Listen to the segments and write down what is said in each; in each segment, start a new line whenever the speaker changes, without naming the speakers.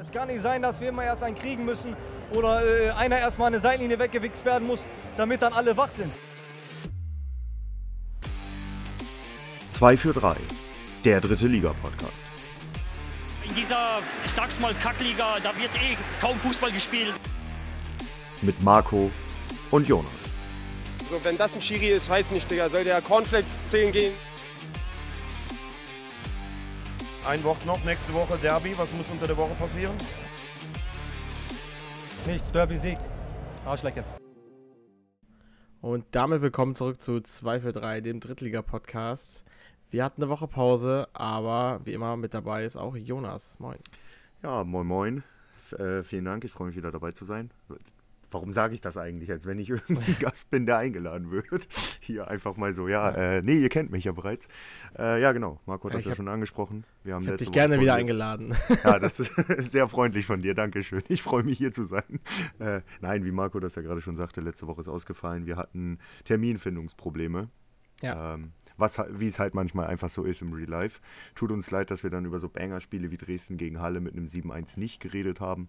Es kann nicht sein, dass wir immer erst einen kriegen müssen oder äh, einer erstmal eine Seitenlinie weggewichst werden muss, damit dann alle wach sind.
2 für 3, der dritte Liga-Podcast.
In dieser, ich sag's mal, Kackliga, da wird eh kaum Fußball gespielt.
Mit Marco und Jonas.
Also wenn das ein Schiri ist, weiß nicht, Digga. Soll der Cornflakes 10 gehen?
Ein Wort noch, nächste Woche Derby. Was muss unter der Woche passieren?
Nichts, Derby-Sieg. Arschlecke.
Und damit willkommen zurück zu 2 für 3, dem Drittliga-Podcast. Wir hatten eine Woche Pause, aber wie immer mit dabei ist auch Jonas. Moin.
Ja, moin moin. F äh, vielen Dank, ich freue mich wieder dabei zu sein. Warum sage ich das eigentlich, als wenn ich irgendwie Gast bin, der eingeladen wird? Hier einfach mal so, ja, äh, nee, ihr kennt mich ja bereits. Äh, ja, genau, Marco hat
Ja,
das ja
hab-
schon angesprochen. Wir haben
Ich
letzte
dich
Woche
gerne wieder
pausiert.
eingeladen.
Ja, das ist sehr freundlich von dir, Dankeschön. Ich freue mich hier zu sein. Äh, nein, wie Marco das ja gerade schon sagte, letzte Woche ist ausgefallen. Wir hatten Terminfindungsprobleme.
Ja.
Ähm, was, wie es halt manchmal einfach so ist im Real Life. Tut uns leid, dass wir dann über so Banger-Spiele wie Dresden gegen Halle mit einem 7-1 nicht geredet haben.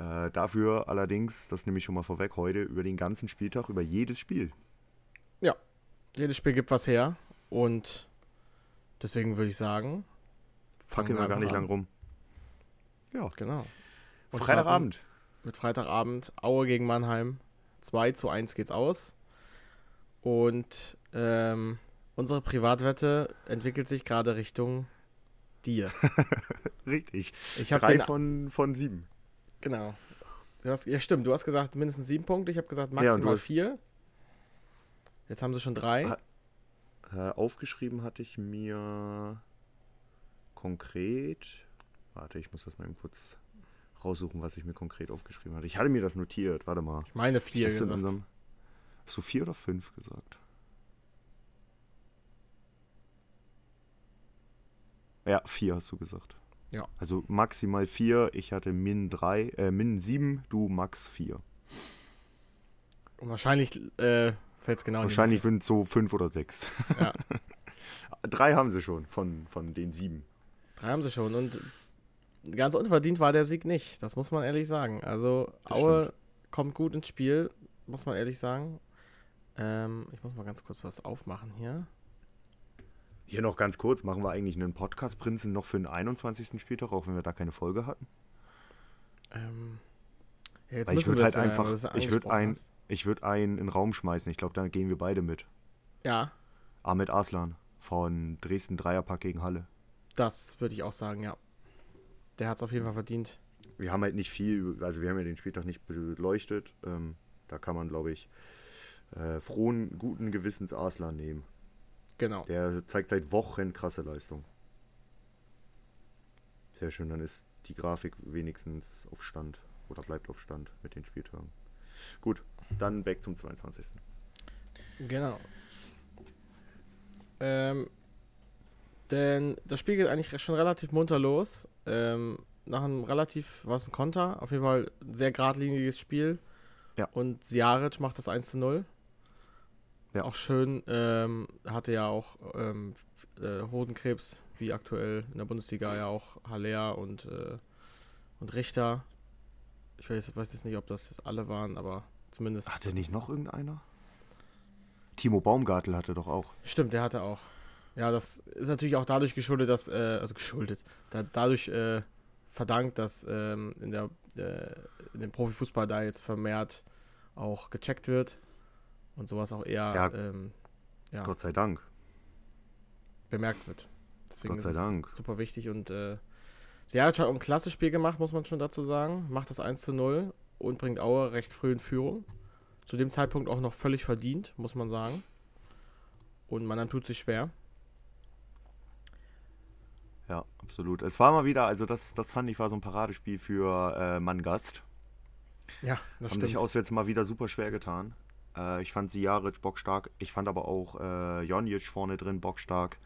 Äh, dafür allerdings, das nehme ich schon mal vorweg, heute über den ganzen Spieltag, über jedes Spiel.
Jedes Spiel gibt was her und deswegen würde ich sagen,
Fackeln wir gar nicht lang rum. Ja,
genau. Und
Freitagabend.
starten Mit Freitagabend, Aue gegen Mannheim. 2 zu 1 geht's aus. Und ähm, unsere Privatwette entwickelt sich gerade Richtung dir.
Richtig.
Ich habe
Drei
den
von, von sieben.
Genau. Du hast, ja, stimmt. Du hast gesagt mindestens sieben Punkte. Ich habe gesagt
Ja,
maximal
hast-
vier. Jetzt haben sie schon drei.
Aufgeschrieben hatte ich mir konkret. Warte, ich muss das mal eben kurz raussuchen, was ich mir konkret aufgeschrieben hatte. Ich hatte mir das notiert. Warte mal.
Ich meine
ich
vier
in
gesagt.
unserem- Hast du vier oder fünf gesagt? Ja, vier hast du gesagt.
Ja.
Also maximal vier. Ich hatte min drei, äh, min sieben, du max vier.
Und wahrscheinlich äh, fällt es genau in die
Wahrscheinlich sind es so fünf oder sechs.
Ja.
Drei haben sie schon von, von den sieben.
Drei haben sie schon. Und ganz unverdient war der Sieg nicht. Das muss man ehrlich sagen. Also
Das
Aue kommt gut ins Spiel, muss man ehrlich sagen. Ähm, ich muss mal ganz kurz was aufmachen hier.
Hier noch ganz kurz, machen wir eigentlich einen Podcast-Prinzen noch für den 21. Spieltag, auch wenn wir da keine Folge hatten?
Ähm, ja, jetzt
Weil ich
müssen
würd
wir
halt
das, äh,
einfach- ich würd
angesprochen
ein-
hast.
Ich würde einen in den Raum schmeißen, ich glaube, da gehen wir beide mit.
Ja,
Ahmed Arslan von Dresden Dreierpack gegen Halle.
das würde ich auch sagen, ja. Der hat es auf jeden Fall verdient.
Wir haben halt nicht viel, also wir haben ja den Spieltag nicht beleuchtet. Ähm, da kann man, glaube ich, äh, frohen, guten Gewissens Arslan nehmen.
Genau.
Der zeigt seit Wochen krasse Leistung. Sehr schön, dann ist die Grafik wenigstens auf Stand oder bleibt auf Stand mit den Spieltagen. Gut, dann back zum 22.
Genau. Ähm, denn das Spiel geht eigentlich schon relativ munter los. Ähm, nach einem relativ, was ein Konter, auf jeden Fall ein sehr geradliniges Spiel.
Ja.
Und Siaric macht das 1 zu 0.
Ja.
Auch schön, ähm, hatte ja auch ähm, äh, Hodenkrebs, wie aktuell in der Bundesliga ja auch Haller und, äh, und Richter. Ich weiß, weiß jetzt nicht, ob das alle waren, aber zumindest.
Hatte nicht noch irgendeiner? Timo Baumgartel hatte doch auch.
Stimmt, der hatte auch. Ja, das ist natürlich auch dadurch geschuldet, dass, äh, also geschuldet, da, dadurch äh, verdankt, dass ähm, in, der, äh, in dem Profifußball da jetzt vermehrt auch gecheckt wird und sowas auch eher
Ja.
ähm, ja,
Gott sei Dank.
bemerkt wird. Deswegen
Gott sei
ist es
Dank.
super wichtig und äh, sie hat schon ein klasse Spiel gemacht, muss man schon dazu sagen. Macht das 1 zu 0 und bringt Aue recht früh in Führung. Zu dem Zeitpunkt auch noch völlig verdient, muss man sagen. Und Mannheim tut sich schwer.
Ja, absolut. Es war mal wieder, also das, das fand ich war so ein Paradespiel für äh, Mann-Gast.
Ja, das
Haben sich auswärts mal wieder super schwer getan. Äh, ich fand Sijaric bockstark. Ich fand aber auch äh, Jonic vorne drin bockstark.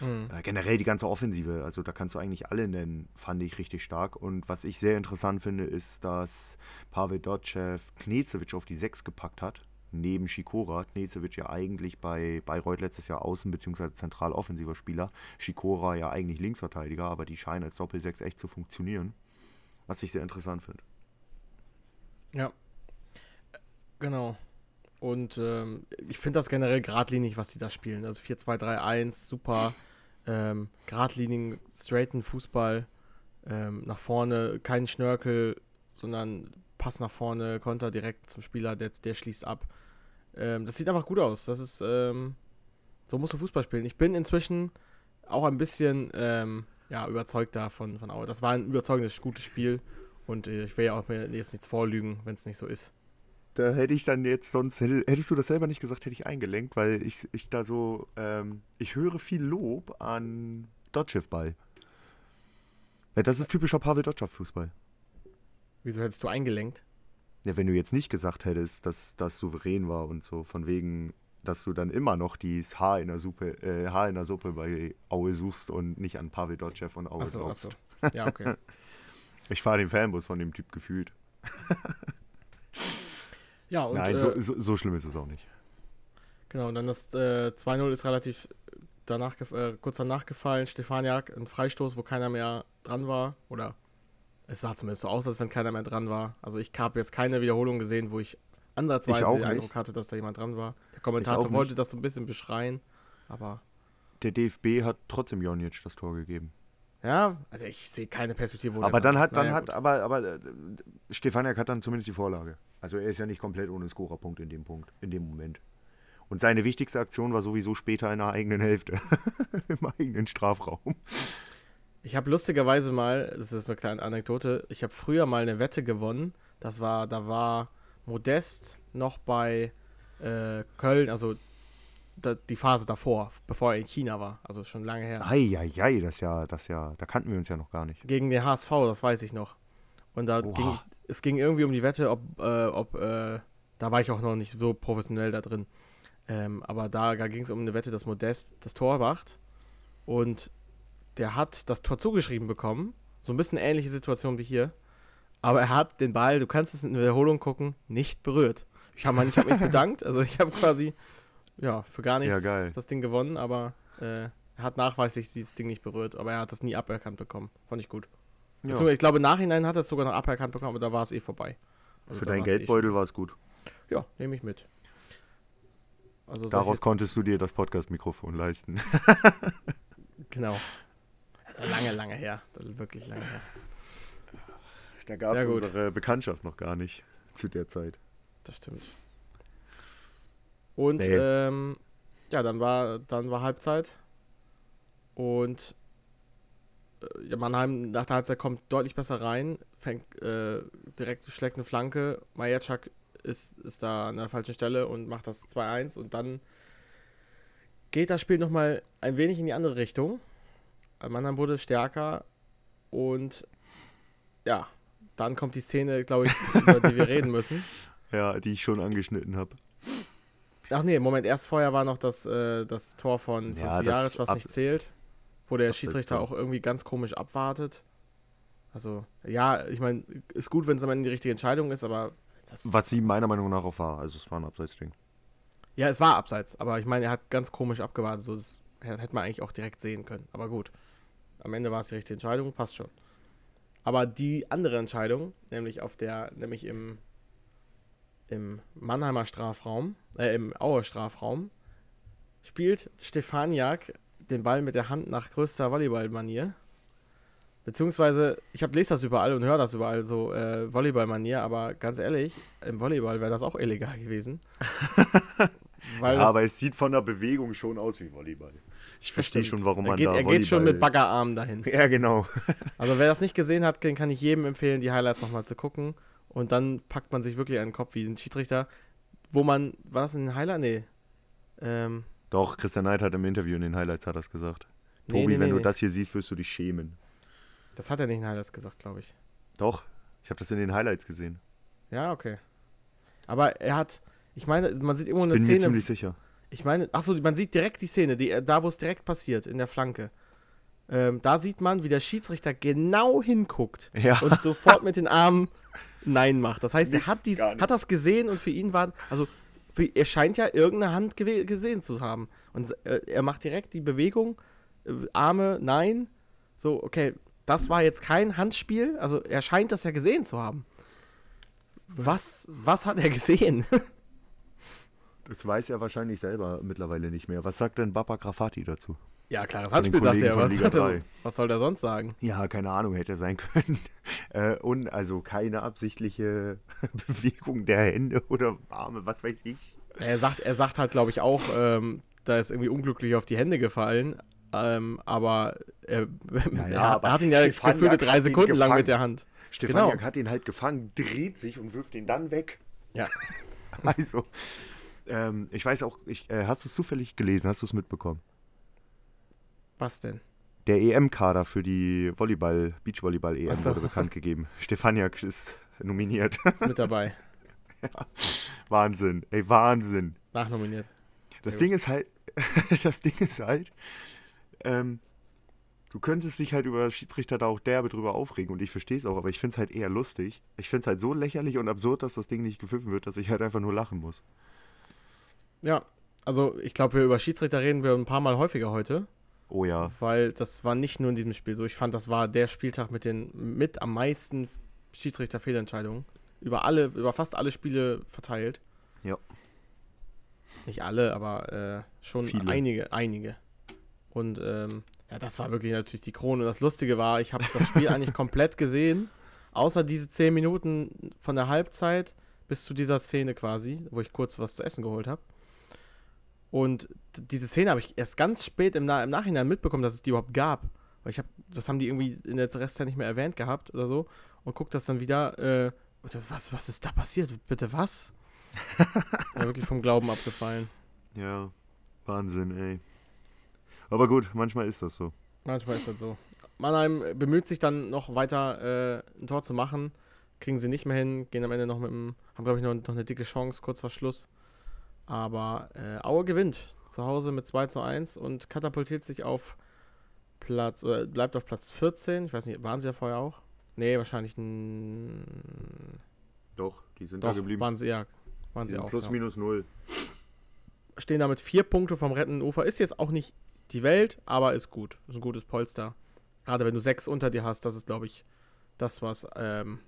Mhm.
Äh, generell die ganze Offensive, also da kannst du eigentlich alle nennen, fand ich richtig stark. Und was ich sehr interessant finde, ist, dass Pavel Dotschew Knezewitsch auf die 6 gepackt hat. Neben Schikora. Knezewitsch ja eigentlich bei Bayreuth letztes Jahr außen- bzw. zentral offensiver Spieler. Schikora ja eigentlich Linksverteidiger, aber die scheinen als Doppel-6 echt zu funktionieren. was ich sehr interessant finde.
Ja. Genau. Und ähm, ich finde das generell geradlinig, was die da spielen. Also 4-2-3-1, super. Ähm, geradlinigen, straighten Fußball. Ähm, nach vorne, kein Schnörkel, sondern Pass nach vorne, Konter direkt zum Spieler, der, der schließt ab. Ähm, das sieht einfach gut aus. Das ist, ähm, so musst du Fußball spielen. Ich bin inzwischen auch ein bisschen ähm, ja, überzeugt davon von. Das war ein überzeugendes, gutes Spiel. Und äh, ich will ja auch mir jetzt nichts vorlügen, wenn es nicht so ist.
Da hätte ich dann jetzt sonst, hätte, hättest du das selber nicht gesagt, hätte ich eingelenkt, weil ich, ich da so, ähm, ich höre viel Lob an Dotchev-Ball. Ja, das ist typischer Pavel Dotschew-Fußball.
Wieso hättest du eingelenkt?
Ja, wenn du jetzt nicht gesagt hättest, dass das souverän war und so, von wegen, dass du dann immer noch dieses Haar in der Suppe, äh, Haar in der Suppe bei Aue suchst und nicht an Pavel Dotschew und Aue
Achso,
glaubst.
achso. Ja, okay.
Ich fahre den Fanbus von dem Typ gefühlt.
Ja, und
Nein,
äh,
so, so, so schlimm ist es auch nicht.
genau, und dann das äh, 2-0 ist relativ danach, äh, kurz danach gefallen. Stefaniak, ein Freistoß, wo keiner mehr dran war. Oder es sah zumindest so aus, als wenn keiner mehr dran war. Also ich habe jetzt keine Wiederholung gesehen, wo ich ansatzweise
Ich
den. Eindruck hatte, dass da jemand dran war. Der Kommentator wollte das so ein bisschen beschreien, aber
Der DFB hat trotzdem Jonic das Tor gegeben.
Ja, also ich sehe keine Perspektive.
Aber dann hat, dann
Naja,
hat,
gut.
aber, aber äh, Stefaniak hat dann zumindest die Vorlage. Also er ist ja nicht komplett ohne Scorerpunkt in dem Punkt, in dem Moment. Und seine wichtigste Aktion war sowieso später in der eigenen Hälfte. Im eigenen Strafraum.
Ich habe lustigerweise mal, das ist eine kleine Anekdote, ich habe früher mal eine Wette gewonnen. Das war, da war Modest noch bei äh, Köln, also die Phase davor, bevor er in China war, also schon lange her.
Eieiei, das ja, das ja, da kannten wir uns ja noch gar nicht.
Gegen den HSV, das weiß ich noch. Und da
Oha.
ging, es ging irgendwie um die Wette, ob, äh, ob äh, da war ich auch noch nicht so professionell da drin. Ähm, aber da, da ging es um eine Wette, dass Modest das Tor macht. Und der hat das Tor zugeschrieben bekommen. So ein bisschen ähnliche Situation wie hier. Aber er hat den Ball, du kannst es in der Wiederholung gucken, nicht berührt. Ich habe hab mich bedankt. Also ich habe quasi ja, für gar nichts
Ja, geil.
das Ding gewonnen, aber äh, er hat nachweislich dieses Ding nicht berührt. Aber er hat das nie aberkannt bekommen. Fand ich gut.
Ja.
Ich glaube, im Nachhinein hat er es sogar noch aberkannt bekommen, aber da war es eh vorbei. Also
Für deinen
eh
Geldbeutel war es gut.
ja, nehme ich mit. Also
Daraus konntest du dir das Podcast-Mikrofon leisten.
genau. Also lange, lange her. Das ist wirklich lange her.
Da gab es unsere Bekanntschaft noch gar nicht zu der Zeit.
Das stimmt. Und
Nee.
ähm, ja, dann war, dann war Halbzeit. Und äh, ja, Mannheim nach der Halbzeit kommt deutlich besser rein, fängt äh, direkt schlägt eine Flanke. Majacek ist, ist da an der falschen Stelle und macht das 2-1 und dann geht das Spiel nochmal ein wenig in die andere Richtung. Äh, Mannheim wurde stärker und ja, dann kommt die Szene, glaube ich, über die wir reden müssen.
Ja, die ich schon angeschnitten habe.
Ach nee, Moment, erst vorher war noch das, äh, das Tor von, von
Ja,
Ziaris, was nicht zählt, wo der Schiedsrichter auch irgendwie ganz komisch abwartet. Also, ja, ich meine, ist gut, wenn es am Ende die richtige Entscheidung ist, aber
Was sie meiner Meinung nach auch war. Also es war ein Abseitsding.
ja, es war abseits, aber ich meine, er hat ganz komisch abgewartet, so das hätte man eigentlich auch direkt sehen können. Aber gut, am Ende war es die richtige Entscheidung, passt schon. Aber die andere Entscheidung, nämlich auf der, nämlich im, im Mannheimer Strafraum, äh, im Auer Strafraum, spielt Stefaniak den Ball mit der Hand nach größter Volleyball-Manier. Beziehungsweise, ich hab, lese das überall und höre das überall so, äh, Volleyball-Manier, aber ganz ehrlich, im Volleyball wäre das auch illegal gewesen.
Ja, aber es sieht von der Bewegung schon aus wie Volleyball. Ich verstehe schon, warum
er
man
geht,
da
Er geht schon mit
Volleyball-
Baggerarmen dahin.
Ja, genau.
Also wer das nicht gesehen hat, den kann ich jedem empfehlen, die Highlights nochmal zu gucken. Und dann packt man sich wirklich einen Kopf wie ein Schiedsrichter, wo man, war das ein Highlight? Nee. Ähm,
Doch, Christian Neid hat im Interview in den Highlights hat das gesagt.
nee,
Tobi,
nee,
wenn
nee,
du das hier siehst, wirst du dich schämen.
Das hat er nicht in Highlights gesagt, glaube ich.
Doch, ich habe das in den Highlights gesehen.
Ja, okay. Aber er hat, ich meine, man sieht irgendwo eine
Bin mir
Szene.
ziemlich sicher.
Ich meine, achso, man sieht direkt die Szene, die, da wo es direkt passiert, in der Flanke. Ähm, da sieht man, wie der Schiedsrichter genau hinguckt
Ja.
und sofort mit den Armen Nein macht. Das heißt, er hat, dies, hat das gesehen und für ihn war, also er scheint ja irgendeine Hand gesehen zu haben. Und äh, er macht direkt die Bewegung, äh, Arme, Nein. So, okay, das war jetzt kein Handspiel. Also er scheint das ja gesehen zu haben. Was, was hat er gesehen?
Das weiß er wahrscheinlich selber mittlerweile nicht mehr. Was sagt denn Baba Grafati dazu?
Ja, klares Handspiel, sagt er. Was, er.
3.
was soll der sonst sagen?
Ja, keine Ahnung, hätte sein können. Äh, und also keine absichtliche Bewegung der Hände oder Arme, was weiß ich.
Er sagt, er sagt halt, glaube ich, auch, ähm, da ist irgendwie unglücklich auf die Hände gefallen. Ähm, aber er,
Naja,
er,
aber
er hat ihn ja
Stefaniak
gefühlte drei Sekunden lang mit der Hand.
Stefaniak
Genau.
hat ihn halt gefangen, dreht sich und wirft ihn dann weg.
Ja.
Also, ähm, ich weiß auch, ich, äh, hast du es zufällig gelesen, hast du es mitbekommen?
Was denn?
Der EM-Kader für die Volleyball, Beachvolleyball-EM
Ach so.
wurde bekannt gegeben. Stefaniak ist nominiert.
Ist mit dabei.
Wahnsinn, ey, Wahnsinn.
Nachnominiert.
Das Ding ist halt, das Ding ist halt, ähm, du könntest dich halt über Schiedsrichter da auch derbe drüber aufregen und ich verstehe es auch, aber ich finde es halt eher lustig. Ich finde es halt so lächerlich und absurd, dass das Ding nicht gepfiffen wird, dass ich halt einfach nur lachen muss.
Ja, also ich glaube, wir über Schiedsrichter reden wir ein paar Mal häufiger heute,
Oh ja.
weil das war nicht nur in diesem Spiel so. Ich fand, das war der Spieltag mit den mit am meisten Schiedsrichter-Fehlentscheidungen. Über alle, über fast alle Spiele verteilt.
Ja.
Nicht alle, aber äh, schon
Viele.
einige, einige. Und ähm, ja, das war wirklich natürlich die Krone. Und das Lustige war, ich habe das Spiel eigentlich komplett gesehen, außer diese 10 Minuten von der Halbzeit bis zu dieser Szene quasi, wo ich kurz was zu essen geholt habe. Und diese Szene habe ich erst ganz spät im, Na im Nachhinein mitbekommen, dass es die überhaupt gab. Weil ich habe, das haben die irgendwie in der Restzeit nicht mehr erwähnt gehabt oder so. Und guck das dann wieder, äh, was, was ist da passiert? Bitte was? ja, wirklich vom Glauben abgefallen.
Ja. Wahnsinn, ey. Aber gut, manchmal ist das so.
Manchmal ist das so. Mannheim bemüht sich dann noch weiter äh, ein Tor zu machen. Kriegen sie nicht mehr hin, gehen am Ende noch mit dem, haben glaube ich noch, noch eine dicke Chance, kurz vor Schluss. Aber äh, Aue gewinnt zu Hause mit 2 zu 1 und katapultiert sich auf Platz, oder bleibt auf Platz 14. Ich weiß nicht, waren sie ja vorher auch? Nee, wahrscheinlich n-
Doch, die sind
doch,
da geblieben.
waren sie ja. Waren
Die
sie auch.
plus
ja.
minus null.
Stehen damit vier Punkte vom rettenden Ufer. Ist jetzt auch nicht die Welt, aber ist gut. Ist ein gutes Polster. Gerade wenn du sechs unter dir hast, das ist, glaube ich, das, was, ähm,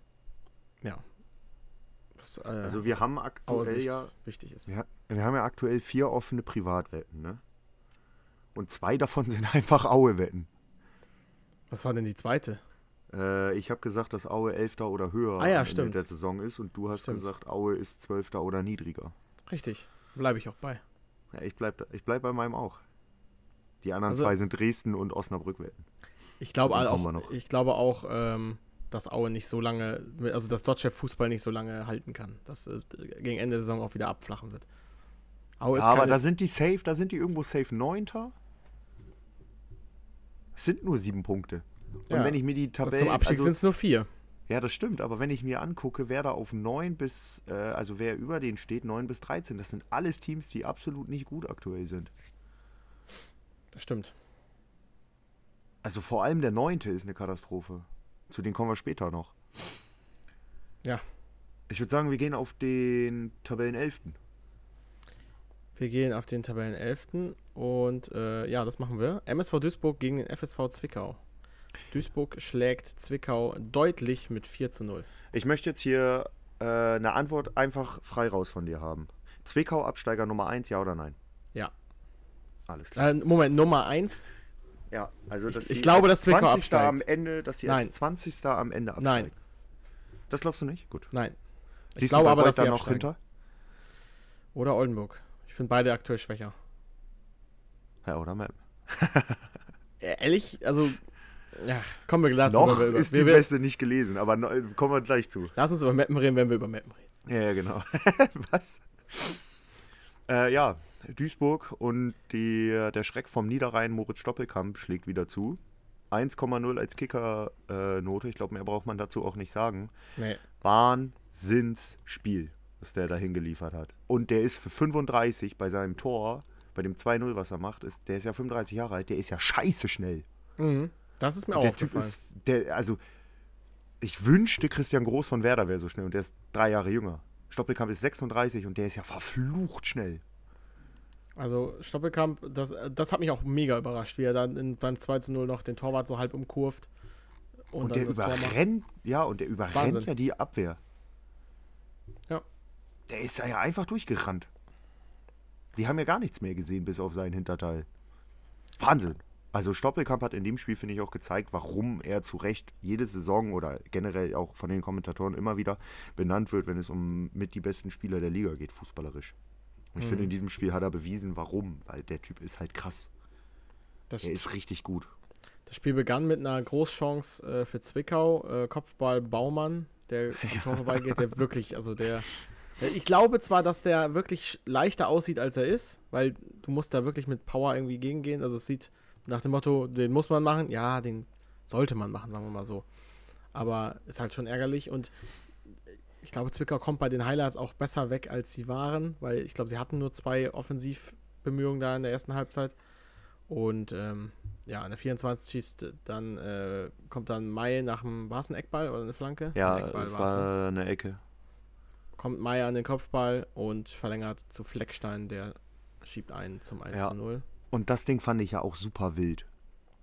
ja. Was, äh,
Also wir haben aktuell ja,
wichtig ist.
wir, wir haben ja aktuell vier offene Privatwetten, ne? Und zwei davon sind einfach Aue-Wetten.
Was war denn die zweite?
Äh, ich habe gesagt, dass Aue Elfter oder höher
Ah ja, stimmt.
der Saison ist und du hast
Stimmt.
gesagt, Aue ist Zwölfter oder niedriger.
Richtig. Bleibe ich auch bei.
Ja, ich bleib, da- ich bleib bei meinem auch. Die anderen
Also-
zwei sind Dresden und Osnabrück-Wetten.
Ich glaube auch, ich glaube auch, ähm, dass Aue nicht so lange, also dass Dodge Fußball nicht so lange halten kann. Dass äh, gegen Ende der Saison auch wieder abflachen wird. Aue ist
Aber da sind die safe, da sind die irgendwo safe Neunter. Es sind nur sieben Punkte. Und
Ja.
wenn ich mir die Tabelle.
zum Abstieg
also,
sind es nur vier.
Ja, das stimmt, aber wenn ich mir angucke, wer da auf 9 bis, äh, also wer über den steht, 9 bis 13, das sind alles Teams, die absolut nicht gut aktuell sind.
Das stimmt.
Also vor allem der 9. ist eine Katastrophe. Zu denen kommen wir später noch.
Ja.
Ich würde sagen, wir gehen auf den Tabellenelften.
Wir gehen auf den Tabellenelften und äh, ja, das machen wir. MSV Duisburg gegen den FSV Zwickau. Duisburg schlägt Zwickau deutlich mit 4 zu 0.
Ich möchte jetzt hier äh, eine Antwort einfach frei raus von dir haben. Zwickau Absteiger Nummer 1, ja oder nein?
Ja.
Alles klar.
Äh, Moment, Nummer 1?
Ja, also dass
ich
die
glaube, dass Zwickau
20.
absteigt.
am Ende, dass die
Nein.
als 20. am Ende
Nein.
absteigen. Das glaubst du nicht? Gut.
Nein. Ich
Siehst
glaube
du
aber, dass sie
da noch
absteigen.
hinter?
Oder Oldenburg. Ich finde beide aktuell schwächer.
Ja, oder Mem.
Äh, ehrlich, also, ja, kommen wir dazu.
Noch
wenn wir über,
ist die
wir,
beste nicht gelesen, aber no, kommen wir gleich zu.
Lass uns über Mappen reden, wenn wir über Mappen reden.
Ja, ja genau. Was? Äh, ja, Duisburg und die, der Schreck vom Niederrhein, Moritz Stoppelkamp, schlägt wieder zu. 1,0 als Kicker-Note. ich glaube, mehr braucht man dazu auch nicht sagen.
Nee.
Wahnsinnsspiel, was der da hingeliefert hat. Und der ist für 35 bei seinem Tor, bei dem 2-0, was er macht, ist, der ist ja 35 Jahre alt, der ist ja scheiße schnell.
Mhm. Das ist mir auch
der Typ ist, der, also, ich wünschte, Christian Groß von Werder wäre so schnell und der ist drei Jahre jünger. Stoppelkamp ist 36 und der ist ja verflucht schnell.
Also Stoppelkamp, das, das hat mich auch mega überrascht, wie er dann in, beim 2 zu 0 noch den Torwart so halb umkurvt.
Und,
dann
der überrennt, ja, und der überrennt
Wahnsinn.
ja die Abwehr.
Ja.
Der ist ja einfach durchgerannt. Die haben ja gar nichts mehr gesehen, bis auf seinen Hinterteil. Wahnsinn. Also Stoppelkamp hat in dem Spiel, finde ich, auch gezeigt, warum er zu Recht jede Saison oder generell auch von den Kommentatoren immer wieder benannt wird, wenn es um mit die besten Spieler der Liga geht, fußballerisch. Und ich
Mhm.
finde, in diesem Spiel hat er bewiesen, warum. Weil der Typ ist halt krass.
Das,
Er ist richtig gut.
das Spiel begann mit einer Großchance äh, für Zwickau. Äh, Kopfball Baumann, der am Tor vorbeigeht, der wirklich, also der. Ich glaube zwar, dass der wirklich leichter aussieht, als er ist, weil du musst da wirklich mit Power irgendwie gegengehen. Also es sieht nach dem Motto, den muss man machen. Ja, den sollte man machen, sagen wir mal so. Aber ist halt schon ärgerlich und ich glaube, Zwickau kommt bei den Highlights auch besser weg, als sie waren, weil ich glaube, sie hatten nur zwei Offensivbemühungen da in der ersten Halbzeit. Und ähm, ja, in der 24 schießt dann, äh, kommt dann Mai nach dem, war es ein Eckball oder eine Flanke?
Ja,
ein
es
war's, ne?
war eine Ecke.
Kommt Mai an den Kopfball und verlängert zu Fleckstein, der schiebt einen zum 1
Ja.
zu 0.
Und das Ding fand ich ja auch super wild.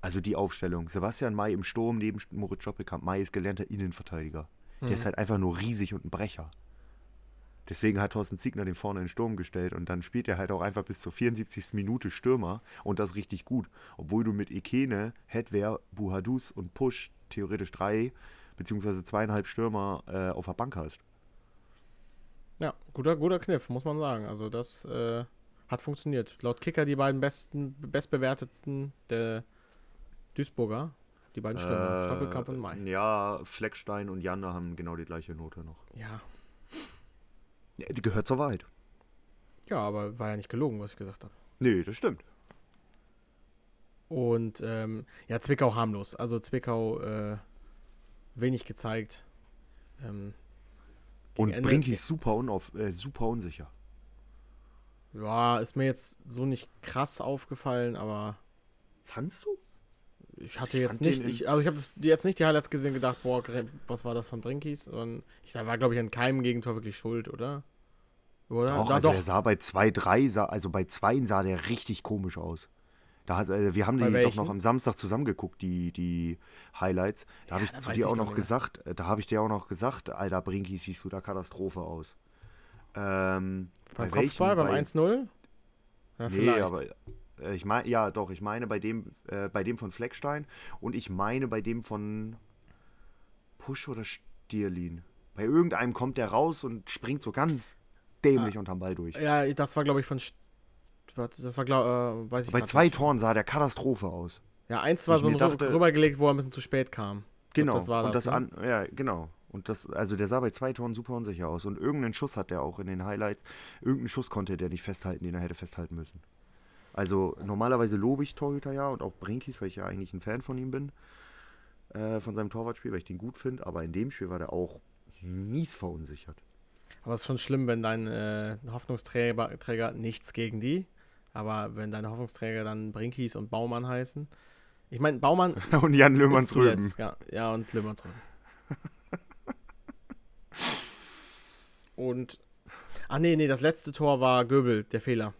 Also die Aufstellung. Sebastian May im Sturm neben Moritz Stoppelkamp. May ist gelernter Innenverteidiger. Der
Mhm.
ist halt einfach nur riesig und ein Brecher. Deswegen hat Thorsten Ziegner den vorne in den Sturm gestellt und dann spielt er halt auch einfach bis zur 74. Minute Stürmer und das richtig gut. Obwohl du mit Ekene, Hedwer, Buhadus und Push theoretisch drei beziehungsweise zweieinhalb Stürmer äh, auf der Bank hast.
Ja, guter, guter Kniff, muss man sagen. Also das äh, hat funktioniert. Laut Kicker die beiden besten, bestbewertetsten der Duisburger, die beiden Stürmer, Stoppelkamp und Mai.
Äh, Ja, Fleckstein und Janne haben genau die gleiche Note noch.
Ja.
Ja, die gehört zur Wahrheit.
ja, aber war ja nicht gelogen, was ich gesagt habe.
Nee, das stimmt.
Und ähm, ja, Zwickau harmlos. Also Zwickau äh, wenig gezeigt. Ähm,
Und
Ende-
Brinky ist super, unauf, äh, super unsicher.
Ja, ist mir jetzt so nicht krass aufgefallen, aber
Fandst du?
Ich hatte
ich
jetzt nicht, ich, also ich habe jetzt nicht die Highlights gesehen und gedacht, boah, was war das von Brinkis? Und ich, da war, glaube ich, an keinem Gegentor wirklich schuld, oder? Oder?
Auch,
Da,
also
doch.
der sah bei 2, 3, sah, also bei 2 sah der richtig komisch aus. Da hat, äh, wir haben
Bei
die doch
welchen?
noch am Samstag zusammengeguckt, die, die Highlights. Da habe
Ja,
ich
da
zu dir
ich
auch
doch
noch gesagt, äh, da habe ich dir auch noch gesagt, Alter, Brinky siehst du da Katastrophe aus. Ähm,
beim
bei welchem?
Kopfball, beim
Bei-
1-0? Ja,
Nee,
vielleicht.
aber äh, ich meine, ja, doch, ich meine bei dem, äh, bei dem von Fleckstein und ich meine bei dem von Push oder Stierlin. Bei irgendeinem kommt der raus und springt so ganz dämlich unterm Ball durch.
Ja, das war, glaube ich, von. St- Das war, glaube äh, weiß ich
Bei zwei
nicht.
Toren sah der Katastrophe aus.
Ja, eins war
ich
so ein
dachte-
rübergelegt, wo er ein bisschen zu spät kam. Ich glaub,
Genau.
das war
und
das.
das
ne?
an, ja, genau. Und das, also der sah bei zwei Toren super unsicher aus. Und irgendeinen Schuss hat er auch in den Highlights. Irgendeinen Schuss konnte der nicht festhalten, den er hätte festhalten müssen. Also normalerweise lobe ich Torhüter ja und auch Brinkis, weil ich ja eigentlich ein Fan von ihm bin. Äh, von seinem Torwartspiel, weil ich den gut finde. Aber in dem Spiel war der auch mies verunsichert.
Aber es ist schon schlimm, wenn dein äh, Hoffnungsträger Träger, nichts gegen die, aber wenn deine Hoffnungsträger dann Brinkis und Baumann heißen. Ich meine, Baumann
und Jan Löhmanns Rüben.
ja, ja, und Löhmanns Rüben. und, ah nee, nee, das letzte Tor war Göbel, der Fehler.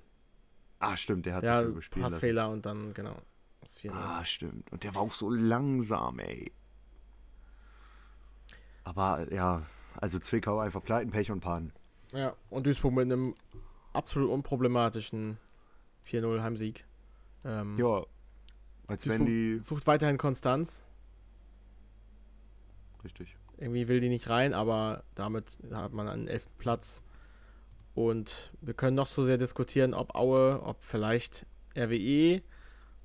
Ah, stimmt, der hat
Ja,
sich überspielt lassen.
Passfehler und dann, genau. Das 4-0.
Ah, stimmt. Und der war auch so langsam, ey. Aber ja, also Zwickau einfach Pleiten, Pech und Pannen.
Ja, und Duisburg mit einem absolut unproblematischen 4-0 Heimsieg. Ähm,
Ja, als wenn die.
Sucht weiterhin Konstanz.
Richtig.
Irgendwie will die nicht rein, aber damit hat man einen elften Platz. Und wir können noch so sehr diskutieren, ob Aue, ob vielleicht RWE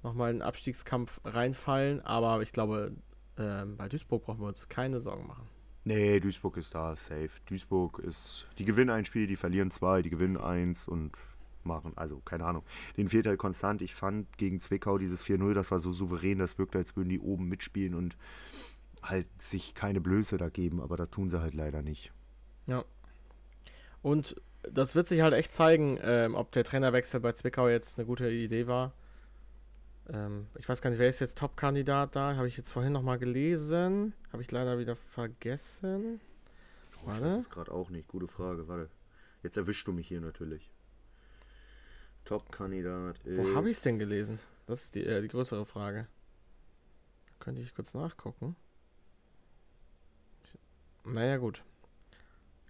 nochmal in den Abstiegskampf reinfallen. Aber ich glaube, ähm, bei Duisburg brauchen wir uns keine Sorgen machen.
Nee, Duisburg ist da, safe. Duisburg ist. Die gewinnen ein Spiel, die verlieren zwei, die gewinnen eins und machen. Also, keine Ahnung. Den fehlt halt konstant. Ich fand gegen Zwickau dieses 4-0, das war so souverän, das wirkte, als würden die oben mitspielen und halt sich keine Blöße da geben, aber da tun sie halt leider nicht.
Und das wird sich halt echt zeigen, ähm, ob der Trainerwechsel bei Zwickau jetzt eine gute Idee war. Ähm, ich weiß gar nicht, wer ist jetzt Top-Kandidat da? Habe ich jetzt vorhin nochmal gelesen. Habe ich leider wieder vergessen.
Oh, ich
Warte.
weiß es gerade auch nicht. Gute Frage. Warte. Jetzt erwischst du mich hier natürlich. Top-Kandidat ist.
Wo habe ich es denn gelesen? Das ist die, äh, die größere Frage. Könnte ich kurz nachgucken. naja, gut.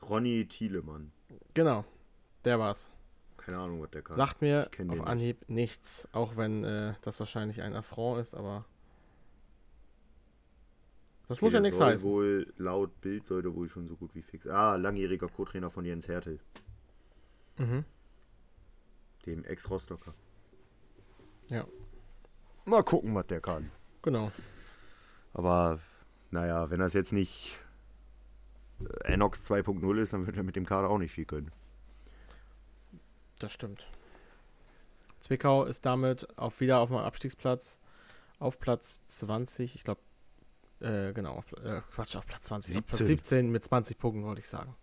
Ronny Thielemann.
Genau. Der war's.
Keine Ahnung, was der kann.
Sagt mir auf
nicht.
Anhieb nichts, auch wenn äh, das wahrscheinlich ein Affront ist, aber. Das muss
Okay,
ja
der
nichts heißen.
Wohl, laut Bild sollte wohl schon so gut wie fix. Ah, langjähriger Co-Trainer von Jens Hertel,
Mhm.
dem Ex-Rostocker.
Ja.
Mal gucken, was der kann.
Genau.
Aber naja, wenn das jetzt nicht Enox 2.0 ist, dann wird er mit dem Kader auch nicht viel können.
Das stimmt. Zwickau ist damit auf, wieder auf dem Abstiegsplatz auf Platz 20. Ich glaube, äh, genau, auf, äh, Quatsch, auf Platz 20. Auf Platz
17.
17 mit 20 Punkten, wollte ich sagen.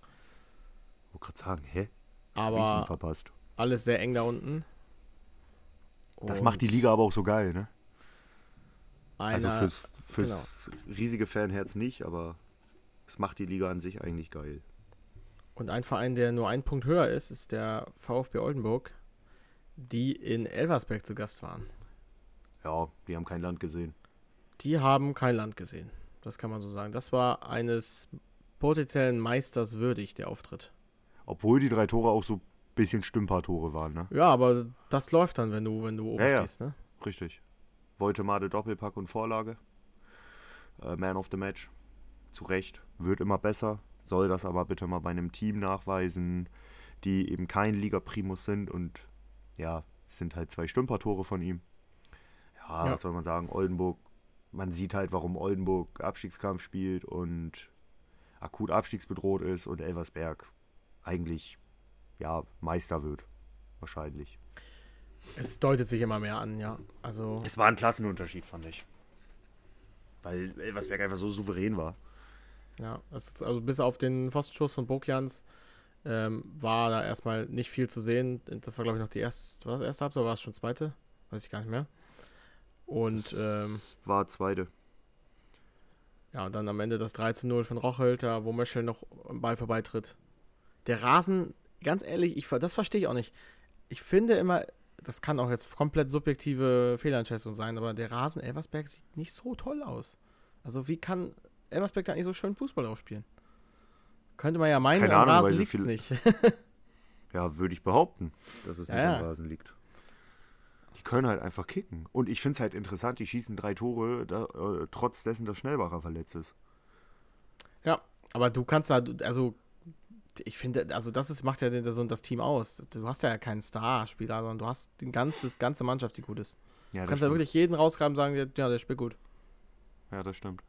Ich wollte gerade sagen, hä? Denn
Aber
verpasst.
alles sehr eng da unten.
Das
Und
macht die Liga aber auch so geil, ne? Also
einer-
fürs, fürs riesige Fanherz nicht, aber es macht die Liga an sich eigentlich geil.
Und ein Verein, der nur einen Punkt höher ist, ist der VfB Oldenburg, die in Elversberg zu Gast waren.
Ja, die haben kein Land gesehen.
Die haben kein Land gesehen. Das kann man so sagen. Das war eines potenziellen Meisters würdig, der Auftritt.
Obwohl die drei Tore auch so ein bisschen Stümpertore waren, ne?
Ja, aber das läuft dann, wenn du, wenn du oben
Ja, ja.
stehst, ne?
Richtig. Woltemade Doppelpack und Vorlage. Äh, Man of the Match. Zu Recht. Wird immer besser. Soll das aber bitte mal bei einem Team nachweisen, die eben kein Liga-Primus sind und ja, es sind halt zwei Stümpertore von ihm. Ja,
Ja.
was soll man sagen? Oldenburg, man sieht halt, warum Oldenburg Abstiegskampf spielt und akut abstiegsbedroht ist und Elversberg eigentlich ja Meister wird. Wahrscheinlich.
Es deutet sich immer mehr an, ja. Also,
Es war ein Klassenunterschied, fand ich. Weil Elversberg einfach so souverän war.
Ja, ist, also bis auf den Pfostenschuss von Bokjans ähm, war da erstmal nicht viel zu sehen. Das war, glaube ich, noch die erste, war das erste Halbzeit oder war es schon zweite? Weiß ich gar nicht mehr. Und ähm,
Das war zweite.
ja, und dann am Ende das 3 zu 0 von Rochelt, da wo Möschel noch am Ball vorbeitritt. Der Rasen, ganz ehrlich, ich, das verstehe ich auch nicht. Ich finde immer, das kann auch jetzt komplett subjektive Fehleinschätzung sein, aber der Rasen Elversberg sieht nicht so toll aus. Also wie kann Elversberg da nicht so schön Fußball drauf spielen? Könnte man ja meinen,
Keine
am
Ahnung,
Rasen
so
liegt es
viel-
nicht.
Ja, würde ich behaupten, dass es
Ja,
nicht
ja.
am Rasen liegt. Die können halt einfach kicken. Und ich finde es halt interessant, die schießen drei Tore, da, äh, trotz dessen, dass Schnellbacher verletzt ist.
Ja, aber du kannst da, also ich finde, also das ist, macht ja so das Team aus. Du hast ja keinen Star-Spieler, sondern du hast die ganze, ganze Mannschaft, die gut ist.
Ja,
Du kannst ja
stimmt.
wirklich jeden rausgraben und sagen, ja, der spielt gut.
Ja, das stimmt.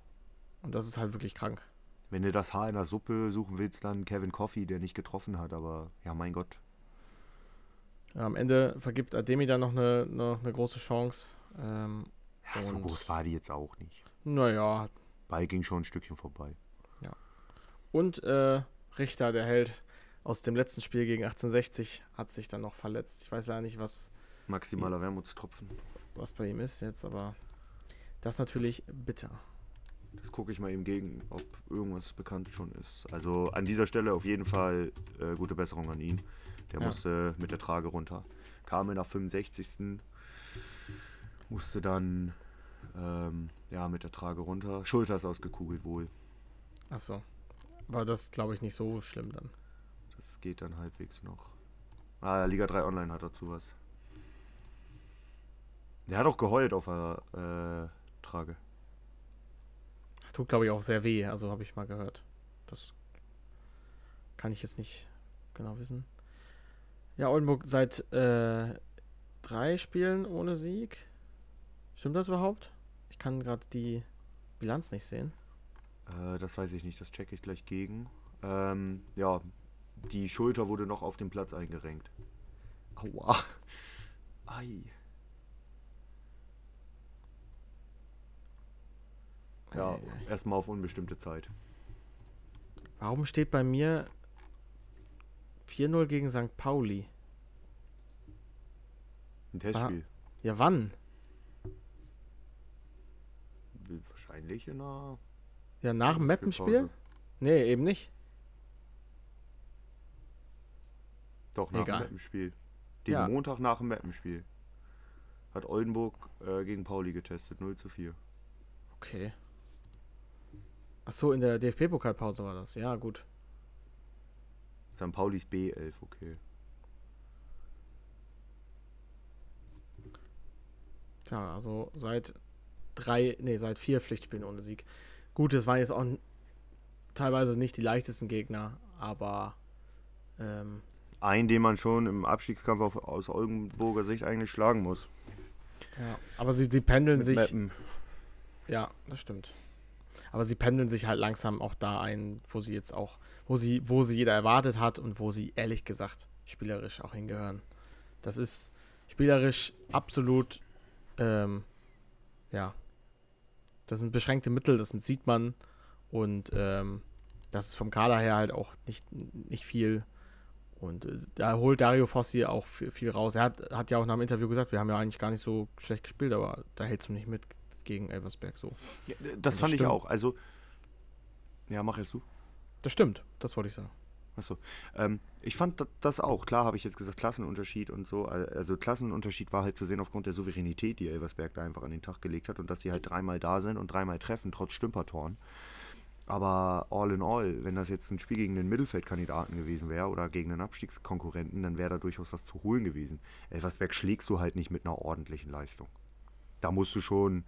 Und das ist halt wirklich krank.
Wenn du das Haar in der Suppe suchen willst, dann Kevin Coffey, der nicht getroffen hat, aber ja, mein Gott.
Ja, am Ende vergibt Ademi dann noch eine, noch eine große Chance. Ähm,
Ja, so groß war die jetzt auch nicht.
naja,
Ball ging schon ein Stückchen vorbei.
und äh, Richter, der Held aus dem letzten Spiel gegen 1860, hat sich dann noch verletzt. Ich weiß leider nicht, was,
Maximaler Wermutstropfen.
was bei ihm ist jetzt, aber das ist natürlich bitter.
Das gucke ich mal eben gegen, ob irgendwas bekannt schon ist. Also an dieser Stelle auf jeden Fall äh, gute Besserung an ihn. Der
Ja.
musste mit der Trage runter. Kam in der 65. Musste dann ähm, ja, mit der Trage runter. Schulter ist ausgekugelt wohl.
Achso. Aber das glaube ich nicht so schlimm dann.
Das geht dann halbwegs noch. Ah, Liga 3 Online hat dazu was. Der hat auch geheult auf der äh, Trage.
Tut, glaube ich, auch sehr weh, also habe ich mal gehört. Das kann ich jetzt nicht genau wissen. Ja, Oldenburg seit äh, drei Spielen ohne Sieg. Stimmt das überhaupt? Ich kann gerade die Bilanz nicht sehen.
Äh, das weiß ich nicht, das checke ich gleich gegen. Ähm, ja, die Schulter wurde noch auf dem Platz eingerenkt. Aua. Ei. Ja, erstmal auf unbestimmte Zeit.
Warum steht bei mir 4-0 gegen St. Pauli?
Ein Testspiel.
Ja, wann?
Wahrscheinlich in einer
Ja, nach dem Mappenspiel? Nee, eben nicht.
Doch, nach
Egal.
dem Mappenspiel. Den
Ja.
Montag nach dem Mappenspiel. Hat Oldenburg äh, gegen Pauli getestet, 0 zu 4.
Okay. Achso, in der DFB-Pokalpause war das. Ja, gut.
St. Paulis B11, okay.
Tja, also seit drei, nee, seit vier Pflichtspielen ohne Sieg. Gut, es waren jetzt auch teilweise nicht die leichtesten Gegner, aber ähm,
Ein, den man schon im Abstiegskampf auf, aus Oldenburger Sicht eigentlich schlagen muss.
ja, aber sie die pendeln
Mit
sich.
Meppen.
Ja, das stimmt. Aber sie pendeln sich halt langsam auch da ein, wo sie jetzt auch, wo sie, wo sie jeder erwartet hat und wo sie ehrlich gesagt spielerisch auch hingehören. Das ist spielerisch absolut, ähm, ja, das sind beschränkte Mittel, das sieht man und ähm, das ist vom Kader her halt auch nicht, nicht viel. Und äh, da holt Dario Fossi auch viel, viel raus. Er hat, hat ja auch nach dem Interview gesagt, wir haben ja eigentlich gar nicht so schlecht gespielt, aber da hältst du nicht mit gegen Elversberg so.
Ja, das
das
fand ich
stimmt.
auch. Also, ja, mach erst du.
Das stimmt, das wollte ich sagen.
Achso. Ähm, ich fand da- das auch. Klar habe ich jetzt gesagt, Klassenunterschied und so. Al- Also Klassenunterschied war halt zu sehen aufgrund der Souveränität, die Elversberg da einfach an den Tag gelegt hat und dass sie halt dreimal da sind und dreimal treffen, trotz Stümpertoren. Aber all in all, wenn das jetzt ein Spiel gegen einen Mittelfeldkandidaten gewesen wäre oder gegen einen Abstiegskonkurrenten, dann wäre da durchaus was zu holen gewesen. Elversberg schlägst du halt nicht mit einer ordentlichen Leistung. Da musst du schon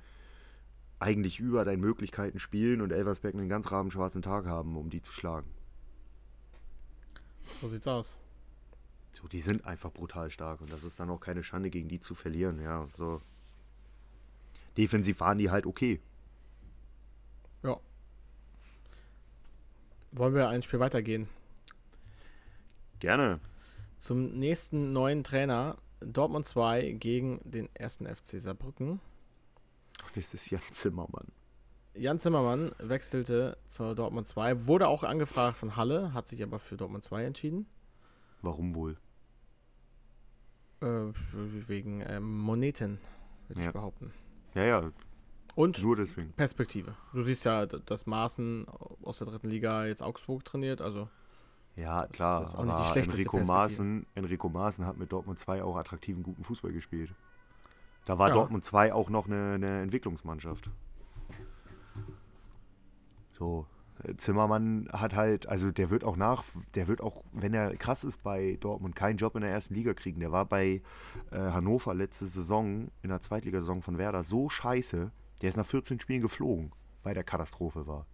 eigentlich über deinen Möglichkeiten spielen und Elversberg einen ganz rabenschwarzen Tag haben, um die zu schlagen.
So sieht's aus.
So, die sind einfach brutal stark und das ist dann auch keine Schande, gegen die zu verlieren. Ja, so. Defensiv waren die halt okay.
Ja. Wollen wir ein Spiel weitergehen?
Gerne.
Zum nächsten neuen Trainer. Dortmund 2 gegen den ersten FC Saarbrücken.
Das ist Jan Zimmermann.
Jan Zimmermann wechselte zur Dortmund 2, wurde auch angefragt von Halle, hat sich aber für Dortmund 2 entschieden.
Warum wohl?
Äh, wegen ähm, Moneten, würde
Ja.
ich behaupten.
Ja, ja,
Und
nur deswegen.
Perspektive. Du siehst ja, dass Maaßen aus der dritten Liga jetzt Augsburg trainiert, also
Ja, klar.
ist auch nicht die schlechteste
Enrico. Maaßen, Enrico Maaßen hat mit Dortmund 2 auch attraktiven, guten Fußball gespielt. Da war
Ja.
Dortmund 2 auch noch eine, eine Entwicklungsmannschaft. So, äh, Zimmermann hat halt, also der wird auch nach, der wird auch, wenn er krass ist bei Dortmund, keinen Job in der ersten Liga kriegen. Der war bei äh, Hannover letzte Saison, in der Zweitligasaison von Werder, so scheiße, der ist nach 14 Spielen geflogen, weil der Katastrophe war.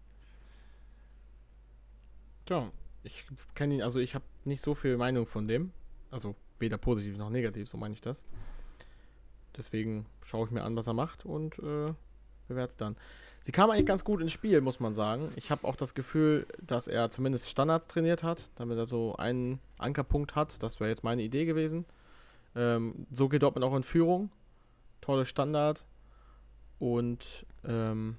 Tja, ich kenne ihn, also ich habe nicht so viel Meinung von dem. Also weder positiv noch negativ, so meine ich das. Deswegen schaue ich mir an, was er macht und äh, bewerte dann. Sie kam eigentlich ganz gut ins Spiel, muss man sagen. Ich habe auch das Gefühl, dass er zumindest Standards trainiert hat, damit er so einen Ankerpunkt hat. Das wäre jetzt meine Idee gewesen. Ähm, so geht Dortmund auch in Führung. Tolle Standard. Und ähm,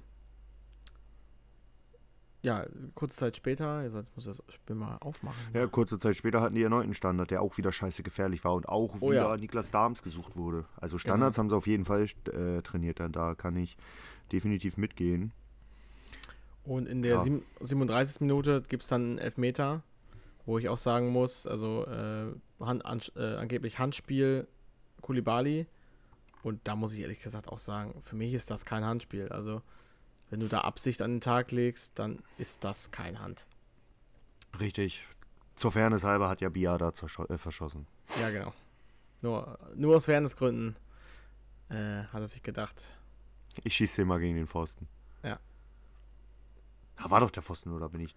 ja, kurze Zeit später, jetzt muss ich das Spiel mal aufmachen.
Ja, kurze Zeit später hatten die erneuten Standard, der auch wieder scheiße gefährlich war und auch
Oh
wieder
ja. Genau.
Niklas Dahms gesucht wurde. Also Standards haben sie auf jeden Fall äh, trainiert, dann da kann ich definitiv mitgehen.
Und in der
Ja.
sieben- 37. Minute gibt es dann einen Elfmeter, wo ich auch sagen muss, also äh, Hand, an, äh, angeblich Handspiel Kulibali. Und da muss ich ehrlich gesagt auch sagen, für mich ist das kein Handspiel. Also wenn du da Absicht an den Tag legst, dann ist das kein Hand.
Richtig. Zur Fairness halber hat ja Biada äh, verschossen.
Ja, genau. Nur, nur aus Fairnessgründen äh, hat er sich gedacht.
Ich schieße den mal gegen den Pfosten.
Ja.
Da war doch der Pfosten, oder bin ich?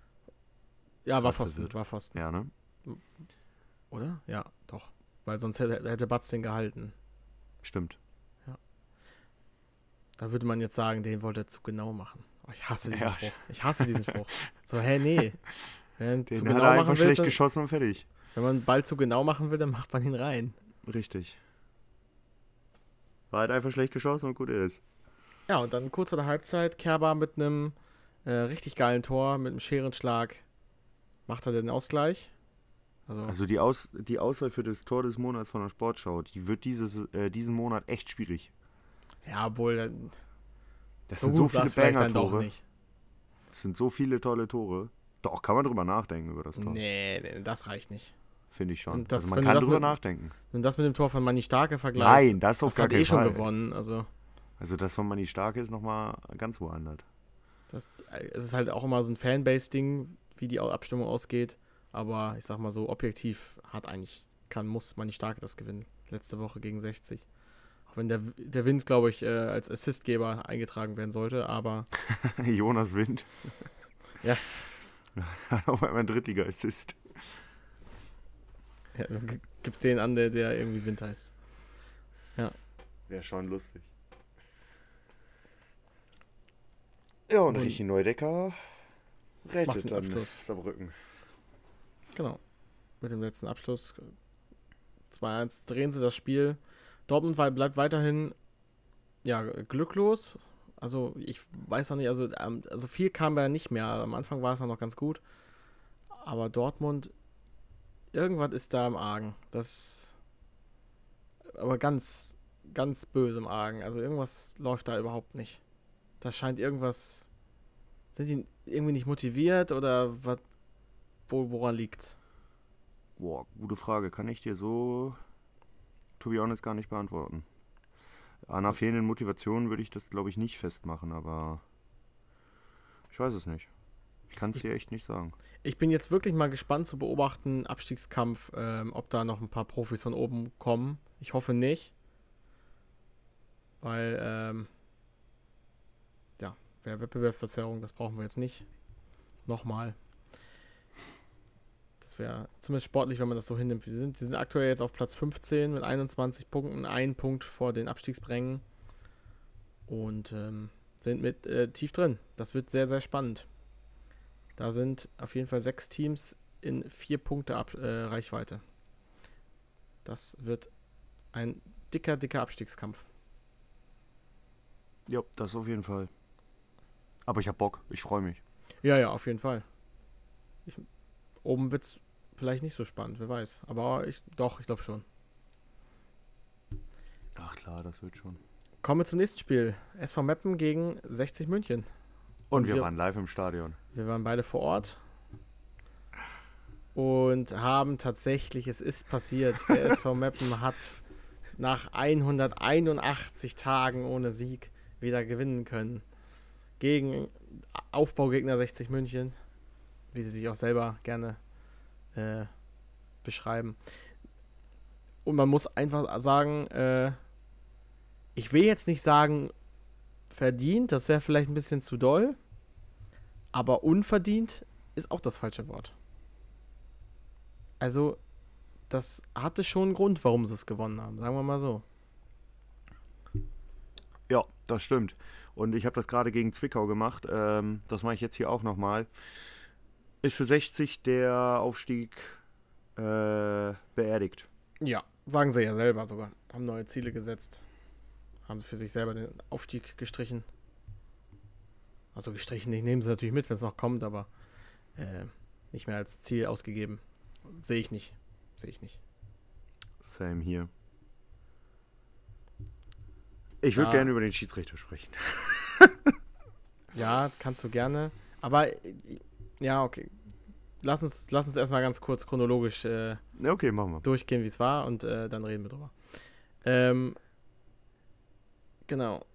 Ja, war Pfosten,
verwirrt.
war Pfosten.
Ja, ne?
Oder? Ja, doch. Weil sonst hätte, hätte Batz den gehalten.
Stimmt.
Da würde man jetzt sagen, den wollte er zu genau machen. Oh, ich hasse diesen
Ja.
Spruch. Ich hasse diesen Spruch. So, hä, nee. Wenn,
Den
zu
hat
genau
er
machen
einfach
will,
schlecht
dann,
geschossen und fertig.
wenn man einen Ball zu genau machen will, dann macht man ihn rein.
Richtig. War halt einfach schlecht geschossen und gut ist.
Ja, und dann kurz vor der Halbzeit, Kerber mit einem äh, richtig geilen Tor, mit einem Scherenschlag, macht er den Ausgleich. Also,
Also die, Aus die Auswahl für das Tor des Monats von der Sportschau, die wird dieses, äh, diesen Monat echt schwierig.
Ja, obwohl, dann-
Das sind so viele Banger-Tore. Das sind so viele tolle Tore. Doch, kann man drüber nachdenken über das Tor.
Nee, nee, das reicht nicht.
Finde ich schon.
Das-
also man kann
das
drüber
mit-
nachdenken.
Wenn das mit dem Tor von Manni Starke vergleichst,
Nein, das auf
das
gar
hat
keinen
eh schon
Fall.
gewonnen. Also,
Also das von Manni Starke ist nochmal ganz woanders.
Das, äh, es ist halt auch immer so ein Fanbase-Ding, wie die Abstimmung ausgeht. Aber ich sag mal so, objektiv hat eigentlich, kann, muss man nicht stark das gewinnen. Letzte Woche gegen 60. Auch wenn der, der Wind, glaube ich, äh, als Assistgeber eingetragen werden sollte, aber.
Jonas Wind.
Ja.
Hat auf einmal ein Drittliga-Assist.
Ja, g- gibt's den an, der, der irgendwie Wind heißt.
Wäre schon lustig. Ja, und
Und-
Richie Neudecker rettet dann
Abschluss.
Saarbrücken.
Genau. Mit dem letzten Abschluss. 2-1 drehen sie das Spiel. Dortmund bleibt weiterhin ja, glücklos. Also ich weiß noch nicht, also, ähm, also viel kam da nicht mehr. Am Anfang war es noch ganz gut. Aber Dortmund, irgendwas ist da im Argen. Das aber ganz, ganz böse im Argen. Also irgendwas läuft da überhaupt nicht. Das scheint irgendwas. Sind die irgendwie nicht motiviert oder was? Wo, woran liegt's?
Boah, gute Frage. Kann ich dir so, to be honest, gar nicht beantworten. An einer fehlenden Motivation würde ich das, glaube ich, nicht festmachen, aber ich weiß es nicht. Ich kann es dir echt nicht sagen.
Ich bin jetzt wirklich mal gespannt zu beobachten, Abstiegskampf, ähm, ob da noch ein paar Profis von oben kommen. Ich hoffe nicht. Weil, ähm, ja, wer Wettbewerbsverzerrung, das brauchen wir jetzt nicht. Nochmal. Das wäre zumindest sportlich, wenn man das so hinnimmt, wie sie sind. Sie sind aktuell jetzt auf Platz 15 mit 21 Punkten, ein Punkt vor den Abstiegsbrängen. Und ähm, sind mit äh, tief drin. Das wird sehr, sehr spannend. Da sind auf jeden Fall sechs Teams in vier Punkte Ab äh, Reichweite. Das wird ein dicker, dicker Abstiegskampf.
Ja, das auf jeden Fall. Aber ich hab Bock. Ich freue mich.
Ja, ja, auf jeden Fall. Ich, oben wird es vielleicht nicht so spannend, wer weiß. Aber ich, doch, ich glaube schon.
Ach klar, das wird schon.
Kommen wir zum nächsten Spiel. SV Meppen gegen 60 München.
Und,
Und
wir,
wir-
waren live im Stadion.
Wir waren beide vor Ort und haben tatsächlich, es ist passiert, der SV Meppen hat nach 181 Tagen ohne Sieg wieder gewinnen können. Gegen Aufbaugegner 60 München, wie sie sich auch selber gerne äh, beschreiben. Und man muss einfach sagen, äh, ich will jetzt nicht sagen verdient, das wäre vielleicht ein bisschen zu doll. Aber unverdient ist auch das falsche Wort. Also, das hatte schon einen Grund, warum sie es gewonnen haben, sagen wir mal so.
Ja, das stimmt. Und ich habe das gerade gegen Zwickau gemacht. Ähm, das mache ich jetzt hier auch nochmal. Ist für 60 der Aufstieg äh, beerdigt.
Ja, sagen sie ja selber sogar. Haben neue Ziele gesetzt. Haben für sich selber den Aufstieg gestrichen. Also gestrichen, ich nehme sie natürlich mit, wenn es noch kommt, aber äh, nicht mehr als Ziel ausgegeben. Sehe ich nicht. Sehe ich nicht.
Same hier. Ich würde
Ja.
gerne über den Schiedsrichter sprechen.
Ja, kannst du gerne. Aber äh, ja, okay. Lass uns, lass uns erstmal ganz kurz chronologisch äh,
Okay, machen wir.
durchgehen, wie es war und äh, dann reden wir drüber. Ähm, genau.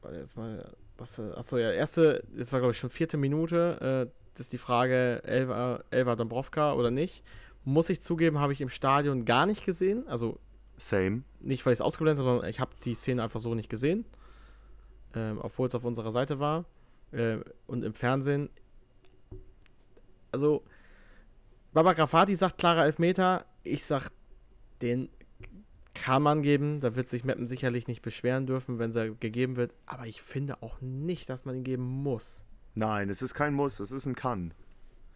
Warte, Jetzt mal, was, achso, ja, erste, jetzt war glaube ich schon vierte Minute, äh, das ist die Frage, Elva, Elva Dombrovka oder nicht. Muss ich zugeben, habe ich im Stadion gar nicht gesehen. Also
Same.
nicht, weil ich es ausgeblendet habe, sondern ich habe die Szene einfach so nicht gesehen. Ähm, obwohl es auf unserer Seite war. Äh, und im Fernsehen. Also, Baba Grafati sagt klarer Elfmeter. Ich sag, den kann man geben. Da wird sich Meppen sicherlich nicht beschweren dürfen, wenn er gegeben wird. Aber ich finde auch nicht, dass man ihn geben muss.
Nein, es ist kein Muss, es ist ein Kann.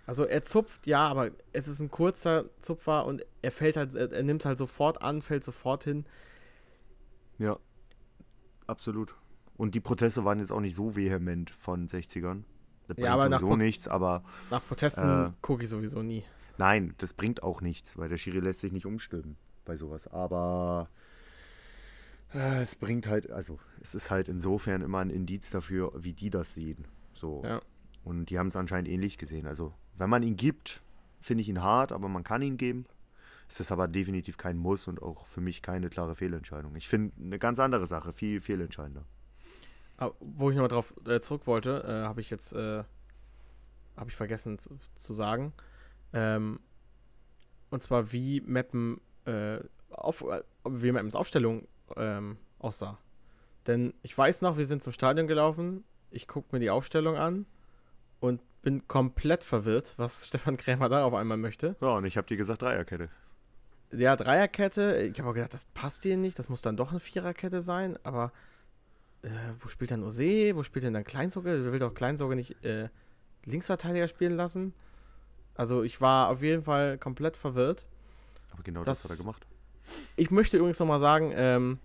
Also er zupft, ja, aber es ist ein kurzer Zupfer und er fällt halt, er, er nimmt halt sofort an, fällt sofort hin.
Ja, absolut. Und die Proteste waren jetzt auch nicht so vehement von 60ern. Das bringt
Ja, aber nach
sowieso nichts, aber
Nach Protesten
Äh.
gucke ich sowieso nie.
nein, das bringt auch nichts, weil der Schiri lässt sich nicht umstimmen bei sowas. Aber äh, es bringt halt, also es ist halt insofern immer ein Indiz dafür, wie die das sehen. So.
Ja.
Und die haben es anscheinend ähnlich gesehen. Also, wenn man ihn gibt, finde ich ihn hart, aber man kann ihn geben. Es ist aber definitiv kein Muss und auch für mich keine klare Fehlentscheidung. Ich finde eine ganz andere Sache, viel fehlentscheidender.
Ah, Wo ich nochmal drauf äh, zurück wollte, äh, habe ich jetzt, äh, habe ich vergessen zu, zu sagen. Ähm, und zwar wie Mappen, äh, auf, äh, wie Mappens Aufstellung ähm, aussah. Denn ich weiß noch, wir sind zum Stadion gelaufen, ich gucke mir die Aufstellung an und bin komplett verwirrt, was Stefan Krämer da auf einmal möchte.
Ja, und ich habe dir gesagt Dreierkette.
Ja, Dreierkette, ich habe auch gedacht, das passt hier nicht, das muss dann doch eine Viererkette sein, aber äh, wo spielt dann Ose, wo spielt denn dann Kleinsorge? Wer will doch Kleinsorge nicht äh, Linksverteidiger spielen lassen? Also ich war auf jeden Fall komplett verwirrt.
Aber genau das,
Das-
hat er gemacht.
Ich möchte übrigens nochmal sagen, ähm,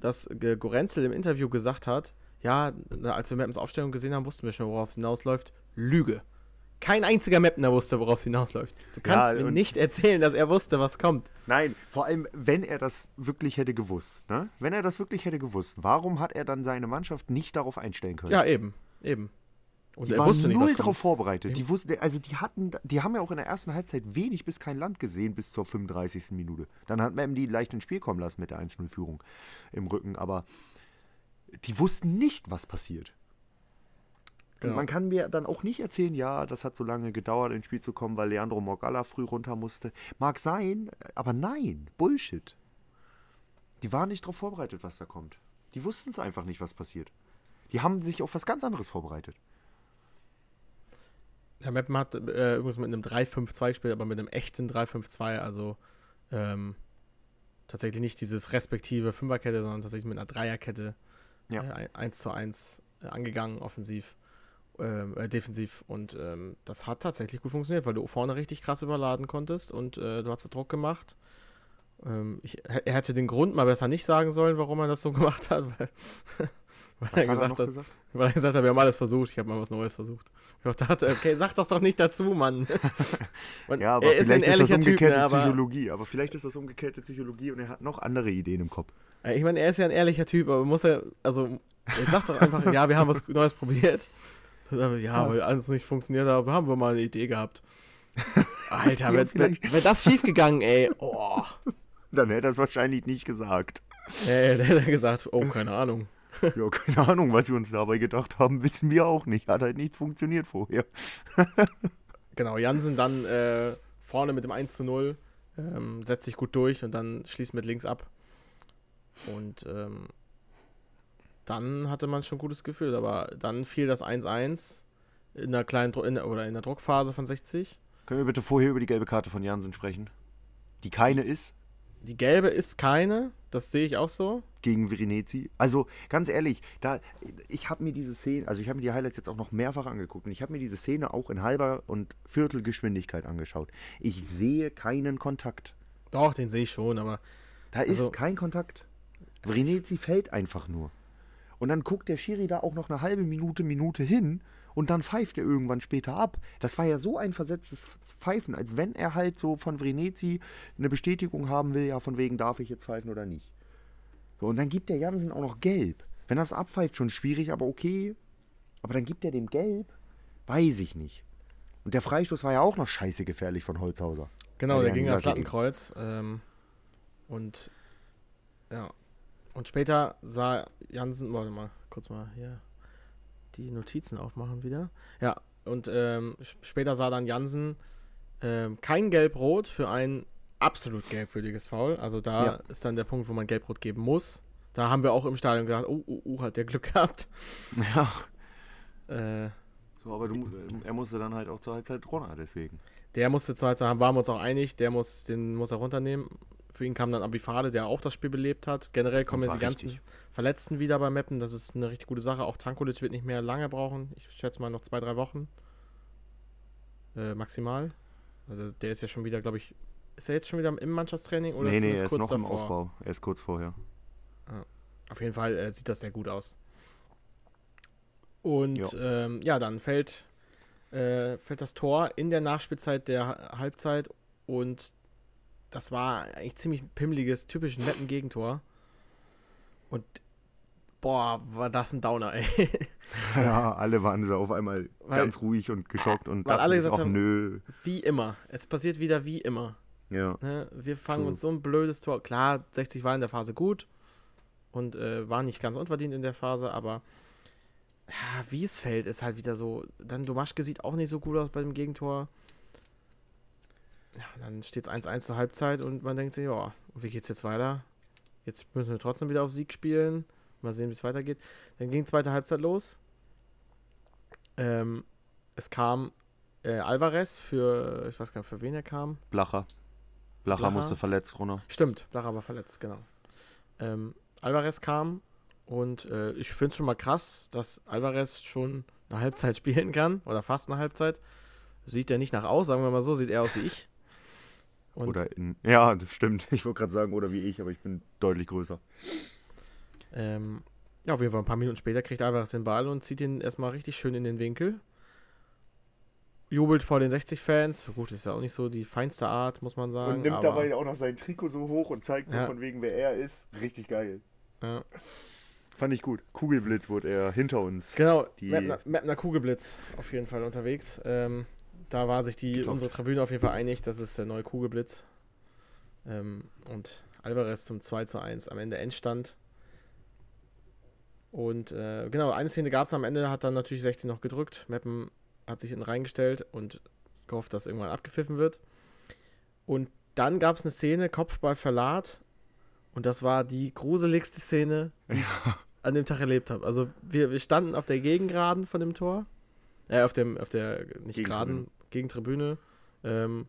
dass Gorenzel im Interview gesagt hat, ja, als wir Mappens Aufstellung gesehen haben, wussten wir schon, worauf es hinausläuft. Lüge. Kein einziger Mapner wusste, worauf es hinausläuft. Du kannst
Ja,
mir nicht erzählen, dass er wusste, was kommt.
Nein, vor allem, wenn er das wirklich hätte gewusst, ne? Wenn er das wirklich hätte gewusst, warum hat er dann seine Mannschaft nicht darauf einstellen können?
Ja, eben. Eben. Und
Die
er
waren
nicht,
null darauf vorbereitet. Die wussten, also die hatten, die haben ja auch in der ersten Halbzeit wenig bis kein Land gesehen bis zur 35. Minute. Dann hat man die leicht ins Spiel kommen lassen mit der 1-0-Führung im Rücken. Aber die wussten nicht, was passiert.
Genau.
man kann mir dann auch nicht erzählen, ja, das hat so lange gedauert, ins Spiel zu kommen, weil Leandro Morgalla früh runter musste. Mag sein, aber nein, Bullshit. Die waren nicht darauf vorbereitet, was da kommt. Die wussten es einfach nicht, was passiert. Die haben sich auf was ganz anderes vorbereitet.
Ja, Meppen hat äh, übrigens mit einem 3-5-2 gespielt, aber mit einem echten 3-5-2, also ähm, tatsächlich nicht dieses respektive Fünferkette, sondern tatsächlich mit einer Dreierkette
Ja.
äh, 1 zu 1 äh, angegangen, offensiv, äh, defensiv. Und ähm, das hat tatsächlich gut funktioniert, weil du vorne richtig krass überladen konntest und äh, du hast Druck gemacht. Ähm, ich, er hätte den Grund mal besser nicht sagen sollen, warum er das so gemacht hat, weil, weil er
er
gesagt hat,
gesagt?
weil er gesagt hat, wir haben alles versucht, ich habe mal was Neues versucht. Ich dachte, okay, sag das doch nicht dazu, Mann.
Ja, aber
er ist ein
vielleicht ist, das
ehrlicher Typ,
umgekehrte
ne, aber
Psychologie. Aber vielleicht ist das umgekehrte Psychologie und er hat noch andere Ideen im Kopf.
äh, ich meine, er ist ja ein ehrlicher Typ, aber muss er, also, jetzt sag doch einfach, ja, wir haben was Neues probiert. Dann sagen wir, Ja, weil alles nicht funktioniert hat, haben wir mal eine Idee gehabt. Alter,
Ja,
wäre das schiefgegangen, ey. Oh.
Dann hätte er es wahrscheinlich nicht gesagt.
Ey, der hätte gesagt, oh, keine Ahnung.
Ja, keine Ahnung, was wir uns dabei gedacht haben, wissen wir auch nicht. Hat halt nichts funktioniert vorher.
Genau, Jansen dann äh, vorne mit dem 1 zu 0, ähm, setzt sich gut durch und dann schließt mit links ab. Und ähm, dann hatte man schon ein gutes Gefühl, aber dann fiel das 1-1 in der kleinen in der, oder in der Druckphase von 60.
Können wir bitte vorher über die gelbe Karte von Jansen sprechen? Die keine ist
Die gelbe ist keine, das sehe ich auch so.
gegen Virinezi. Also ganz ehrlich, da ich habe mir diese Szene, also ich habe mir die Highlights jetzt auch noch mehrfach angeguckt und ich habe mir diese Szene auch in halber und Viertelgeschwindigkeit angeschaut. Ich sehe keinen Kontakt.
Doch, den sehe ich schon, aber
Da
Also-
ist kein Kontakt. Vrinezi fällt einfach nur. Und dann guckt der Schiri da auch noch eine halbe Minute, Minute hin und dann pfeift er irgendwann später ab. Das war ja so ein versetztes Pfeifen, als wenn er halt so von Vrinezi eine Bestätigung haben will, ja, von wegen darf ich jetzt pfeifen oder nicht. So, und dann gibt der Jansen auch noch gelb. Wenn das abpfeift, schon schwierig, aber okay. Aber dann gibt er dem gelb, weiß ich nicht. Und der Freistoß war ja auch noch scheiße gefährlich von Holzhauser.
genau, der ging ans. Lattenkreuz. Ähm, und ja. Und später sah Jansen, warte mal, kurz mal hier die Notizen aufmachen wieder. Ja, und ähm, später sah dann Jansen ähm, kein Gelb-Rot für ein absolut gelbwürdiges Foul. Also da
Ja.
ist dann der Punkt, wo man Gelb-Rot geben muss. Da haben wir auch im Stadion gedacht, oh, oh, oh, hat der Glück gehabt.
Ja.
Äh,
So, aber du, mu- er musste dann halt auch zur Halbzeit runter, deswegen.
Der musste zwar, da waren wir uns auch einig, der muss, den muss er runternehmen. Für ihn kam dann Abifade, der auch das Spiel belebt hat. Generell kommen jetzt die ganzen
richtig.
Verletzten wieder bei Meppen. Das ist eine richtig gute Sache. Auch Tankulic wird nicht mehr lange brauchen. Ich schätze mal noch zwei, drei Wochen. Äh, maximal. Also der ist ja schon wieder, glaube ich, ist er jetzt schon wieder im Mannschaftstraining oder
nee, nee, er ist
kurz
noch im
davor?
Aufbau. Er ist kurz vorher.
Auf jeden Fall äh, sieht das sehr gut aus. Und
Ja.
ähm, ja, dann fällt, äh, fällt das Tor in der Nachspielzeit der Ha- Halbzeit und das war eigentlich ziemlich pimmeliges, typisches netten Gegentor. Und boah, war das ein Downer, ey.
Ja, alle waren so auf einmal
Weil-
ganz ruhig und geschockt und
weil alle gesagt
ach
haben-
nö.
Wie immer. Es passiert wieder wie immer.
Ja.
Ne? Wir fangen
True.
uns so ein blödes Tor. Klar, 60 war in der Phase gut. und äh, war nicht ganz unverdient in der Phase, aber ja, wie es fällt, ist halt wieder so. Dann Domaschke sieht auch nicht so gut aus bei dem Gegentor. Ja, dann steht es 1-1 zur Halbzeit und man denkt sich, ja, wie geht's jetzt weiter? Jetzt müssen wir trotzdem wieder auf Sieg spielen. Mal sehen, wie es weitergeht. Dann ging zweite Halbzeit los. Ähm, es kam äh, Alvarez für, ich weiß gar nicht, für wen er kam.
Blacher. Blacher,
Blacher.
musste verletzt runter.
Stimmt, Blacher war verletzt, genau. Ähm, Alvarez kam und äh, ich finde es schon mal krass, dass Alvarez schon eine Halbzeit spielen kann oder fast eine Halbzeit. Sieht er nicht nach aus, sagen wir mal so, sieht er aus wie ich. Und
oder in. Ja, das stimmt. Ich wollte gerade sagen, oder wie ich, aber ich bin deutlich größer.
ähm, ja, auf jeden Fall ein paar Minuten später kriegt Alvarez den Ball und zieht ihn erstmal richtig schön in den Winkel. Jubelt vor den 60-Fans. Gut, ist ja auch nicht so die feinste Art, muss man sagen.
Und nimmt
aber,
dabei auch noch sein Trikot so hoch und zeigt so
Ja.
von wegen, wer er ist. Richtig geil.
Ja.
Fand ich gut. Kugelblitz wurde er hinter uns.
Genau,
Die-
Mapner, Mapner Kugelblitz auf jeden Fall unterwegs. Ähm, da war sich die, unsere Tribüne auf jeden Fall einig, das ist der neue Kugelblitz. Ähm, und Alvarez zum 2 zu 1 am Ende Endstand. Und äh, genau, eine Szene gab es am Ende, hat dann natürlich 16 noch gedrückt. Meppen hat sich hinten reingestellt und gehofft, dass irgendwann abgepfiffen wird. Und dann gab es eine Szene, Kopfball verlat. Und das war die gruseligste Szene, die ich an dem Tag erlebt habe. Also wir, wir standen auf der Gegengraden von dem Tor. Äh, auf dem, auf der, nicht
Gegentribüne.
Graden, Gegentribüne. Ähm,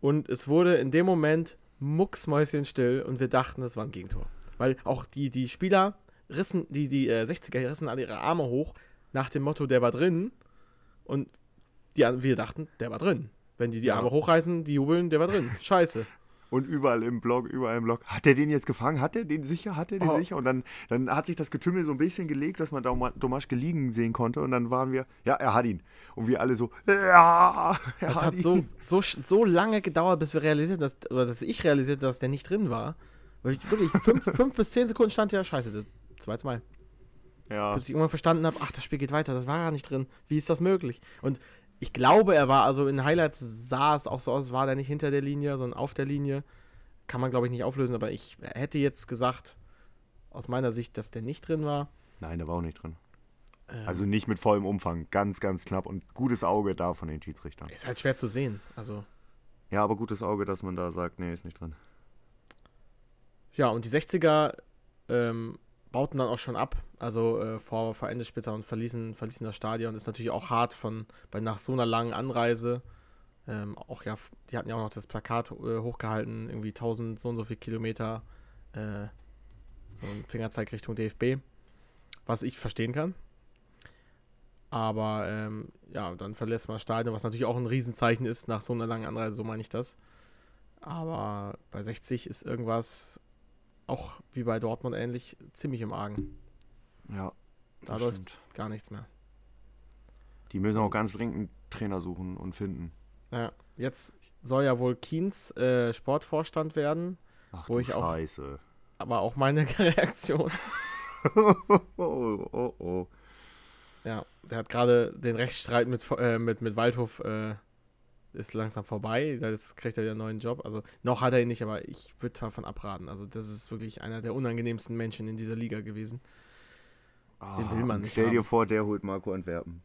und es wurde in dem Moment mucksmäuschenstill und wir dachten, das war ein Gegentor. Weil auch die, die Spieler rissen, die, die äh, 60er rissen alle ihre Arme hoch nach dem Motto, der war drin. Und die, wir dachten, der war drin. Wenn die die
Ja.
Arme hochreißen, die jubeln, der war drin. Scheiße.
Und überall im Blog, überall im Blog. Hat er den jetzt gefangen? Hat er den sicher? Hat er den
Oh.
sicher? Und dann, dann hat sich das Getümmel so ein bisschen gelegt, dass man Doma- Domaschke liegen sehen konnte. Und dann waren wir, ja, er hat ihn. Und wir alle so, ja, er
Es
hat,
hat so, so, so lange gedauert, bis wir realisiert dass, oder dass ich realisiert dass der nicht drin war. Weil ich wirklich fünf, fünf bis zehn Sekunden stand ja, scheiße, 2-2.
ja.
Bis ich irgendwann verstanden habe, ach, das Spiel geht weiter, das war gar nicht drin. Wie ist das möglich? Und ich glaube, er war, also in Highlights sah es auch so aus, war der nicht hinter der Linie, sondern auf der Linie. Kann man, glaube ich, nicht auflösen, aber ich hätte jetzt gesagt, aus meiner Sicht, dass der nicht drin war.
Nein, der war auch nicht drin.
Ähm,
Also nicht mit vollem Umfang. Ganz, ganz knapp. Und gutes Auge da von den Schiedsrichtern.
ist halt schwer zu sehen. Also,
Ja, aber gutes Auge, dass man da sagt, nee, ist nicht drin.
Ja, und die 60er ähm, bauten dann auch schon ab, also äh, vor, vor Ende später und verließen, verließen das Stadion. Ist natürlich auch hart von, bei nach so einer langen Anreise. Ähm, auch ja, die hatten ja auch noch das Plakat äh, hochgehalten, irgendwie 1000 so und so viel Kilometer, äh, so ein Fingerzeig Richtung DFB, was ich verstehen kann. Aber ähm, ja, dann verlässt man das Stadion, was natürlich auch ein Riesenzeichen ist nach so einer langen Anreise, so meine ich das. Aber bei 60 ist irgendwas auch wie bei Dortmund ähnlich, ziemlich im Argen.
Ja.
Da läuft
stimmt.
gar nichts mehr.
Die müssen auch ganz dringend einen Trainer suchen und finden.
Ja, jetzt soll ja wohl Kiens äh, Sportvorstand werden,
Ach
Wo
du
ich auch-
Scheiße.
aber auch meine Reaktion.
oh, oh, oh.
Ja, der hat gerade den Rechtsstreit mit, äh, mit, mit Waldhof äh, ist langsam vorbei. Jetzt kriegt er wieder einen neuen Job. Also noch hat er ihn nicht, aber ich würde davon abraten. Also das ist wirklich einer der unangenehmsten Menschen in dieser Liga gewesen. Den will man nicht
Stell dir
haben.
vor, der holt Marco Antwerpen.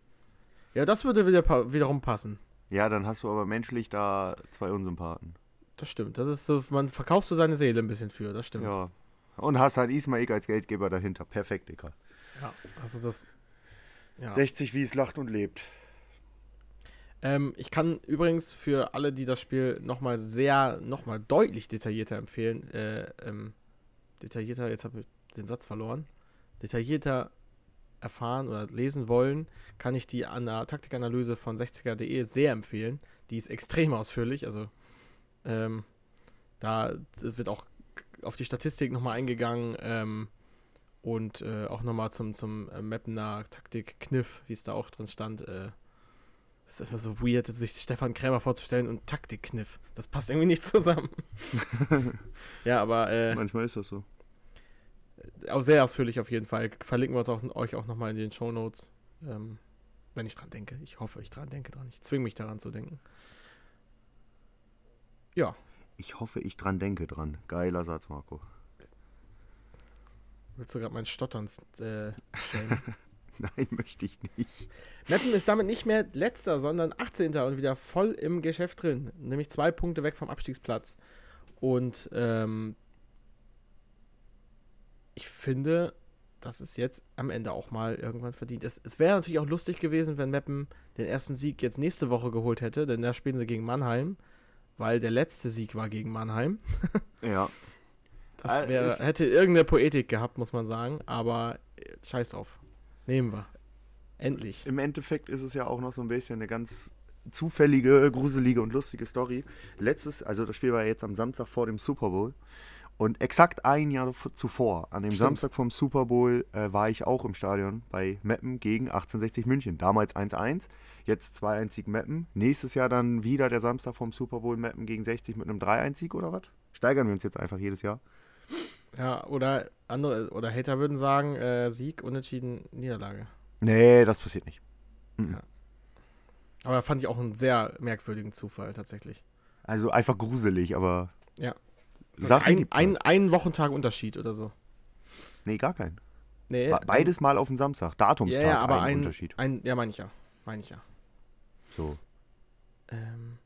Ja, das würde wieder wiederum passen.
Ja, dann hast du aber menschlich da zwei Unsympathen.
Das stimmt. Das ist so, man verkaufst du seine Seele ein bisschen für, das stimmt.
Ja. Und hast halt Ismail als Geldgeber dahinter. Perfekt, Dicker.
Ja, also das. Ja.
60, wie es lacht und lebt.
Ähm, ich kann übrigens für alle, die das Spiel nochmal sehr, nochmal deutlich detaillierter empfehlen, äh, ähm, detaillierter, jetzt habe ich den Satz verloren, detaillierter erfahren oder lesen wollen, kann ich die Ana Taktikanalyse von 60er.de sehr empfehlen. Die ist extrem ausführlich, also ähm, da es wird auch auf die Statistik nochmal eingegangen ähm, und äh, auch nochmal zum, zum äh, Mappener Taktik-Kniff, wie es da auch drin stand, äh, das ist einfach so weird, sich Stefan Krämer vorzustellen und Taktikkniff. Das passt irgendwie nicht zusammen. ja, aber äh,
Manchmal ist das so.
auch sehr ausführlich auf jeden Fall. Verlinken wir uns auch, euch auch nochmal in den Show Notes. Ähm, wenn ich dran denke. Ich hoffe, ich dran denke dran. Ich zwinge mich daran zu denken. Ja,
Ich hoffe, ich dran denke dran. Geiler Satz, Marco.
Willst du gerade mein Stottern äh, stellen?
Nein, möchte ich nicht.
Meppen ist damit nicht mehr letzter, sondern 18. und wieder voll im Geschäft drin. Nämlich zwei Punkte weg vom Abstiegsplatz. Und ähm, ich finde, das ist jetzt am Ende auch mal irgendwann verdient. Es, es wäre natürlich auch lustig gewesen, wenn Meppen den ersten Sieg jetzt nächste Woche geholt hätte, denn da spielen sie gegen Mannheim, weil der letzte Sieg war gegen Mannheim.
Ja.
Das
Äh,
wär, hätte irgendeine Poetik gehabt, muss man sagen, aber äh, scheiß drauf. Nehmen wir. Endlich.
Im Endeffekt ist es ja auch noch so ein bisschen eine ganz zufällige, gruselige und lustige Story. Letztes, also das Spiel war ja jetzt am Samstag vor dem Super Bowl. Und exakt ein Jahr zuvor, an dem
Stimmt.
Samstag vom Super Bowl, äh, war ich auch im Stadion bei Meppen gegen 1860 München. Damals 1-1, jetzt 2-1 Sieg Meppen. Nächstes Jahr dann wieder der Samstag vom Super Bowl Meppen gegen 60 mit einem 3-1 Sieg oder was? Steigern wir uns jetzt einfach jedes Jahr.
Ja, oder andere, oder Hater würden sagen, äh, Sieg, Unentschieden, Niederlage.
Nee, das passiert nicht. Mhm.
Aber fand ich auch einen sehr merkwürdigen Zufall tatsächlich.
Also einfach gruselig, aber.
Ja.
Sachen
ein,
gibt's
ein,
halt.
einen Wochentag Unterschied oder so.
Nee, gar keinen.
Nee,
Be- Beides mal auf den Samstag. Datumstag
Ja, ja, aber
ein
ein,
Unterschied.
ein ja, meine ich ja. Meine ich ja.
So.
Ähm,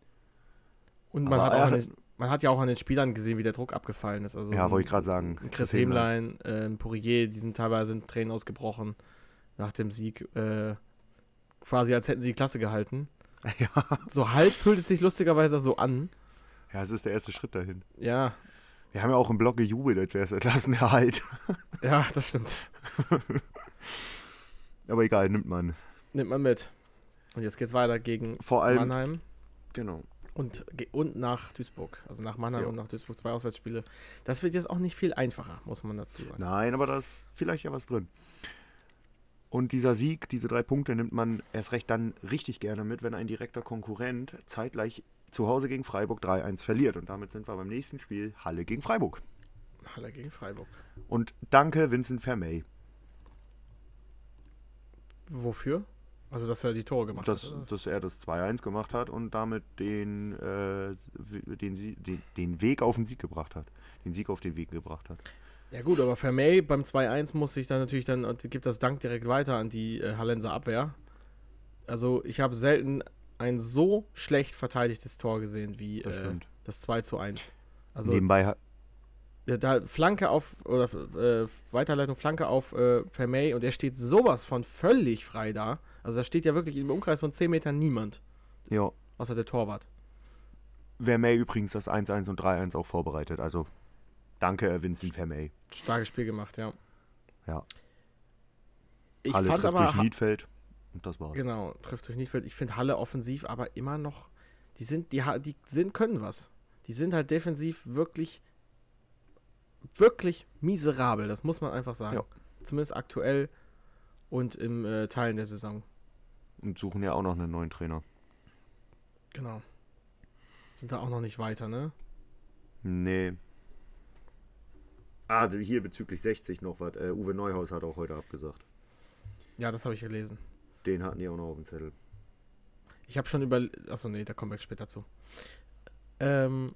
und man
Aber
hat, auch
hat-
den, man hat ja auch an den Spielern gesehen, wie der Druck abgefallen ist. Also
Ja, wollte ich gerade sagen.
Chris Hemlein, äh, Poirier, die sind teilweise in Tränen ausgebrochen nach dem Sieg. Äh, quasi als hätten sie die Klasse gehalten.
Ja.
So halb fühlt es sich lustigerweise so an.
ja, es ist der erste Schritt dahin.
Ja,
Wir haben ja auch im Blog gejubelt, als wäre es Klassenerhalt.
ja, das stimmt.
Aber egal, nimmt man.
Nimmt man mit. Und jetzt geht's weiter gegen
Vor allem,
Mannheim
genau.
Und, und nach Duisburg. Also nach Mannheim
Ja.
und nach Duisburg zwei Auswärtsspiele. Das wird jetzt auch nicht viel einfacher, muss man dazu sagen.
Nein, aber da ist vielleicht ja was drin. Und dieser Sieg, diese drei Punkte nimmt man erst recht dann richtig gerne mit, wenn ein direkter Konkurrent zeitgleich zu Hause gegen Freiburg 3-1 verliert. Und damit sind wir beim nächsten Spiel Halle gegen Freiburg.
Halle gegen Freiburg.
Und danke Vincent Vermey.
Wofür? Also, dass er die Tore gemacht
dass,
hat. oder
dass er das 2-1 gemacht hat und damit den, äh, den, den, den Weg auf den Sieg gebracht hat. Den Sieg auf den Weg gebracht hat.
Ja gut, aber Vermey beim 2-1 muss sich dann natürlich dann, und gibt das Dank direkt weiter an die äh, Hallenser Abwehr. Also ich habe selten ein so schlecht verteidigtes Tor gesehen wie
Das
äh, das 2 zu 1. Also
Nebenbei
ja, da Flanke auf, oder äh, Weiterleitung Flanke auf äh, Vermey und er steht sowas von völlig frei da. Also da steht ja wirklich im Umkreis von 10 Metern niemand,
ja,
außer der Torwart.
Vermey übrigens das 1-1 und 3-1 auch vorbereitet. Also danke Vincent Vermey.
Starkes Spiel gemacht, ja.
Ja.
Ich
Halle trifft
aber,
durch Niedfeld und das war's.
Genau, trifft durch Niedfeld. Ich finde Halle offensiv aber immer noch, die sind, die, die sind, können was. Die sind halt defensiv wirklich, wirklich miserabel, das muss man einfach sagen.
Ja.
Zumindest aktuell und im äh, Teilen der Saison.
Und suchen ja auch noch einen neuen Trainer.
Genau. Sind da auch noch nicht weiter, ne?
Nee. Ah, hier bezüglich 60 noch was. Äh, Uwe Neuhaus hat auch heute abgesagt.
Ja, das habe ich gelesen.
Den hatten die auch noch auf dem Zettel.
Ich habe schon über. Achso, nee, da kommen wir später zu. Ähm,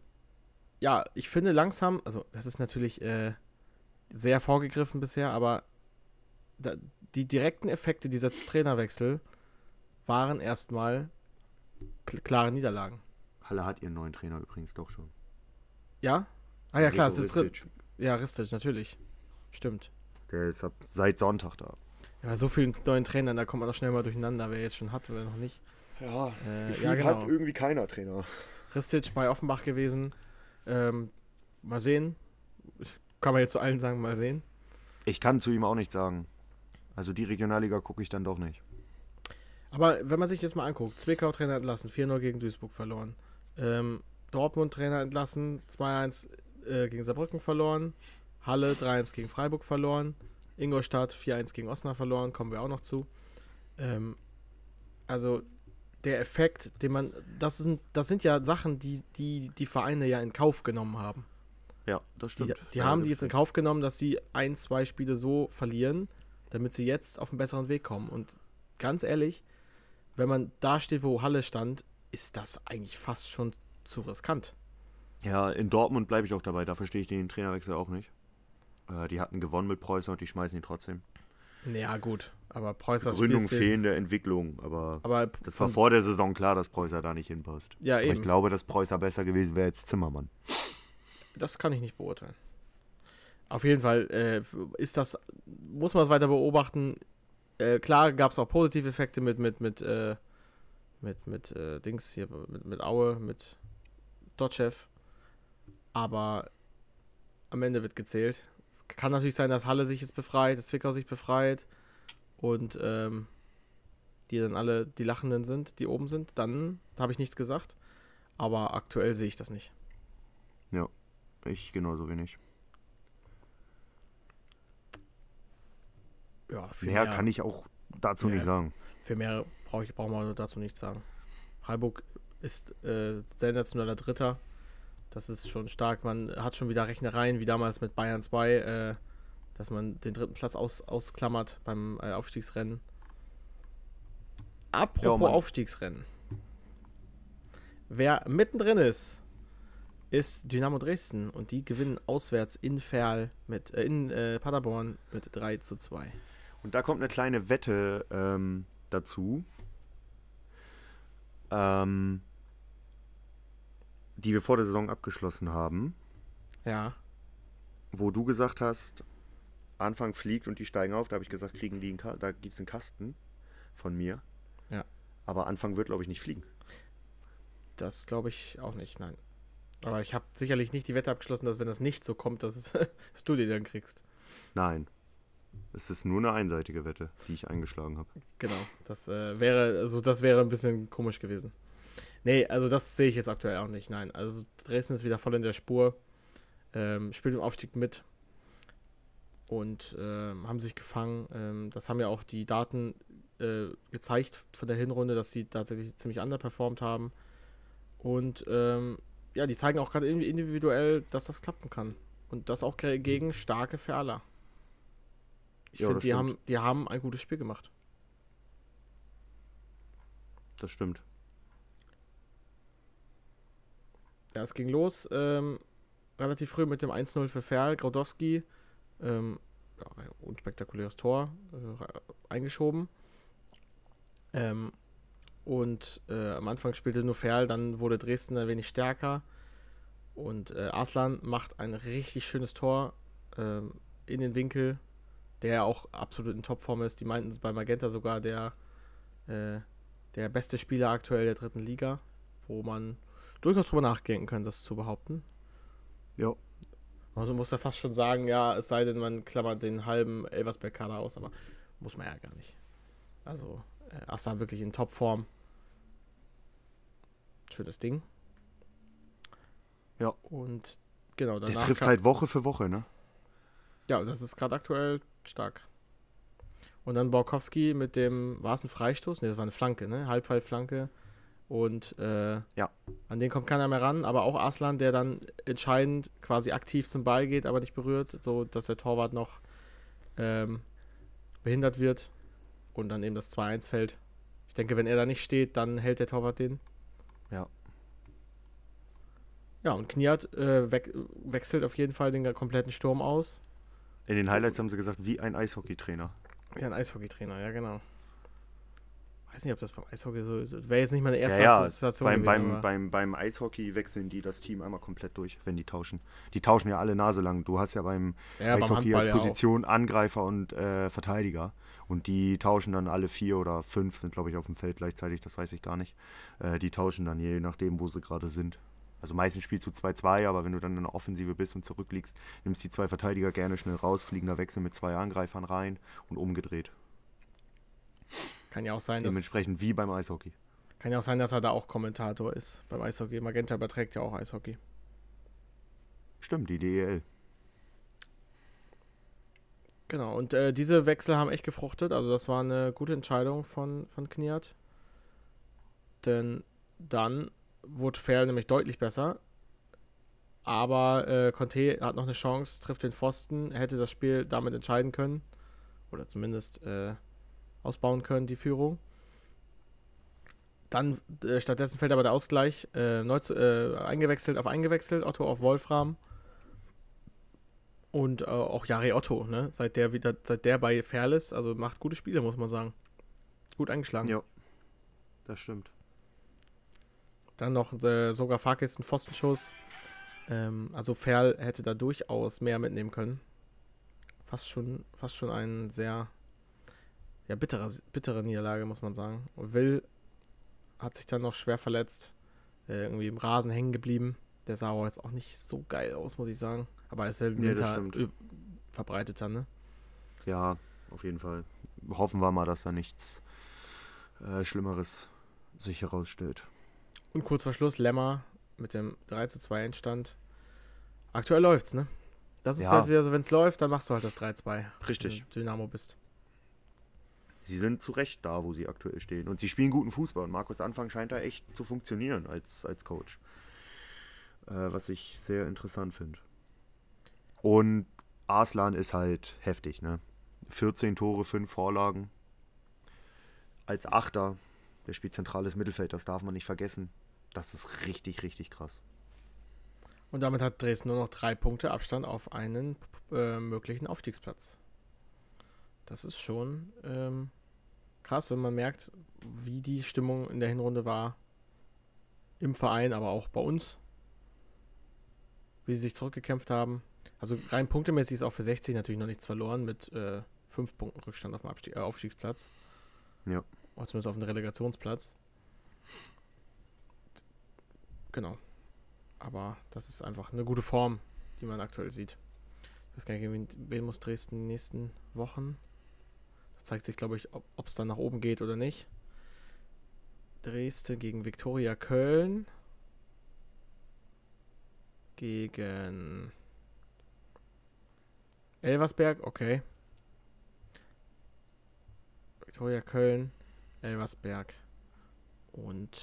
ja, ich finde langsam, also das ist natürlich äh, sehr vorgegriffen bisher, aber da, die direkten Effekte dieser Trainerwechsel waren erstmal kl klare Niederlagen.
Halle hat ihren neuen Trainer übrigens doch schon.
Ja? Ah ja, klar, es ist Ri-
Ristic.
Ja, Ristic, natürlich. Stimmt.
Der ist ab, seit Sonntag da.
Ja, so vielen neuen Trainern, da kommt man doch schnell mal durcheinander, wer jetzt schon hat und wer noch nicht.
Ja,
Äh, ja, genau.
hat irgendwie keiner Trainer.
Ristic bei Offenbach gewesen. Ähm, mal sehen. Kann man jetzt zu allen sagen, mal sehen.
Ich kann zu ihm auch nichts sagen. Also die Regionalliga gucke ich dann doch nicht.
Aber wenn man sich jetzt mal anguckt, Zwickau Trainer entlassen, 4-0 gegen Duisburg verloren. Ähm, Dortmund Trainer entlassen, 2-1 äh, gegen Saarbrücken verloren. Halle 3-1 gegen Freiburg verloren. Ingolstadt 4-1 gegen Osnabrück verloren, kommen wir auch noch zu. Ähm, also der Effekt, den man, das sind, das sind ja Sachen, die, die die Vereine ja in Kauf genommen haben.
Ja, das
Die,
stimmt.
die
Ja,
haben die jetzt in. Kauf genommen, dass sie ein, zwei Spiele so verlieren, damit sie jetzt auf einen besseren Weg kommen. Und ganz ehrlich, wenn man da steht, wo Halle stand, ist das eigentlich fast schon zu riskant.
Ja, in Dortmund bleibe ich auch dabei. Da verstehe ich den Trainerwechsel auch nicht. Äh, die hatten gewonnen mit Preußer und die schmeißen ihn trotzdem.
Ja, gut. Aber Preußer
Gründung, fehlende Entwicklung, aber,
Aber
das war vor der Saison klar, dass Preußer da nicht hinpasst.
Ja,
aber
eben.
ich glaube, dass Preußer besser gewesen wäre als Zimmermann.
Das kann ich nicht beurteilen. Auf jeden Fall äh, ist das, muss man es weiter beobachten. Äh, klar gab es auch positive Effekte mit, mit, mit, äh, mit, mit äh, Dings hier, mit, mit Aue, mit Dotchev. Aber am Ende wird gezählt. Kann natürlich sein, dass Halle sich jetzt befreit, dass Zwickau sich befreit und ähm, die dann alle die Lachenden sind, die oben sind. Dann habe ich nichts gesagt. Aber aktuell sehe ich das nicht.
Ich genauso wenig.
Ja, viel
Mehr kann ich auch dazu
Ja.
nicht sagen.
Für mehr brauche ich brauchen wir dazu nichts sagen. Freiburg ist äh, sensationeller Dritter. Das ist schon stark. Man hat schon wieder Rechnereien, wie damals mit Bayern 2, äh, dass man den dritten Platz aus, ausklammert beim äh, Aufstiegsrennen. Apropos
Mann.
Aufstiegsrennen. Wer mittendrin ist, ist Dynamo Dresden und die gewinnen auswärts in Ferl mit äh, in äh, Paderborn mit 3 zu 2.
Und da kommt eine kleine Wette ähm, dazu, ähm, die wir vor der Saison abgeschlossen haben,
Ja.
wo du gesagt hast, Anfang fliegt und die steigen auf. Da habe ich gesagt, kriegen die einen Ka da gibt es einen Kasten von mir.
Ja.
Aber Anfang wird, glaube ich, nicht fliegen.
Das glaube ich auch nicht, nein. Aber ich habe sicherlich nicht die Wette abgeschlossen, dass wenn das nicht so kommt, dass, es, dass du die dann kriegst.
Nein. Es ist nur eine einseitige Wette, die ich eingeschlagen habe.
Genau. Das äh, wäre, also das wäre ein bisschen komisch gewesen. Nee, also das sehe ich jetzt aktuell auch nicht, nein. Also Dresden ist wieder voll in der Spur, ähm, spielt im Aufstieg mit und ähm, haben sich gefangen. Ähm, das haben ja auch die Daten äh, gezeigt von der Hinrunde, dass sie tatsächlich ziemlich underperformt haben. Und ähm, ja, die zeigen auch gerade individuell, dass das klappen kann. Und das auch ge- gegen starke Ferler. Ich
Ja,
finde, die
stimmt.
haben, die haben ein gutes Spiel gemacht.
Das stimmt.
Ja, es ging los ähm, relativ früh mit dem 1-0 für Ferl. Graudowski, ähm, ja, ein unspektakuläres Tor, äh, eingeschoben. Ähm, und äh, am Anfang spielte nur Ferl, dann wurde Dresden ein wenig stärker. Und äh, Arslan macht ein richtig schönes Tor ähm, in den Winkel, der ja auch absolut in Topform ist. Die meinten es bei Magenta sogar der, äh, der beste Spieler aktuell der dritten Liga, wo man durchaus drüber nachdenken können, das zu behaupten.
Ja.
Also muss ja fast schon sagen, ja, es sei denn, man klammert den halben Elversberg-Kader aus, aber muss man ja gar nicht. Also, äh, Aslan wirklich in Topform. Schönes Ding.
Ja.
Und genau,
Der
danach.
trifft
kam-
halt Woche für Woche, ne?
Ja, das ist gerade aktuell stark. Und dann Borkowski mit dem, war es ein Freistoß? Ne, das war eine Flanke, ne? Halbfallflanke. Und äh,
Ja.
an den kommt keiner mehr ran, aber auch Aslan, der dann entscheidend quasi aktiv zum Ball geht, aber nicht berührt, so dass der Torwart noch ähm, behindert wird und dann eben das 2-1 fällt. Ich denke, wenn er da nicht steht, dann hält der Torwart den.
Ja.
Ja, und Kniat äh, weg, wechselt auf jeden Fall den kompletten Sturm aus.
In den Highlights haben sie gesagt, wie ein Eishockeytrainer.
Ja, ein Eishockeytrainer, ja genau. Weiß nicht, ob das beim Eishockey so ist. Wäre jetzt nicht meine
Ja,
erste
ja,
Assoziation
beim,
gewesen,
beim, beim, beim Eishockey wechseln die das Team einmal komplett durch, wenn die tauschen. Die tauschen ja alle Nase lang. Du hast ja beim
ja, beim
Eishockey
Handball
als
ja.
Position Angreifer und äh, Verteidiger. Und die tauschen dann alle vier oder fünf, sind glaube ich auf dem Feld gleichzeitig, das weiß ich gar nicht. Äh, die tauschen dann je nachdem, wo sie gerade sind. Also meistens spielst du 2-2, aber wenn du dann in der Offensive bist und zurückliegst, nimmst die zwei Verteidiger gerne schnell raus, fliegen da Wechsel mit zwei Angreifern rein und umgedreht.
Kann ja auch sein, dass,
Dementsprechend wie beim Eishockey.
kann ja auch sein, dass er da auch Kommentator ist beim Eishockey. Magenta überträgt ja auch Eishockey.
Stimmt, die DEL.
Genau, und äh, diese Wechsel haben echt gefruchtet. Also das war eine gute Entscheidung von, von Kniat. Denn dann wurde Ferl nämlich deutlich besser. Aber äh, Conte hat noch eine Chance, trifft den Pfosten, hätte das Spiel damit entscheiden können. Oder zumindest äh, ausbauen können, die Führung. Dann äh, stattdessen fällt aber der Ausgleich äh, neu zu, äh, eingewechselt auf eingewechselt, Otto auf Wolfram. Und äh, auch Jari Otto, ne? Seit der wieder, seit der bei Ferl ist, also macht gute Spiele, muss man sagen. Gut eingeschlagen.
Ja, das stimmt.
Dann noch äh, sogar Farkis ein Pfostenschuss. Ähm, also Ferl hätte da durchaus mehr mitnehmen können. Fast schon, fast schon ein sehr ja, bittere, bittere Niederlage, muss man sagen. Und Will hat sich dann noch schwer verletzt. Äh, irgendwie im Rasen hängen geblieben. Der sah aber jetzt auch nicht so geil aus, muss ich sagen. Aber er ist ja im Winter
stimmt.
ö- verbreiteter, ne?
Ja, auf jeden Fall. Hoffen wir mal, dass da nichts äh, Schlimmeres sich herausstellt.
Und kurz vor Schluss Lemmer mit dem 3 zu 2 Endstand. Aktuell läuft's, ne? Das ist
Ja.
halt wieder so, wenn es läuft, dann machst du halt das 3-2.
Richtig.
Wenn du Dynamo bist.
Sie sind zu Recht da, wo sie aktuell stehen. Und sie spielen guten Fußball. Und Markus Anfang scheint da echt zu funktionieren als, als Coach. Äh, was ich sehr interessant finde. Und Arslan ist halt heftig, ne? 14 Tore, 5 Vorlagen. Als Achter, der spielt zentrales Mittelfeld, das darf man nicht vergessen. Das ist richtig, richtig krass.
Und damit hat Dresden nur noch drei Punkte Abstand auf einen äh, möglichen Aufstiegsplatz. Das ist schon ähm, krass, wenn man merkt, wie die Stimmung in der Hinrunde war. Im Verein, aber auch bei uns. Wie sie sich zurückgekämpft haben. Also rein punktemäßig ist auch für 60 natürlich noch nichts verloren mit äh, fünf Punkten Rückstand auf dem Abstieg, äh, Aufstiegsplatz.
Ja.
Oder zumindest auf dem Relegationsplatz. Genau. Aber das ist einfach eine gute Form, die man aktuell sieht. Ich weiß gar nicht, wen muss Dresden in den nächsten Wochen? Da zeigt sich, glaube ich, ob es dann nach oben geht oder nicht. Dresden gegen Viktoria Köln. Gegen Elversberg, okay. Viktoria Köln, Elversberg und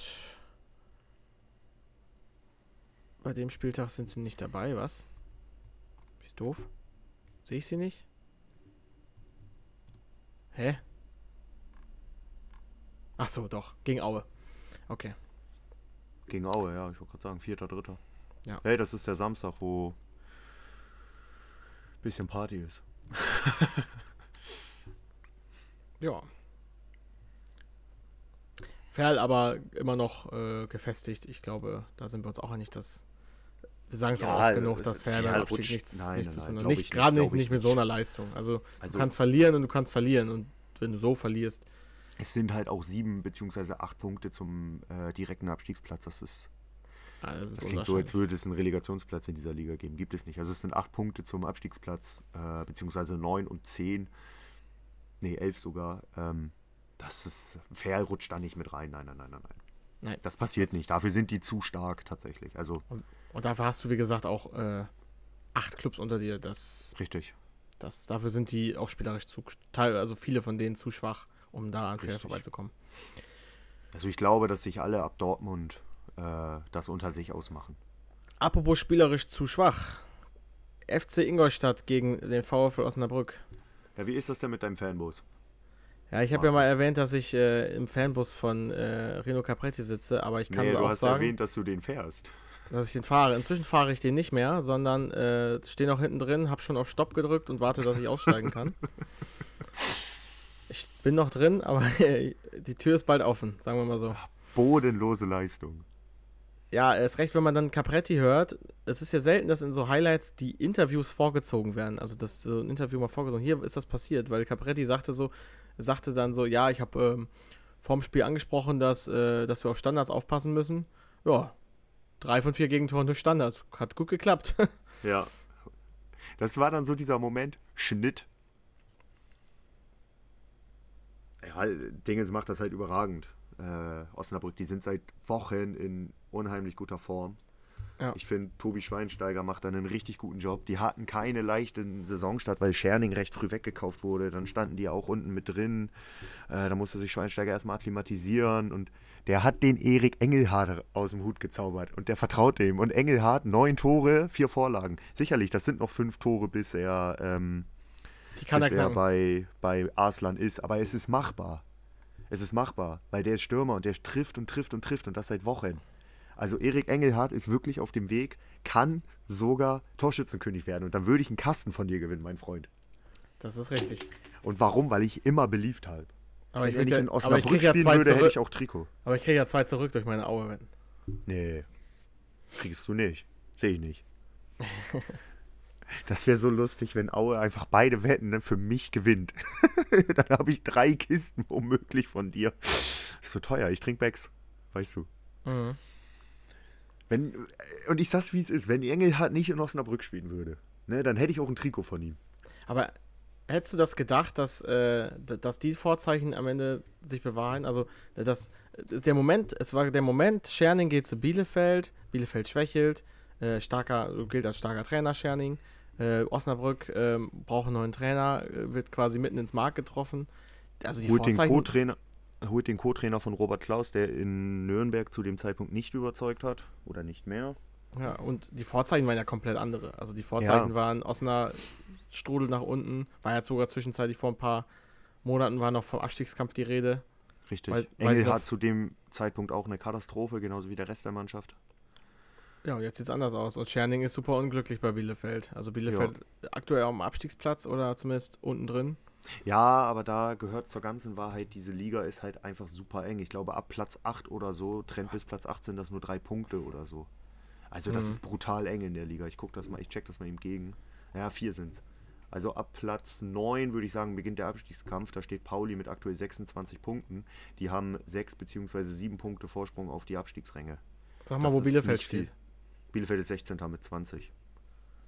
bei dem Spieltag sind sie nicht dabei, was? Bist doof? Sehe ich sie nicht? Hä? Ach so, doch, gegen Aue. Okay.
Gegen Aue, ja, ich wollte gerade sagen, vierter, dritter.
Ja.
Hey, das ist der Samstag, wo bisschen Party ist.
Ja. Ferl aber immer noch äh, gefestigt. Ich glaube, da sind wir uns auch einig, dass wir sagen es
Ja,
auch oft genug, dass
Ferl
beim Abstieg
rutscht-
nichts,
nein,
nichts
nein,
zu tun hat. gerade nicht, nicht mit so einer Leistung. Also,
Also-
du kannst verlieren und du kannst verlieren. Und wenn du so verlierst,
Es sind halt auch sieben beziehungsweise acht Punkte zum äh, direkten Abstiegsplatz. Das ist,
ah, das ist
das klingt so, als würde es einen Relegationsplatz in dieser Liga geben. Gibt es nicht. Also es sind acht Punkte zum Abstiegsplatz, äh, beziehungsweise neun und zehn. Nee, elf sogar. Ähm, das ist, Fair rutscht da nicht mit rein. Nein, nein, nein, nein, nein.
Nein.
Das passiert
Das-
nicht. Dafür sind die zu stark tatsächlich. Also
Und dafür hast du, wie gesagt, auch äh, acht Clubs unter dir. Das,
richtig.
das, dafür sind die auch spielerisch zu, also viele von denen zu schwach, um da an Fair vorbeizukommen.
Also ich glaube, dass sich alle ab Dortmund äh, das unter sich ausmachen.
Apropos spielerisch zu schwach. FC Ingolstadt gegen den VfL Osnabrück.
Ja, wie ist das denn mit deinem Fanbus?
Ja, ich habe ja mal erwähnt, dass ich äh, im Fanbus von äh, Reno Capretti sitze, aber ich kann
Nee,
dir
du
auch
hast
sagen,
erwähnt, dass du den fährst.
dass ich den fahre. Inzwischen fahre ich den nicht mehr, sondern äh, stehe noch hinten drin, habe schon auf Stopp gedrückt und warte, dass ich aussteigen kann. Ich bin noch drin, aber die Tür ist bald offen, sagen wir mal so.
Bodenlose Leistung.
Ja, erst recht, wenn man dann Capretti hört. Es ist ja selten, dass in so Highlights die Interviews vorgezogen werden. Also, dass so ein Interview mal vorgezogen Hier ist das passiert, weil Capretti sagte so, sagte dann so, ja, ich habe ähm, vorm Spiel angesprochen, dass, äh, dass wir auf Standards aufpassen müssen. Ja, drei von vier Gegentoren durch Standards. Hat gut geklappt.
Ja. Das war dann so dieser Moment, Schnitt. Ja, Dingens macht das halt überragend. Äh, Osnabrück, die sind seit Wochen in unheimlich guter Form.
Ja.
Ich finde, Tobi Schweinsteiger macht dann einen richtig guten Job. Die hatten keine leichte Saisonstart, weil Scherning recht früh weggekauft wurde. Dann standen die auch unten mit drin. Äh, da musste sich Schweinsteiger erstmal akklimatisieren. Und der hat den Erik Engelhardt aus dem Hut gezaubert. Und der vertraut dem. Und Engelhardt, neun Tore, vier Vorlagen. Sicherlich, das sind noch fünf Tore, bis er, ähm, bis er bei, bei Arslan ist. Aber es ist machbar. Es ist machbar, weil der ist Stürmer und der trifft und trifft und trifft und das seit Wochen. Also Erik Engelhardt ist wirklich auf dem Weg, kann sogar Torschützenkönig werden. Und dann würde ich einen Kasten von dir gewinnen, mein Freund.
Das ist richtig.
Und warum? Weil ich immer beliebt habe.
Aber
Wenn
ich,
nicht
ja,
in
ich
Osnabrück
krieg ja
spielen würde, hätte ich auch Trikot.
Aber ich kriege ja zwei zurück durch meine Aue-Wetten.
Nee, kriegst du nicht. Sehe ich nicht. Das wäre so lustig, wenn Aue einfach beide Wetten ne, für mich gewinnt. Dann habe ich drei Kisten womöglich von dir. ist so teuer, ich trinke Becks, weißt du.
Mhm.
Wenn, und ich sag's wie es ist, wenn Engelhardt nicht in Osnabrück spielen würde, ne, dann hätte ich auch ein Trikot von ihm.
Aber hättest du das gedacht, dass, äh, dass die Vorzeichen am Ende sich bewahren? Also, äh, das, äh, der Moment, es war der Moment, Scherning geht zu Bielefeld, Bielefeld schwächelt, äh, starker, gilt als starker Trainer Scherning. Äh, Osnabrück ähm, braucht einen neuen Trainer, äh, wird quasi mitten ins Mark getroffen. Also die
Holt den
Vorzeichen,
Co-Trainer holt den Co-Trainer von Robert Klaus, der in Nürnberg zu dem Zeitpunkt nicht überzeugt hat oder nicht mehr.
ja, und die Vorzeichen waren ja komplett andere. Also die Vorzeichen
Ja.
waren Osnabrück Strudel nach unten, war ja sogar zwischenzeitlich vor ein paar Monaten war noch vom Abstiegskampf die Rede.
Richtig.
Weil-
Engelhardt
noch-
zu dem Zeitpunkt auch eine Katastrophe, genauso wie der Rest der Mannschaft.
Ja, und jetzt sieht es anders aus. Und Scherning ist super unglücklich bei Bielefeld. Also Bielefeld aktuell am Abstiegsplatz oder zumindest unten drin.
Ja, aber da gehört zur ganzen Wahrheit, diese Liga ist halt einfach super eng. Ich glaube, ab Platz 8 oder so, trennt bis Platz 8 sind das nur drei Punkte oder so. Also das
Mhm.
ist brutal eng in der Liga. Ich guck das mal, ich check das mal eben gegen. Ja, vier sind's. Also ab Platz 9 würde ich sagen, beginnt der Abstiegskampf. Da steht Pauli mit aktuell 26 Punkten. Die haben 6 bzw. 7 Punkte Vorsprung auf die Abstiegsränge.
Sag mal,
Das
wo Bielefeld steht.
Bielefeld ist 16. mit 20.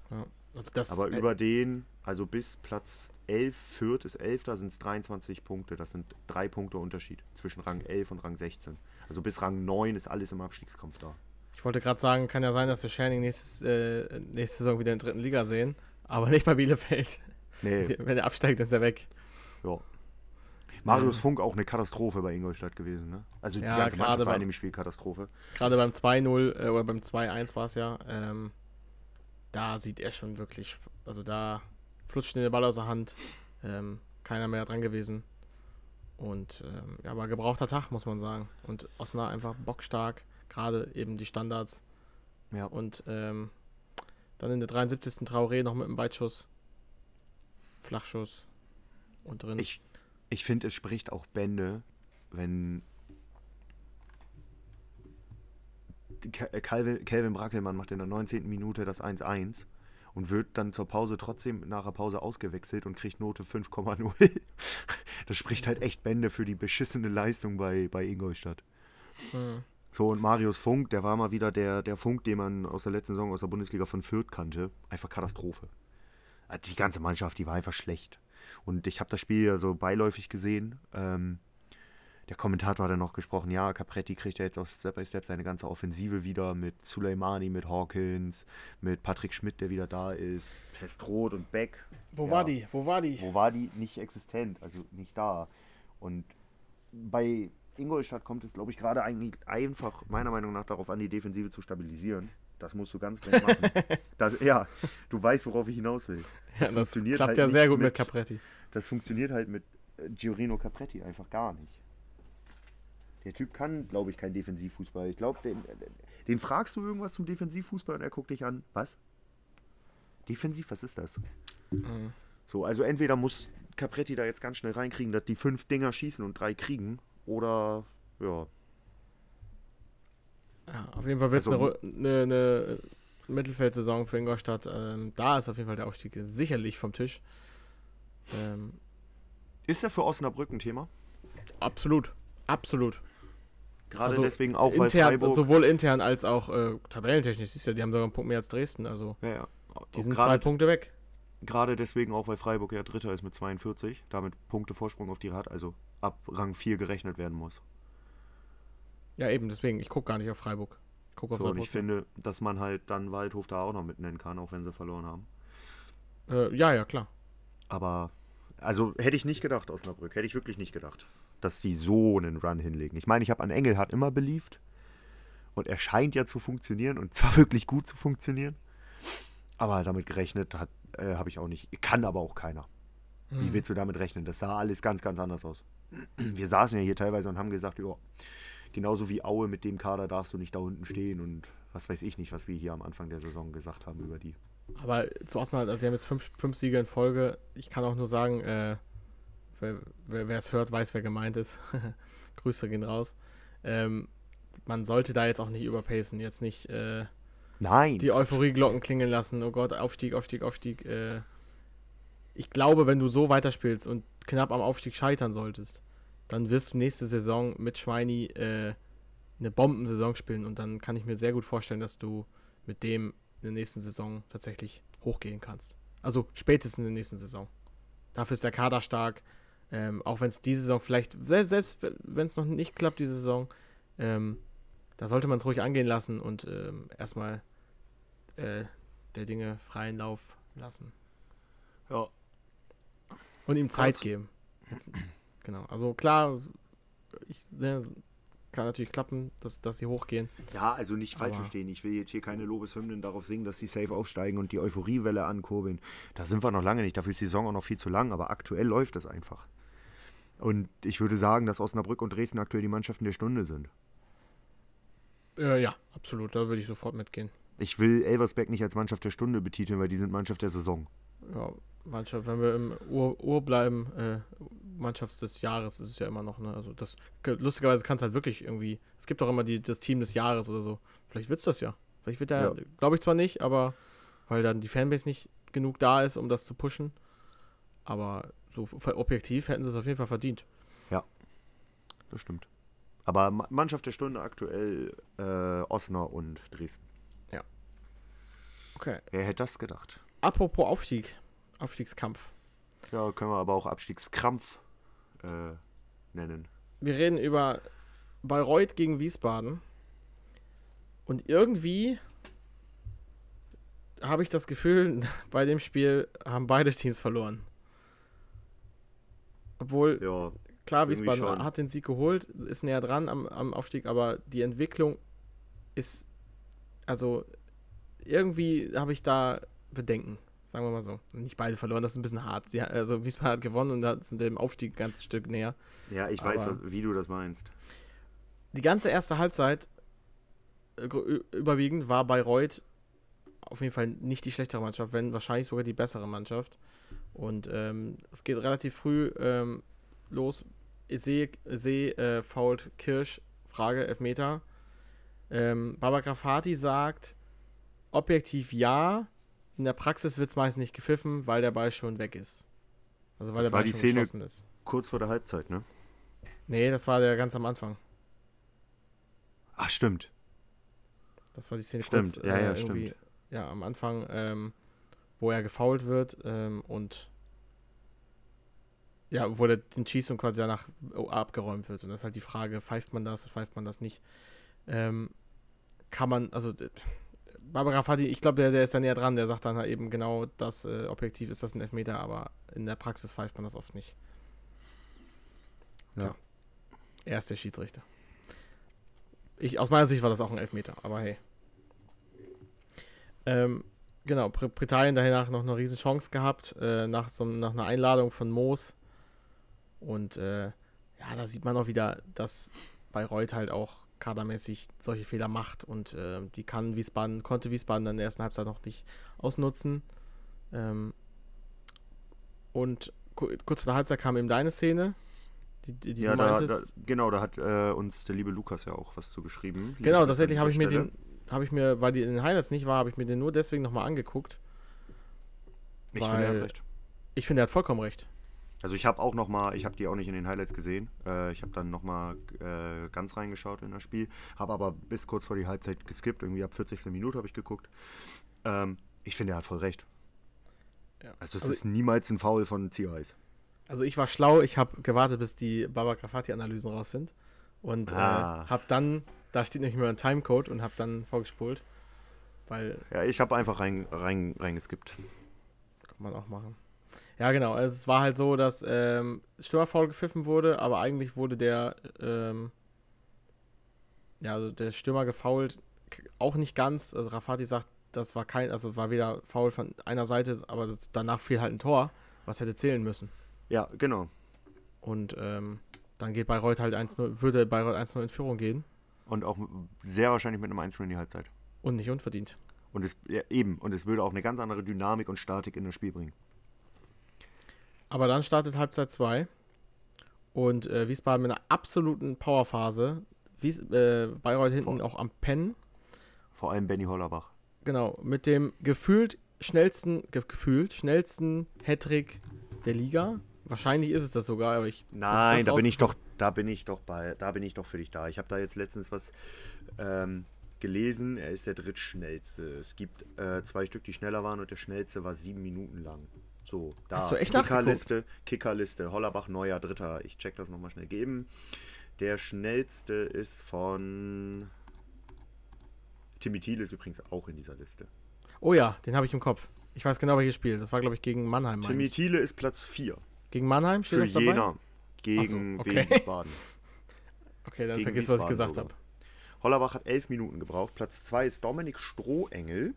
Ja. Also das
Aber
äh,
über den, also bis Platz 11, Fürth ist 11, da sind es 23 Punkte. Das sind drei Punkte Unterschied zwischen Rang 11 und Rang 16. Also bis Rang 9 ist alles im Abstiegskampf da.
Ich wollte gerade sagen, kann ja sein, dass wir Scherning nächstes, äh, nächste Saison wieder in der dritten Liga sehen. Aber nicht bei Bielefeld.
Nee,
Wenn er absteigt, ist er weg.
ja. Marius
Ähm.
Funk auch eine Katastrophe bei Ingolstadt gewesen, ne? Also die
Ja,
ganze
gerade
Mannschaft war in dem Spiel Katastrophe.
Gerade beim 2-0 äh, oder beim 2-1 war es ja. Ähm, da sieht er schon wirklich, also da flutscht der Ball aus der Hand. Ähm, keiner mehr dran gewesen. Und ähm, ja, aber gebrauchter Tag, muss man sagen. Und Osnabrück einfach bockstark, gerade eben die Standards.
Ja.
Und ähm, dann in der 73. Traoré noch mit einem Weitschuss. Flachschuss. Und drin.
Ich, ich finde, es spricht auch Bände, wenn Ke- äh, Calvin, Calvin Brackelmann macht in der 19. Minute das 1-1 und wird dann zur Pause trotzdem nach der Pause ausgewechselt und kriegt Note 5,0. Das spricht halt echt Bände für die beschissene Leistung bei, bei Ingolstadt.
Hm.
So, und Marius Funk, der war mal wieder der, der Funk, den man aus der letzten Saison aus der Bundesliga von Fürth kannte. Einfach Katastrophe. Also die ganze Mannschaft, die war einfach schlecht. Und ich habe das Spiel ja so beiläufig gesehen. Ähm, der Kommentator hat dann noch gesprochen, ja, Capretti kriegt ja jetzt auf Step by Step seine ganze Offensive wieder mit Suleimani, mit Hawkins, mit Patrick Schmidt, der wieder da ist, Testroth und Beck.
Wo
Ja.
war die? Wo war die?
Wo war die? Nicht existent, also nicht da. Und bei Ingolstadt kommt es, glaube ich, gerade eigentlich einfach, meiner Meinung nach, darauf an, die Defensive zu stabilisieren. Das musst du ganz dringend machen. das, ja, du weißt, worauf ich hinaus will.
Ja, das
funktioniert
klappt
halt
ja sehr gut mit
mit-
Capretti.
Das funktioniert halt mit äh, Giorino Capretti einfach gar nicht. Der Typ kann, glaube ich, kein Defensivfußball. Ich glaube, den, den fragst du irgendwas zum Defensivfußball und er guckt dich an. Was? Defensiv, was ist das?
Mhm.
So, also entweder muss Capretti da jetzt ganz schnell reinkriegen, dass die fünf Dinger schießen und drei kriegen, oder ja.
Ja, auf jeden Fall wird es
Also-
eine, eine, eine Mittelfeldsaison für Ingolstadt. Ähm, da ist auf jeden Fall der Aufstieg sicherlich vom Tisch. Ähm,
Ist ja für Osnabrück ein Thema.
absolut. Absolut.
Gerade
Also
deswegen auch, weil
intern,
Freiburg.
sowohl intern als auch äh, tabellentechnisch. Siehst du, die haben sogar einen Punkt mehr als Dresden. Also
ja, ja.
die sind zwei Punkte weg.
Gerade deswegen auch, weil Freiburg ja Dritter ist mit 42, damit Punkte Vorsprung auf die hat, also ab Rang 4 gerechnet werden muss.
Ja, eben, deswegen. Ich gucke gar nicht auf Freiburg. Ich gucke auf
So, und ich finde, dass man halt dann Waldhof da auch noch mit nennen kann, auch wenn sie verloren haben.
Äh, ja, ja, klar.
Aber, also hätte ich nicht gedacht, Osnabrück, hätte ich wirklich nicht gedacht, dass die so einen Run hinlegen. Ich meine, ich habe an Engelhardt immer beliebt und er scheint ja zu funktionieren und zwar wirklich gut zu funktionieren. Aber damit gerechnet hat, äh, habe ich auch nicht. Kann aber auch keiner. Wie
Hm.
willst du damit rechnen? Das sah alles ganz, ganz anders aus. Wir saßen ja hier teilweise und haben gesagt, ja, Genauso wie Aue, mit dem Kader darfst du nicht da unten stehen und was weiß ich nicht, was wir hier am Anfang der Saison gesagt haben über die.
Aber zu Osnabrück, also sie haben jetzt fünf, fünf Siege in Folge. Ich kann auch nur sagen, äh, wer es hört, weiß, wer gemeint ist. Grüße gehen raus. Ähm, man sollte da jetzt auch nicht überpacen, jetzt nicht äh,
Nein.
die Euphorieglocken klingeln lassen. Oh Gott, Aufstieg, Aufstieg, Aufstieg. Äh, ich glaube, wenn du so weiterspielst und knapp am Aufstieg scheitern solltest, dann wirst du nächste Saison mit Schweini äh, eine Bombensaison spielen und dann kann ich mir sehr gut vorstellen, dass du mit dem in der nächsten Saison tatsächlich hochgehen kannst. Also spätestens in der nächsten Saison. Dafür ist der Kader stark. Ähm, auch wenn es diese Saison vielleicht, selbst, selbst wenn es noch nicht klappt, diese Saison, ähm, da sollte man es ruhig angehen lassen und ähm, erstmal äh, der Dinge freien Lauf lassen.
Ja.
Und ihm Zeit
Kurz.
geben. Jetzt, genau. Also klar, ich, ne, kann natürlich klappen, dass, dass sie hochgehen.
Ja, also nicht falsch verstehen. Ich will jetzt hier keine Lobeshymnen darauf singen, dass die safe aufsteigen und die Euphoriewelle ankurbeln. Da sind wir noch lange nicht. Dafür ist die Saison auch noch viel zu lang. Aber aktuell läuft es einfach. Und ich würde sagen, dass Osnabrück und Dresden aktuell die Mannschaften der Stunde sind.
Äh, ja, absolut. Da würde ich sofort mitgehen.
Ich will Elversberg nicht als Mannschaft der Stunde betiteln, weil die sind Mannschaft der Saison.
Ja, Mannschaft, wenn wir im Ur, Ur bleiben, äh, Mannschaft des Jahres ist es ja immer noch, ne? Also das lustigerweise kann es halt wirklich irgendwie. Es gibt auch immer die, das Team des Jahres oder so. Vielleicht wird's das ja. Vielleicht wird der,
Ja.
glaube ich zwar nicht, aber weil dann die Fanbase nicht genug da ist, um das zu pushen. Aber so objektiv hätten sie es auf jeden Fall verdient.
Das stimmt. Aber Ma- Mannschaft der Stunde aktuell äh, Osnabrück und Dresden.
Okay.
Wer hätte das gedacht?
Apropos Aufstieg, Aufstiegskampf.
Ja, können wir aber auch Abstiegskrampf äh, nennen.
Wir reden über Bayreuth gegen Wiesbaden. Und irgendwie habe ich das Gefühl, bei dem Spiel haben beide Teams verloren. Obwohl,
Ja,
klar, Wiesbaden
schon.
hat den Sieg geholt, ist näher dran am, am Aufstieg, aber die Entwicklung ist, also irgendwie habe ich da Bedenken, sagen wir mal so. Nicht beide verloren, das ist ein bisschen hart. Sie, also Wiesbaden hat gewonnen und hat sind dem Aufstieg ein ganzes Stück näher.
ja ich weiß,
Aber-
was- wie du das meinst.
die ganze erste Halbzeit äh, überwiegend war Bayreuth auf jeden Fall nicht die schlechtere Mannschaft, wenn wahrscheinlich sogar die bessere Mannschaft. Und ähm, es geht relativ früh ähm, los. Ich sehe, sehe äh, fault Kirsch, Frage, Elfmeter. Ähm, Baba Grafati sagt, objektiv ja, in der Praxis wird es meist nicht gepfiffen, weil der Ball schon weg ist. Also weil
Das
der
war
Ball
die
schon
Szene-
geschossen ist.
Kurz vor der Halbzeit, ne?
Nee, das war der ganz am Anfang.
Ach, stimmt.
Das war die Szene
Stimmt,
kurz,
ja,
äh,
ja,
irgendwie,
stimmt.
Ja, am Anfang, ähm, wo er gefoult wird ähm, und ja, wo der den schießt und quasi danach abgeräumt wird. Und das ist halt die Frage, pfeift man das, pfeift man das nicht? Ähm, kann man, also Barbara Fadi, ich glaube, der, der ist da näher dran, der sagt dann halt eben genau, das äh, objektiv ist das ein Elfmeter, aber in der Praxis pfeift man das oft nicht.
Ja.
Tja. Er ist der Schiedsrichter. Ich, aus meiner Sicht war das auch ein Elfmeter, aber hey. Ähm, genau, Br Britannien danach noch eine riesen Chance gehabt, äh, nach, so, nach einer Einladung von Moos. Und äh, ja, da sieht man auch wieder, dass Bayreuth halt auch kadermäßig solche Fehler macht und äh, die kann Wiesbaden, konnte Wiesbaden dann in der ersten Halbzeit noch nicht ausnutzen. Ähm, und ku kurz vor der Halbzeit kam eben deine Szene, die, die, die
ja,
du
da, da, genau, da hat äh, uns der liebe Lukas ja auch was zu geschrieben.
Genau, tatsächlich habe ich mir den, habe ich mir, weil die in den Highlights nicht war, habe ich mir den nur deswegen nochmal angeguckt.
Ich finde, er hat recht.
Ich finde, er hat vollkommen recht.
Also ich habe auch noch mal, ich habe die auch nicht in den Highlights gesehen. Äh, ich habe dann noch mal äh, ganz reingeschaut in das Spiel, habe aber bis kurz vor die Halbzeit geskippt. Irgendwie ab 40. Minute habe ich geguckt. Ähm, ich finde, er hat voll recht.
Ja.
Also es
Also-
ist niemals ein Foul von Ziereis.
Also ich war schlau, ich habe gewartet, bis die Baba Grafati-Analysen raus sind. Und
Ah.
äh, habe dann, da steht nämlich immer ein Timecode und habe dann vorgespult. Weil,
Ja, ich habe einfach rein, rein, reingeskippt.
kann man auch machen. Ja, genau. Also es war halt so, dass ähm, Stürmerfoul gepfiffen wurde, aber eigentlich wurde der, ähm, ja, also der Stürmer gefoult, k- auch nicht ganz. Also Rafati sagt, das war kein, also war weder Foul von einer Seite, aber das, danach fiel halt ein Tor, was hätte zählen müssen.
Ja, genau.
Und ähm, dann geht Bayreuth halt 1-0, würde Bayreuth 1-0 in Führung gehen
Und auch sehr wahrscheinlich mit einem 1 in die Halbzeit.
und nicht unverdient.
Und es, ja, eben, und es würde auch eine ganz andere Dynamik und Statik in das Spiel bringen.
Aber dann startet Halbzeit 2 und äh, Wiesbaden mit einer absoluten Powerphase. Wies, äh, Bayreuth hinten
Voll.
auch am Pennen.
Vor allem Benny Hollerbach.
Genau, mit dem gefühlt schnellsten, ge gefühlt schnellsten Hattrick der Liga. Wahrscheinlich ist es das sogar, aber ich.
Nein, da bin ich doch, da bin ich doch bei, da bin ich doch für dich da. Ich habe da jetzt letztens was ähm, gelesen. Er ist der drittschnellste. Es gibt äh, zwei Stück, die schneller waren und der schnellste war sieben Minuten lang. So, da
Hast du echt
Kickerliste, Kickerliste, Hollerbach neuer Dritter. Ich check das nochmal schnell geben. Der schnellste ist von Timmy Thiel ist übrigens auch in dieser Liste.
Oh ja, den habe ich im Kopf. Ich weiß genau, welches Spiel. Das war, glaube ich, gegen Mannheim.
Timmy. Thiele ist Platz 4
Gegen Mannheim steht
für
das dabei?
Jena gegen
so, okay.
Wiesbaden.
Okay, dann vergiss, was ich gesagt habe.
Hollerbach hat 11 Minuten gebraucht. Platz 2 ist Dominik Strohengel.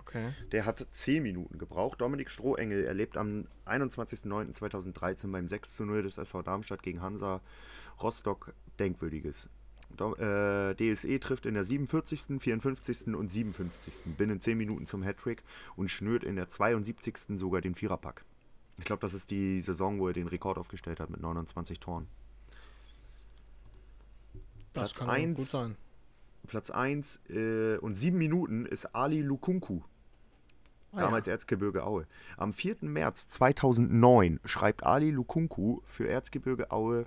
Okay.
Der hat 10 Minuten gebraucht. Dominik Strohengel erlebt am 21.09.2013 beim 6 zu 0 des SV Darmstadt gegen Hansa Rostock Denkwürdiges. Do, äh, DSE trifft in der 47., 54. und 57. binnen 10 Minuten zum Hattrick und schnürt in der 72. sogar den Viererpack. Ich glaube, das ist die Saison, wo er den Rekord aufgestellt hat mit 29 Toren.
Das
Platz
kann auch
eins.
gut sein.
Platz 1 äh, und 7 Minuten ist Ali Lukunku.
Ah,
damals
ja.
Erzgebirge Aue. Am 4. März 2009 schreibt Ali Lukunku für Erzgebirge Aue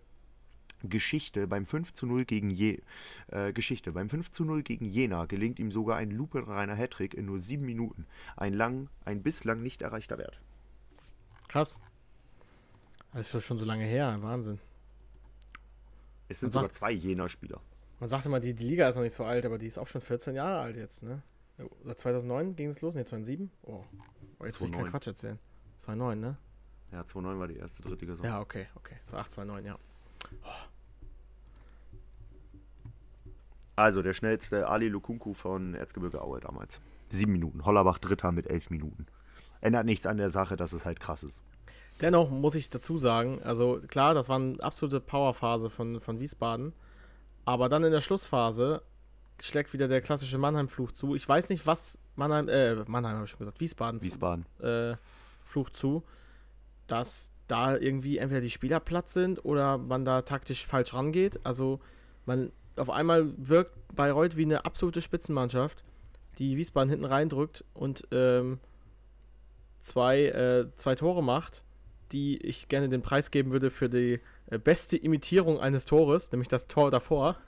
Geschichte beim 5 zu 0 gegen Je äh, Geschichte. Beim 5 zu 0 gegen Jena gelingt ihm sogar ein lupenreiner Hattrick in nur 7 Minuten. Ein lang, ein bislang nicht erreichter Wert.
Krass. Das ist schon so lange her. Wahnsinn.
Es sind
Man
sogar
sagt-
zwei Jena-Spieler.
Man sagt immer, die, die Liga ist noch nicht so alt, aber die ist auch schon 14 Jahre alt jetzt, ne? Oder 2009 ging es los? Ne, 2007? Oh, oh jetzt will ich keinen
2009.
Quatsch erzählen. 2009, ne?
Ja, 2009 war die erste, dritte Saison.
Ja, okay, okay. So 8, 2009, ja.
Also der schnellste Ali Lukunku von Erzgebirge Aue damals. 7 Minuten. Hollerbach Dritter mit 11 Minuten. Ändert nichts an der Sache, dass es halt krass ist.
Dennoch muss ich dazu sagen, also klar, das war eine absolute Powerphase von, von Wiesbaden, aber dann in der Schlussphase schlägt wieder der klassische Mannheim-Fluch zu. Ich weiß nicht, was Mannheim, äh, Mannheim habe ich schon gesagt, Wiesbaden,
Wiesbaden.
äh, Fluch zu, dass da irgendwie entweder die Spieler platt sind oder man da taktisch falsch rangeht. Also man auf einmal wirkt Bayreuth wie eine absolute Spitzenmannschaft, die Wiesbaden hinten reindrückt und ähm, zwei, äh, zwei Tore macht, die ich gerne den Preis geben würde für die äh, beste Imitierung eines Tores, nämlich das Tor davor.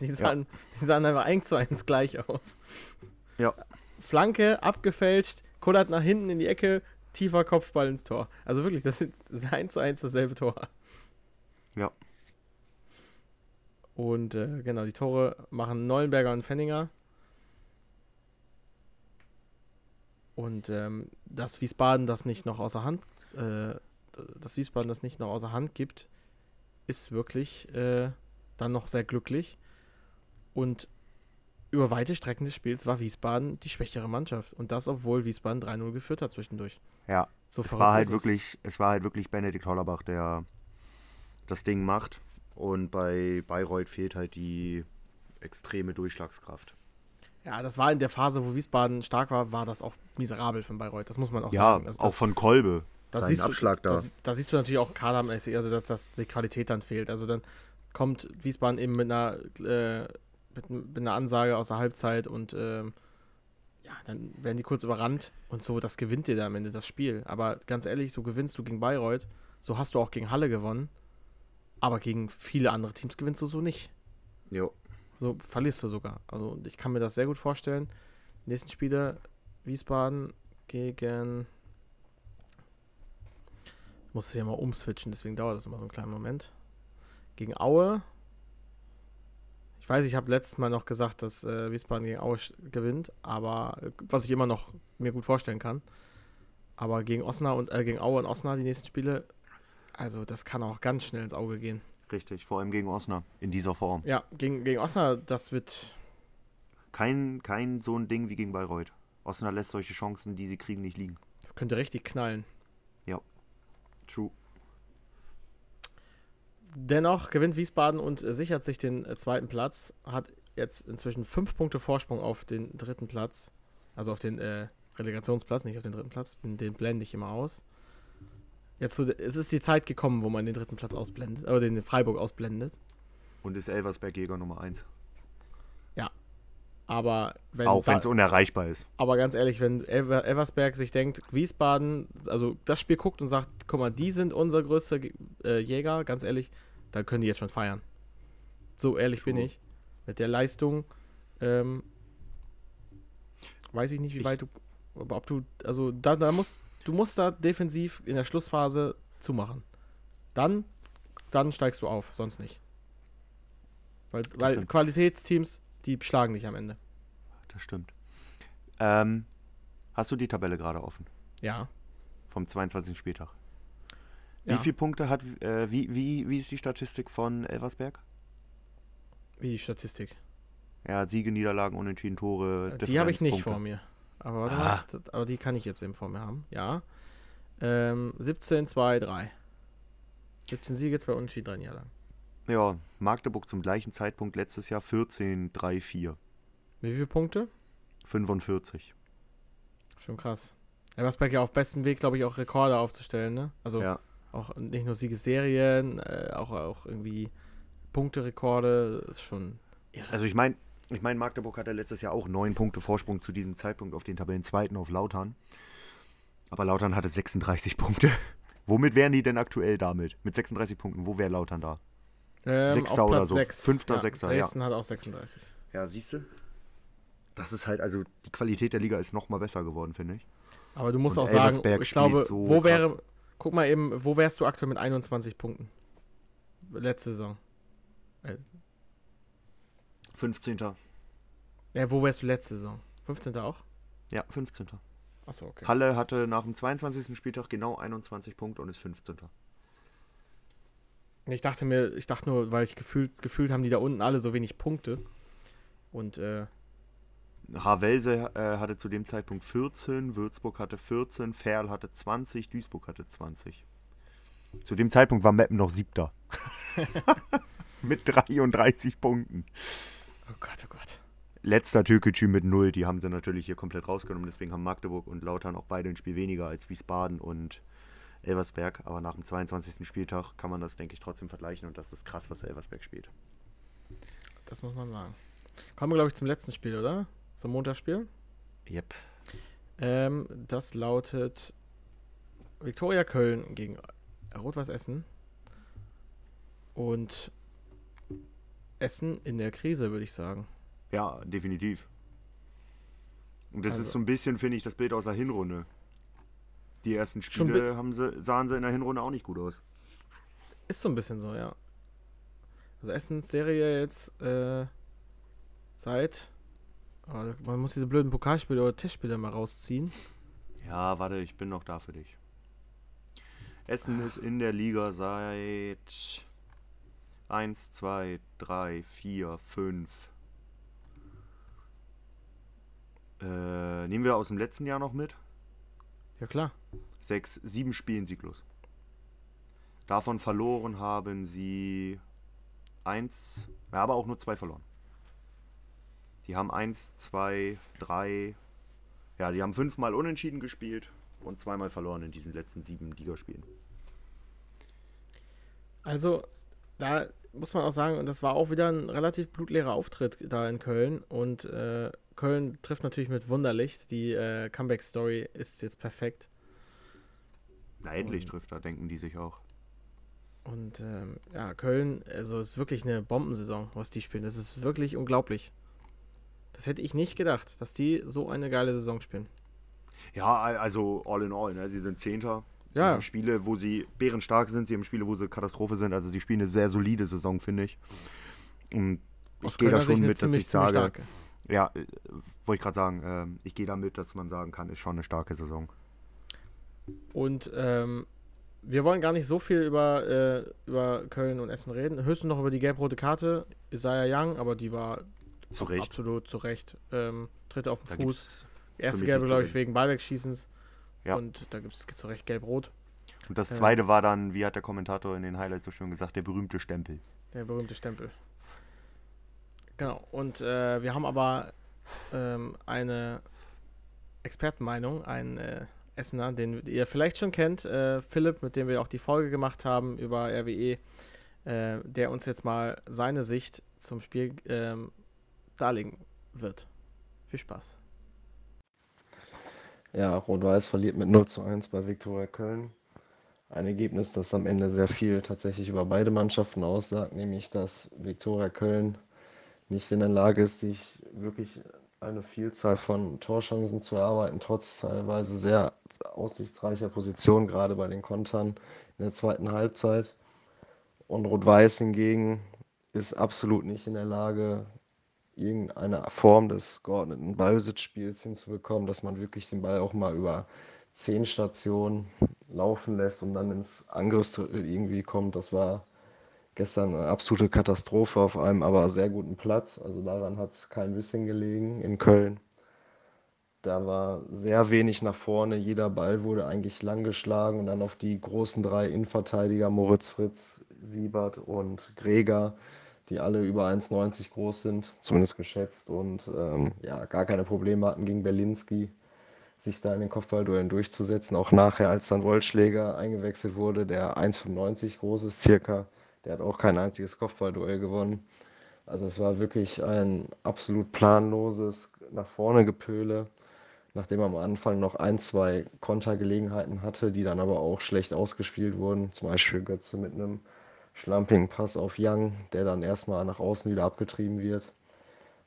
Die sahen, die sahen einfach 1 zu 1 gleich aus.
Ja.
Flanke, abgefälscht, kullert nach hinten in die Ecke, tiefer Kopfball ins Tor. Also wirklich, das ist 1 zu 1 dasselbe Tor.
Ja.
Und äh, genau, die Tore machen Neuenberger und Fenninger. Und ähm, dass Wiesbaden das nicht noch außer Hand, äh, dass Wiesbaden das nicht noch außer Hand gibt, ist wirklich äh, dann noch sehr glücklich. Und über weite Strecken des Spiels war Wiesbaden die schwächere Mannschaft. Und das, obwohl Wiesbaden 3-0 geführt hat zwischendurch.
Ja.
So
Es war halt
es.
wirklich, es war halt wirklich Benedikt Hollerbach, der das Ding macht. Und bei Bayreuth fehlt halt die extreme Durchschlagskraft.
Ja, das war in der Phase, wo Wiesbaden stark war, war das auch miserabel von Bayreuth. Das muss man auch
Ja,
sagen. Also
auch von Kolbe.
da siehst
Abschlag
du,
da.
Da, da siehst du natürlich auch kadermäßig, also dass, dass die Qualität dann fehlt. Also dann kommt Wiesbaden eben mit einer, äh, mit, mit einer Ansage aus der Halbzeit und ähm, ja, dann werden die kurz überrannt und so, das gewinnt dir da am Ende das Spiel. Aber ganz ehrlich, so gewinnst du gegen Bayreuth, so hast du auch gegen Halle gewonnen, aber gegen viele andere Teams gewinnst du so nicht.
Jo.
So verlierst du sogar. Also ich kann mir das sehr gut vorstellen. Nächsten Spiele Wiesbaden gegen. Ich muss es ja mal umswitchen, deswegen dauert das immer so einen kleinen Moment. Gegen Aue. Ich weiß, ich habe letztes Mal noch gesagt, dass äh, Wiesbaden gegen Aue gewinnt, aber was ich immer noch mir gut vorstellen kann. Aber gegen Osnabrück und äh, gegen Aue und Osnabrück die nächsten Spiele, also das kann auch ganz schnell ins Auge gehen.
Richtig, vor allem gegen Osnabrück in dieser Form.
Ja, gegen, gegen Osnabrück, das wird
Kein, kein so ein Ding wie gegen Bayreuth. Osnabrück lässt solche Chancen, die sie kriegen, nicht liegen.
Das könnte richtig knallen.
True.
dennoch gewinnt Wiesbaden und sichert sich den zweiten Platz. Hat jetzt inzwischen fünf Punkte Vorsprung auf den dritten Platz. Also auf den äh, Relegationsplatz, nicht auf den dritten Platz. Den, den blende ich immer aus. Jetzt so, es ist die Zeit gekommen, wo man den dritten Platz ausblendet, aber den Freiburg ausblendet.
Und ist Elversberg Jäger Nummer 1.
Aber wenn
Auch wenn es unerreichbar ist.
Aber ganz ehrlich, wenn Elver Elversberg sich denkt, Wiesbaden, also das Spiel guckt und sagt, guck mal, die sind unser größter äh, Jäger, ganz ehrlich, dann können die jetzt schon feiern. So ehrlich bin
True.
ich. Mit der Leistung, ähm, weiß ich nicht, wie
Ich-
weit du, ob du, also da, da musst, du musst da defensiv in der Schlussphase zumachen. Dann, dann steigst du auf, sonst nicht. Weil, weil. Qualitätsteams, die schlagen dich am Ende.
Das stimmt. Ähm, hast du die Tabelle gerade offen?
Ja.
Vom 22. Spieltag.
Ja.
Wie viele Punkte hat, äh, wie, wie, wie ist die Statistik von Elversberg?
Wie die Statistik.
Ja, Siege, Niederlagen, Unentschieden, Tore.
Die habe ich nicht
Punkte.
vor mir. Aber, warte
Ah.
mal, aber die kann ich jetzt eben vor mir haben. Ja. Ähm, 17, 2, 3. 17 Siege, 2 Unentschieden, 3 Niederlagen.
Ja, Magdeburg zum gleichen Zeitpunkt letztes Jahr 14, 3, 4.
Wie viele Punkte?
45.
Schon krass. Elversberg ja auf bestem Weg, glaube ich, auch Rekorde aufzustellen, ne? Also
Ja.
auch nicht nur Siegesserien, äh, auch, auch irgendwie Punkterekorde. Ist schon irre.
Also ich meine, ich mein, Magdeburg hatte letztes Jahr auch neun Punkte Vorsprung zu diesem Zeitpunkt auf den Tabellenzweiten auf Lautern. Aber Lautern hatte 36 Punkte. Womit wären die denn aktuell damit? Mit 36 Punkten, wo wäre Lautern da?
Ähm,
Sechster
auf
oder
Platz
so.
sechs.
Fünfter,
ja,
Sechster, ja.
Dresden hat auch 36.
Ja, siehst du? Das ist halt, also die Qualität der Liga ist noch mal besser geworden, finde ich.
Aber du musst
Und
auch sagen, ich glaube,
so
wo
krass.
wäre, guck mal eben, wo wärst du aktuell mit 21 Punkten? Letzte Saison.
15.
Ja, wo wärst du letzte Saison? 15. auch?
Ja, 15.
Achso, okay.
Halle hatte nach dem 22. Spieltag genau 21 Punkte und ist 15.
Ich dachte mir, ich dachte nur, weil ich gefühlt, gefühlt haben die da unten alle so wenig Punkte. Und äh,
Havelse äh, hatte zu dem Zeitpunkt 14, Würzburg hatte 14, Ferl hatte 20, Duisburg hatte 20. Zu dem Zeitpunkt war Meppen noch siebter. mit 33 Punkten.
Oh Gott, oh Gott.
Letzter Türkgücü mit 0, die haben sie natürlich hier komplett rausgenommen. Deswegen haben Magdeburg und Lautern auch beide ein Spiel weniger als Wiesbaden und Elversberg. Aber nach dem 22. Spieltag kann man das, denke ich, trotzdem vergleichen. Und das ist krass, was Elversberg spielt.
Das muss man sagen. Kommen wir, glaube ich, zum letzten Spiel, oder? Zum Montagsspiel.
Yep.
Ähm, das lautet Viktoria Köln gegen Rot-Weiß Essen. Und Essen in der Krise, würde ich sagen.
Ja, definitiv. Und das
Also-
ist so ein bisschen, finde ich, das Bild aus der Hinrunde. Die ersten Spiele haben sie, sahen sie in der Hinrunde auch nicht gut aus.
Ist so ein bisschen so, ja. Also Essens Serie jetzt äh, seit. Oh, man muss diese blöden Pokalspiele oder Testspiele mal rausziehen.
Ja, warte, ich bin noch da für dich. Essen ist in der Liga seit 1, 2, 3, 4, 5. Äh, nehmen wir aus dem letzten Jahr noch mit?
Ja klar.
Sechs, sieben Spielen sieglos. Davon verloren haben sie eins, ja, aber auch nur zwei verloren. Die haben eins, zwei, drei, ja, die haben fünfmal unentschieden gespielt und zweimal verloren in diesen letzten sieben Ligaspielen.
Also, da muss man auch sagen, und das war auch wieder ein relativ blutleerer Auftritt da in Köln. Und äh, Köln trifft natürlich mit Wunderlicht. Die äh, Comeback-Story ist jetzt perfekt.
Na, endlich
Und-
trifft er, denken die sich auch.
Und ähm, ja, Köln, also ist wirklich eine Bombensaison, was die spielen. Das ist wirklich unglaublich. Das hätte ich nicht gedacht, dass die so eine geile Saison spielen.
Ja, also all in all, ne? sie sind Zehnter. Sie
Ja.
haben Spiele, wo sie bärenstark sind, sie haben Spiele, wo sie Katastrophe sind. Also sie spielen eine sehr solide Saison, finde ich. Und ich gehe da schon mit, dass ich sage,
starke.
Ja, äh, wollte ich gerade sagen, ähm, ich gehe damit, dass man sagen kann, ist schon eine starke Saison.
Und ähm, wir wollen gar nicht so viel über, äh, über Köln und Essen reden. Höchstens noch über die gelb-rote Karte. Isaiah Young, aber die war
Zu Recht.
absolut zu Recht. Ähm, Tritt auf
Da
den Fuß.
gibt's
Erste gelbe, glaube ich, wegen Ballwegschießens.
Ja.
Und da gibt es zu Recht gelb-rot.
Und das zweite war dann, wie hat der Kommentator in den Highlights so schön gesagt, der berühmte Stempel.
Der berühmte Stempel. Genau. Und äh, wir haben aber ähm, eine Expertenmeinung, einen äh, Essener, den ihr vielleicht schon kennt, äh, Philipp, mit dem wir auch die Folge gemacht haben über RWE, äh, der uns jetzt mal seine Sicht zum Spiel ähm, darlegen wird. Viel Spaß.
Ja, Rot-Weiß verliert mit 0 zu 1 bei Viktoria Köln. Ein Ergebnis, das am Ende sehr viel tatsächlich über beide Mannschaften aussagt, nämlich dass Viktoria Köln nicht in der Lage ist, sich wirklich eine Vielzahl von Torchancen zu erarbeiten, trotz teilweise sehr aussichtsreicher Position, gerade bei den Kontern in der zweiten Halbzeit. Und Rot-Weiß hingegen ist absolut nicht in der Lage, irgendeine Form des geordneten Ballbesitzspiels hinzubekommen, dass man wirklich den Ball auch mal über zehn Stationen laufen lässt und dann ins Angriffsdrittel irgendwie kommt. Das war gestern eine absolute Katastrophe auf einem aber sehr guten Platz. Also daran hat es kein bisschen gelegen in Köln. Da war sehr wenig nach vorne. Jeder Ball wurde eigentlich lang geschlagen und dann auf die großen drei Innenverteidiger Moritz Fritz, Siebert und Greger die alle über 1,90 groß sind, zumindest geschätzt, und ähm, ja, gar keine Probleme hatten gegen Berlinski, sich da in den Kopfballduellen durchzusetzen. Auch nachher, als dann Wollschläger eingewechselt wurde, der 1,95 groß ist, circa, der hat auch kein einziges Kopfballduell gewonnen. Also es war wirklich ein absolut planloses nach vorne Gepöle, nachdem am Anfang noch ein, zwei Kontergelegenheiten hatte, die dann aber auch schlecht ausgespielt wurden. Zum Beispiel Götze mit einem schlampigen Pass auf Young, der dann erstmal nach außen wieder abgetrieben wird.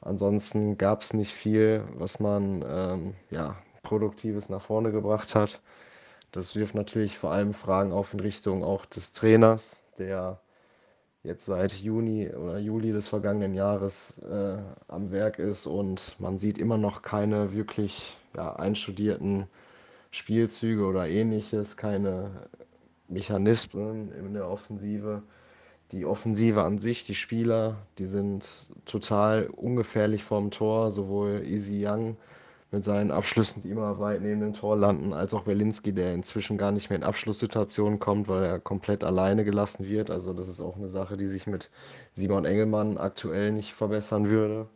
Ansonsten gab es nicht viel, was man ähm, ja, Produktives nach vorne gebracht hat. Das wirft natürlich vor allem Fragen auf in Richtung auch des Trainers, der jetzt seit Juni oder Juli des vergangenen Jahres äh, am Werk ist und man sieht immer noch keine wirklich ja, einstudierten Spielzüge oder ähnliches, keine Mechanismen in der Offensive. Die Offensive an sich, die Spieler, die sind total ungefährlich vorm Tor, sowohl Easy Young mit seinen Abschlüssen, die immer weit neben dem Tor landen, als auch Berlinski, der inzwischen gar nicht mehr in Abschlusssituationen kommt, weil er komplett alleine gelassen wird. Also das ist auch eine Sache, die sich mit Simon Engelmann aktuell nicht verbessern würde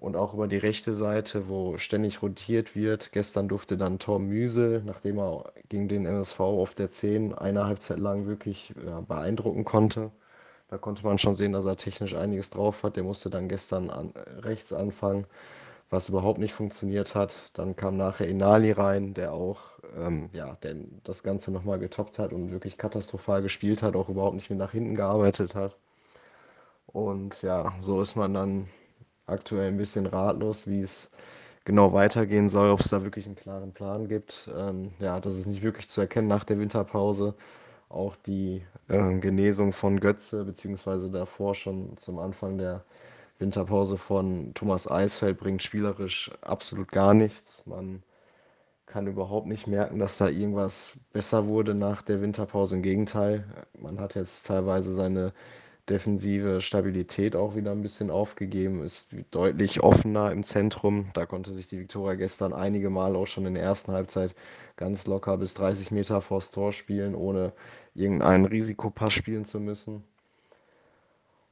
und auch über die rechte Seite, wo ständig rotiert wird. Gestern durfte dann Tom Müsel, nachdem er gegen den MSV auf der 10 eine Halbzeit lang wirklich ja, beeindrucken konnte. Da konnte man schon sehen, dass er technisch einiges drauf hat. Der musste dann gestern an, rechts anfangen, was überhaupt nicht funktioniert hat. Dann kam nachher Inali rein, der auch ähm, ja, der das Ganze nochmal getoppt hat und wirklich katastrophal gespielt hat, auch überhaupt nicht mehr nach hinten gearbeitet hat. Und ja, so ist man dann aktuell ein bisschen ratlos, wie es genau weitergehen soll, ob es da wirklich einen klaren Plan gibt. Ähm, ja, das ist nicht wirklich zu erkennen nach der Winterpause. Auch die äh, Genesung von Götze, beziehungsweise davor schon zum Anfang der Winterpause von Thomas Eisfeld bringt spielerisch absolut gar nichts. Man kann überhaupt nicht merken, dass da irgendwas besser wurde nach der Winterpause. Im Gegenteil, man hat jetzt teilweise seine defensive Stabilität auch wieder ein bisschen aufgegeben, ist deutlich offener im Zentrum. Da konnte sich die Viktoria gestern einige Mal auch schon in der ersten Halbzeit ganz locker bis 30 Meter vors Tor spielen, ohne irgendeinen Risikopass spielen zu müssen.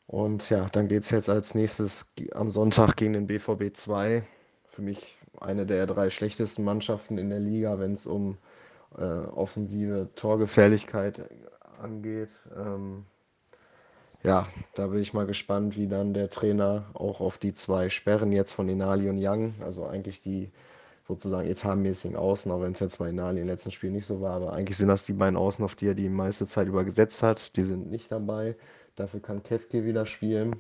Und ja, dann geht es jetzt als nächstes am Sonntag gegen den BVB 2. Für mich eine der drei schlechtesten Mannschaften in der Liga, wenn es um äh, offensive Torgefährlichkeit angeht. Ähm, ja, da bin ich mal gespannt, wie dann der Trainer auch auf die zwei Sperren jetzt von Inali und Young, also eigentlich die sozusagen etatmäßigen Außen, auch wenn es jetzt bei Inali im letzten Spiel nicht so war, aber eigentlich sind das die beiden Außen, auf die er die meiste Zeit über gesetzt hat. Die sind nicht dabei. Dafür kann Kevke wieder spielen.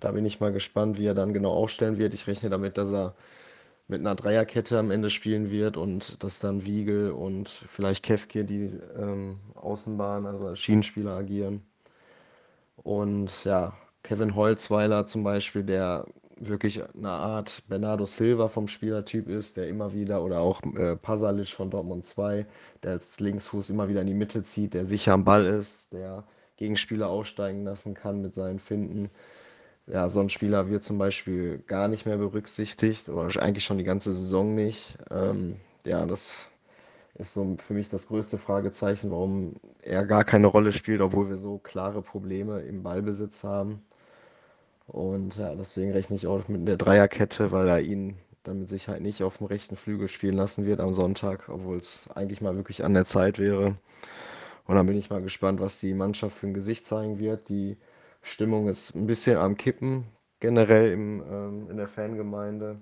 Da bin ich mal gespannt, wie er dann genau aufstellen wird. Ich rechne damit, dass er mit einer Dreierkette am Ende spielen wird und dass dann Wiegel und vielleicht Kevke die ähm, Außenbahn, also als Schienenspieler agieren. Und ja, Kevin Holzweiler zum Beispiel, der wirklich eine Art Bernardo Silva vom Spielertyp ist, der immer wieder, oder auch äh, Pasalic von Dortmund 2, der als Linksfuß immer wieder in die Mitte zieht, der sicher am Ball ist, der Gegenspieler aussteigen lassen kann mit seinen Finden. Ja, so ein Spieler wird zum Beispiel gar nicht mehr berücksichtigt oder eigentlich schon die ganze Saison nicht. Ähm, ja, das ist so für mich das größte Fragezeichen, warum er gar keine Rolle spielt, obwohl wir so klare Probleme im Ballbesitz haben. Und ja, deswegen rechne ich auch mit der Dreierkette, weil er ihn dann mit Sicherheit nicht auf dem rechten Flügel spielen lassen wird am Sonntag, obwohl es eigentlich mal wirklich an der Zeit wäre. Und dann bin ich mal gespannt, was die Mannschaft für ein Gesicht zeigen wird. Die Stimmung ist ein bisschen am Kippen, generell im, ähm, in der Fangemeinde.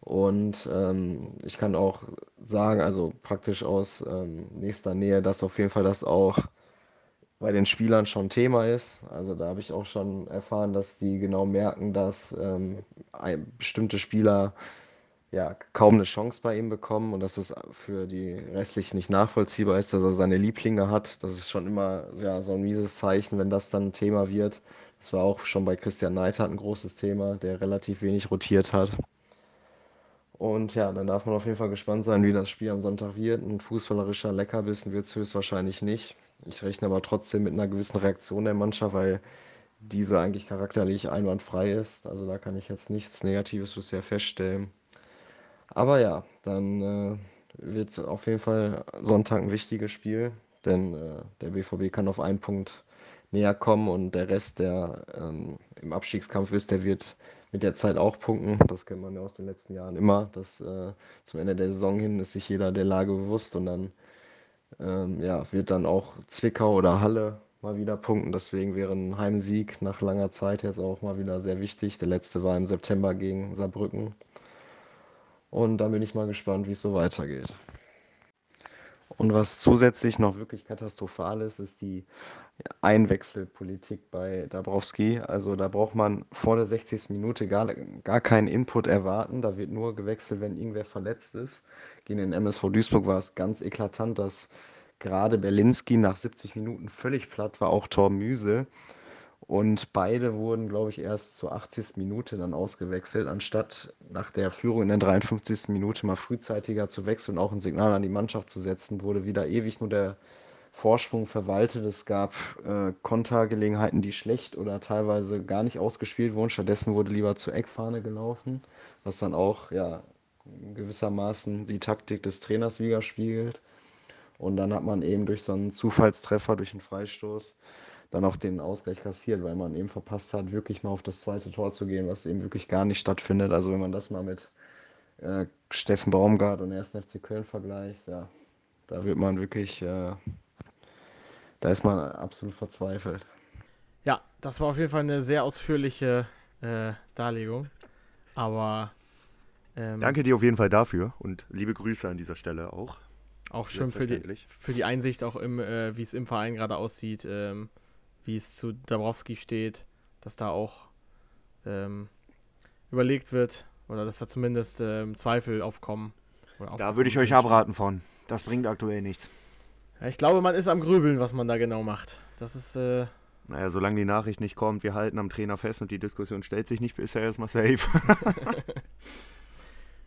Und ähm, ich kann auch sagen, also praktisch aus ähm, nächster Nähe, dass auf jeden Fall das auch bei den Spielern schon Thema ist. Also da habe ich auch schon erfahren, dass die genau merken, dass ähm, bestimmte Spieler ja kaum eine Chance bei ihm bekommen und dass es für die restlichen nicht nachvollziehbar ist, dass er seine Lieblinge hat. Das ist schon immer ja, so ein mieses Zeichen, wenn das dann Thema wird. Das war auch schon bei Christian Neidhardt ein großes Thema, der relativ wenig rotiert hat. Und ja, dann darf man auf jeden Fall gespannt sein, wie das Spiel am Sonntag wird. Ein fußballerischer Leckerbissen wird es höchstwahrscheinlich nicht. Ich rechne aber trotzdem mit einer gewissen Reaktion der Mannschaft, weil diese eigentlich charakterlich einwandfrei ist. Also da kann ich jetzt nichts Negatives bisher feststellen. Aber ja, dann äh, wird auf jeden Fall Sonntag ein wichtiges Spiel, denn äh, der BVB kann auf einen Punkt näher kommen und der Rest, der ähm, im Abstiegskampf ist, der wird mit der Zeit auch punkten. Das kennt man ja aus den letzten Jahren immer. Dass äh, zum Ende der Saison hin ist sich jeder der Lage bewusst und dann ähm, ja, wird dann auch Zwickau oder Halle mal wieder punkten. Deswegen wäre ein Heimsieg nach langer Zeit jetzt auch mal wieder sehr wichtig. Der letzte war im September gegen Saarbrücken. Und dann bin ich mal gespannt, wie es so weitergeht. Und was zusätzlich noch wirklich katastrophal ist, ist die Einwechselpolitik bei Dabrowski. Also da braucht man vor der 60. Minute gar, gar keinen Input erwarten. Da wird nur gewechselt, wenn irgendwer verletzt ist. Gegen den MSV Duisburg war es ganz eklatant, dass gerade Berlinski nach 70 Minuten völlig platt war, auch Tor Müse. Und beide wurden, glaube ich, erst zur 80. Minute dann ausgewechselt, anstatt nach der Führung in der 53. Minute mal frühzeitiger zu wechseln und auch ein Signal an die Mannschaft zu setzen, wurde wieder ewig nur der Vorsprung verwaltet. Es gab äh, Kontergelegenheiten, die schlecht oder teilweise gar nicht ausgespielt wurden. Stattdessen wurde lieber zur Eckfahne gelaufen, was dann auch ja, gewissermaßen die Taktik des Trainers widerspiegelt. Und dann hat man eben durch so einen Zufallstreffer, durch einen Freistoß, dann auch den Ausgleich kassiert, weil man eben verpasst hat, wirklich mal auf das zweite Tor zu gehen, was eben wirklich gar nicht stattfindet. Also wenn man das mal mit äh, Steffen Baumgart und 1. FC Köln vergleicht, ja, da wird man wirklich, äh, da ist man absolut verzweifelt.
Ja, das war auf jeden Fall eine sehr ausführliche äh, Darlegung. Aber
ähm, danke dir auf jeden Fall dafür und liebe Grüße an dieser Stelle auch.
Auch schön für die, für die Einsicht, auch im, äh, wie es im Verein gerade aussieht. Ähm, wie es zu Dabrowski steht, dass da auch ähm, überlegt wird oder dass da zumindest ähm, Zweifel aufkommen.
da würde ich euch abraten von. Das bringt aktuell nichts.
Ja, ich glaube, man ist am Grübeln, was man da genau macht. Das ist. Äh,
naja, solange die Nachricht nicht kommt, wir halten am Trainer fest und die Diskussion stellt sich nicht, ist er erstmal safe.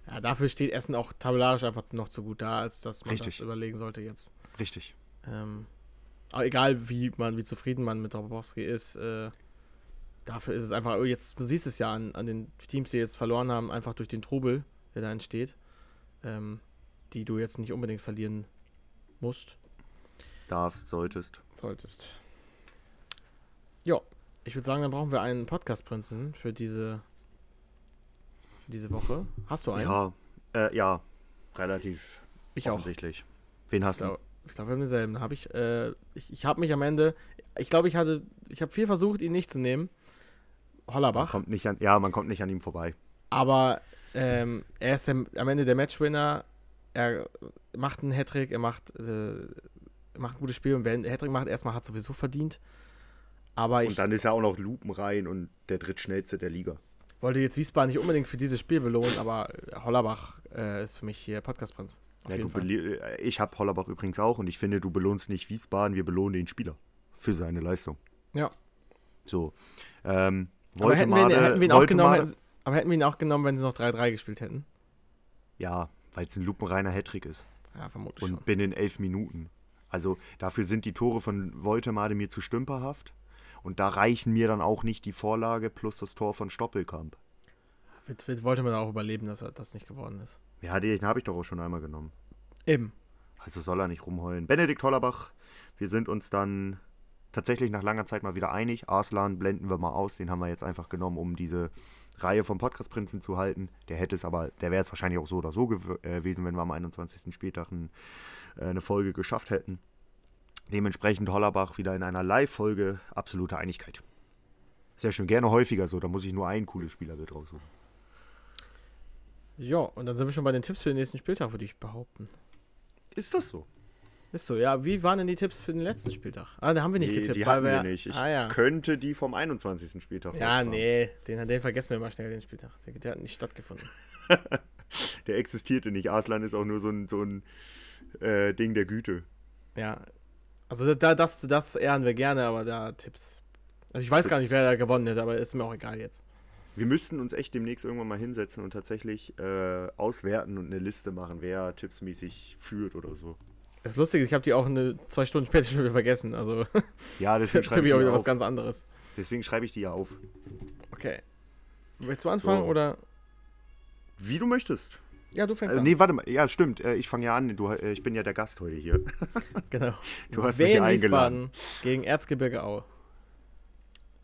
ja, dafür steht Essen auch tabellarisch einfach noch zu gut da, als dass man Richtig. das überlegen sollte jetzt.
Richtig.
Ähm, aber egal wie man, wie zufrieden man mit Dobowski ist, äh, dafür ist es einfach, oh, jetzt, du siehst es ja an, an den Teams, die jetzt verloren haben, einfach durch den Trubel, der da entsteht, ähm, die du jetzt nicht unbedingt verlieren musst.
Darfst, solltest.
Solltest. Ja, ich würde sagen, dann brauchen wir einen Podcast-Prinzen für diese, für diese Woche. Hast du einen?
Ja, äh, ja, relativ
ich
offensichtlich. Auch. Wen hast du?
Ich glaube, wir haben denselben. Habe ich, äh, ich, ich habe mich am Ende, ich glaube, ich hatte, ich habe viel versucht, ihn nicht zu nehmen. Hollerbach.
Man kommt nicht an, ja, man kommt nicht an ihm vorbei.
Aber ähm, er ist am Ende der Matchwinner. Er macht einen Hattrick, er macht, äh, macht ein gutes Spiel und wer einen Hattrick macht, erstmal hat sowieso verdient. Aber
und dann ist er auch noch Lupen rein und der drittschnellste der Liga.
Wollte jetzt Wiesbaden nicht unbedingt für dieses Spiel belohnen, aber Hollerbach äh, ist für mich hier Podcast-Prinz.
Ja, äh, ich habe Hollerbach übrigens auch und ich finde, du belohnst nicht Wiesbaden, wir belohnen den Spieler für seine Leistung.
Ja.
So. Ähm,
aber, hätten wir, ihn, hätten wir ihn auch genommen, hätten, aber hätten wir ihn auch genommen, wenn sie noch 3-3 gespielt hätten?
Ja, weil es ein lupenreiner Hattrick ist.
Ja, vermutlich.
Und
schon.
binnen elf Minuten. Also dafür sind die Tore von Woltemade mir zu stümperhaft. Und da reichen mir dann auch nicht die Vorlage plus das Tor von Stoppelkamp.
Wird, wird Woltemade auch überleben, dass er das nicht geworden ist.
Ja, den habe ich doch auch schon einmal genommen.
Eben.
Also soll er nicht rumheulen. Benedikt Hollerbach, wir sind uns dann tatsächlich nach langer Zeit mal wieder einig. Arslan blenden wir mal aus. Den haben wir jetzt einfach genommen, um diese Reihe vom Podcast-Prinzen zu halten. Der hätte es aber, der wäre es wahrscheinlich auch so oder so gew äh, gewesen, wenn wir am 21. Spieltag ein, äh, eine Folge geschafft hätten. Dementsprechend Hollerbach wieder in einer Live-Folge absolute Einigkeit. Sehr schön, gerne häufiger so. Da muss ich nur ein cooles Spielerbild raussuchen.
Ja, und dann sind wir schon bei den Tipps für den nächsten Spieltag, würde ich behaupten.
Ist das so?
Ist so, ja. Wie waren denn die Tipps für den letzten Spieltag? Ah, da haben wir nicht
die,
getippt.
die
weil
hatten wir nicht. Ich
ah, ja.
könnte die vom 21. Spieltag
Ja, nee, den, den vergessen wir mal schnell, den Spieltag. Der, der hat nicht stattgefunden.
Der existierte nicht. Arslan ist auch nur so ein, so ein äh, Ding der Güte.
Ja. Also da, das, das ehren wir gerne, aber da Tipps. Also ich weiß gar nicht, wer da gewonnen hätte, aber ist mir auch egal jetzt.
Wir müssten uns echt demnächst irgendwann mal hinsetzen und tatsächlich äh, auswerten und eine Liste machen, wer tippsmäßig führt oder so.
Das Lustige ist, ich habe die auch eine, zwei Stunden später schon wieder vergessen. Also
Ja, deswegen schreibe
ich auch wieder was ganz anderes.
Deswegen schreibe ich die ja auf.
Okay. Willst du anfangen
So.
oder?
Wie du möchtest.
Ja, du fängst
Also,
an.
nee, warte mal. Ja, stimmt. Äh, ich fange ja an. Du, äh, ich bin ja der Gast heute hier.
Genau.
Du hast mich hier eingeladen.
Wiesbaden gegen Erzgebirge Aue.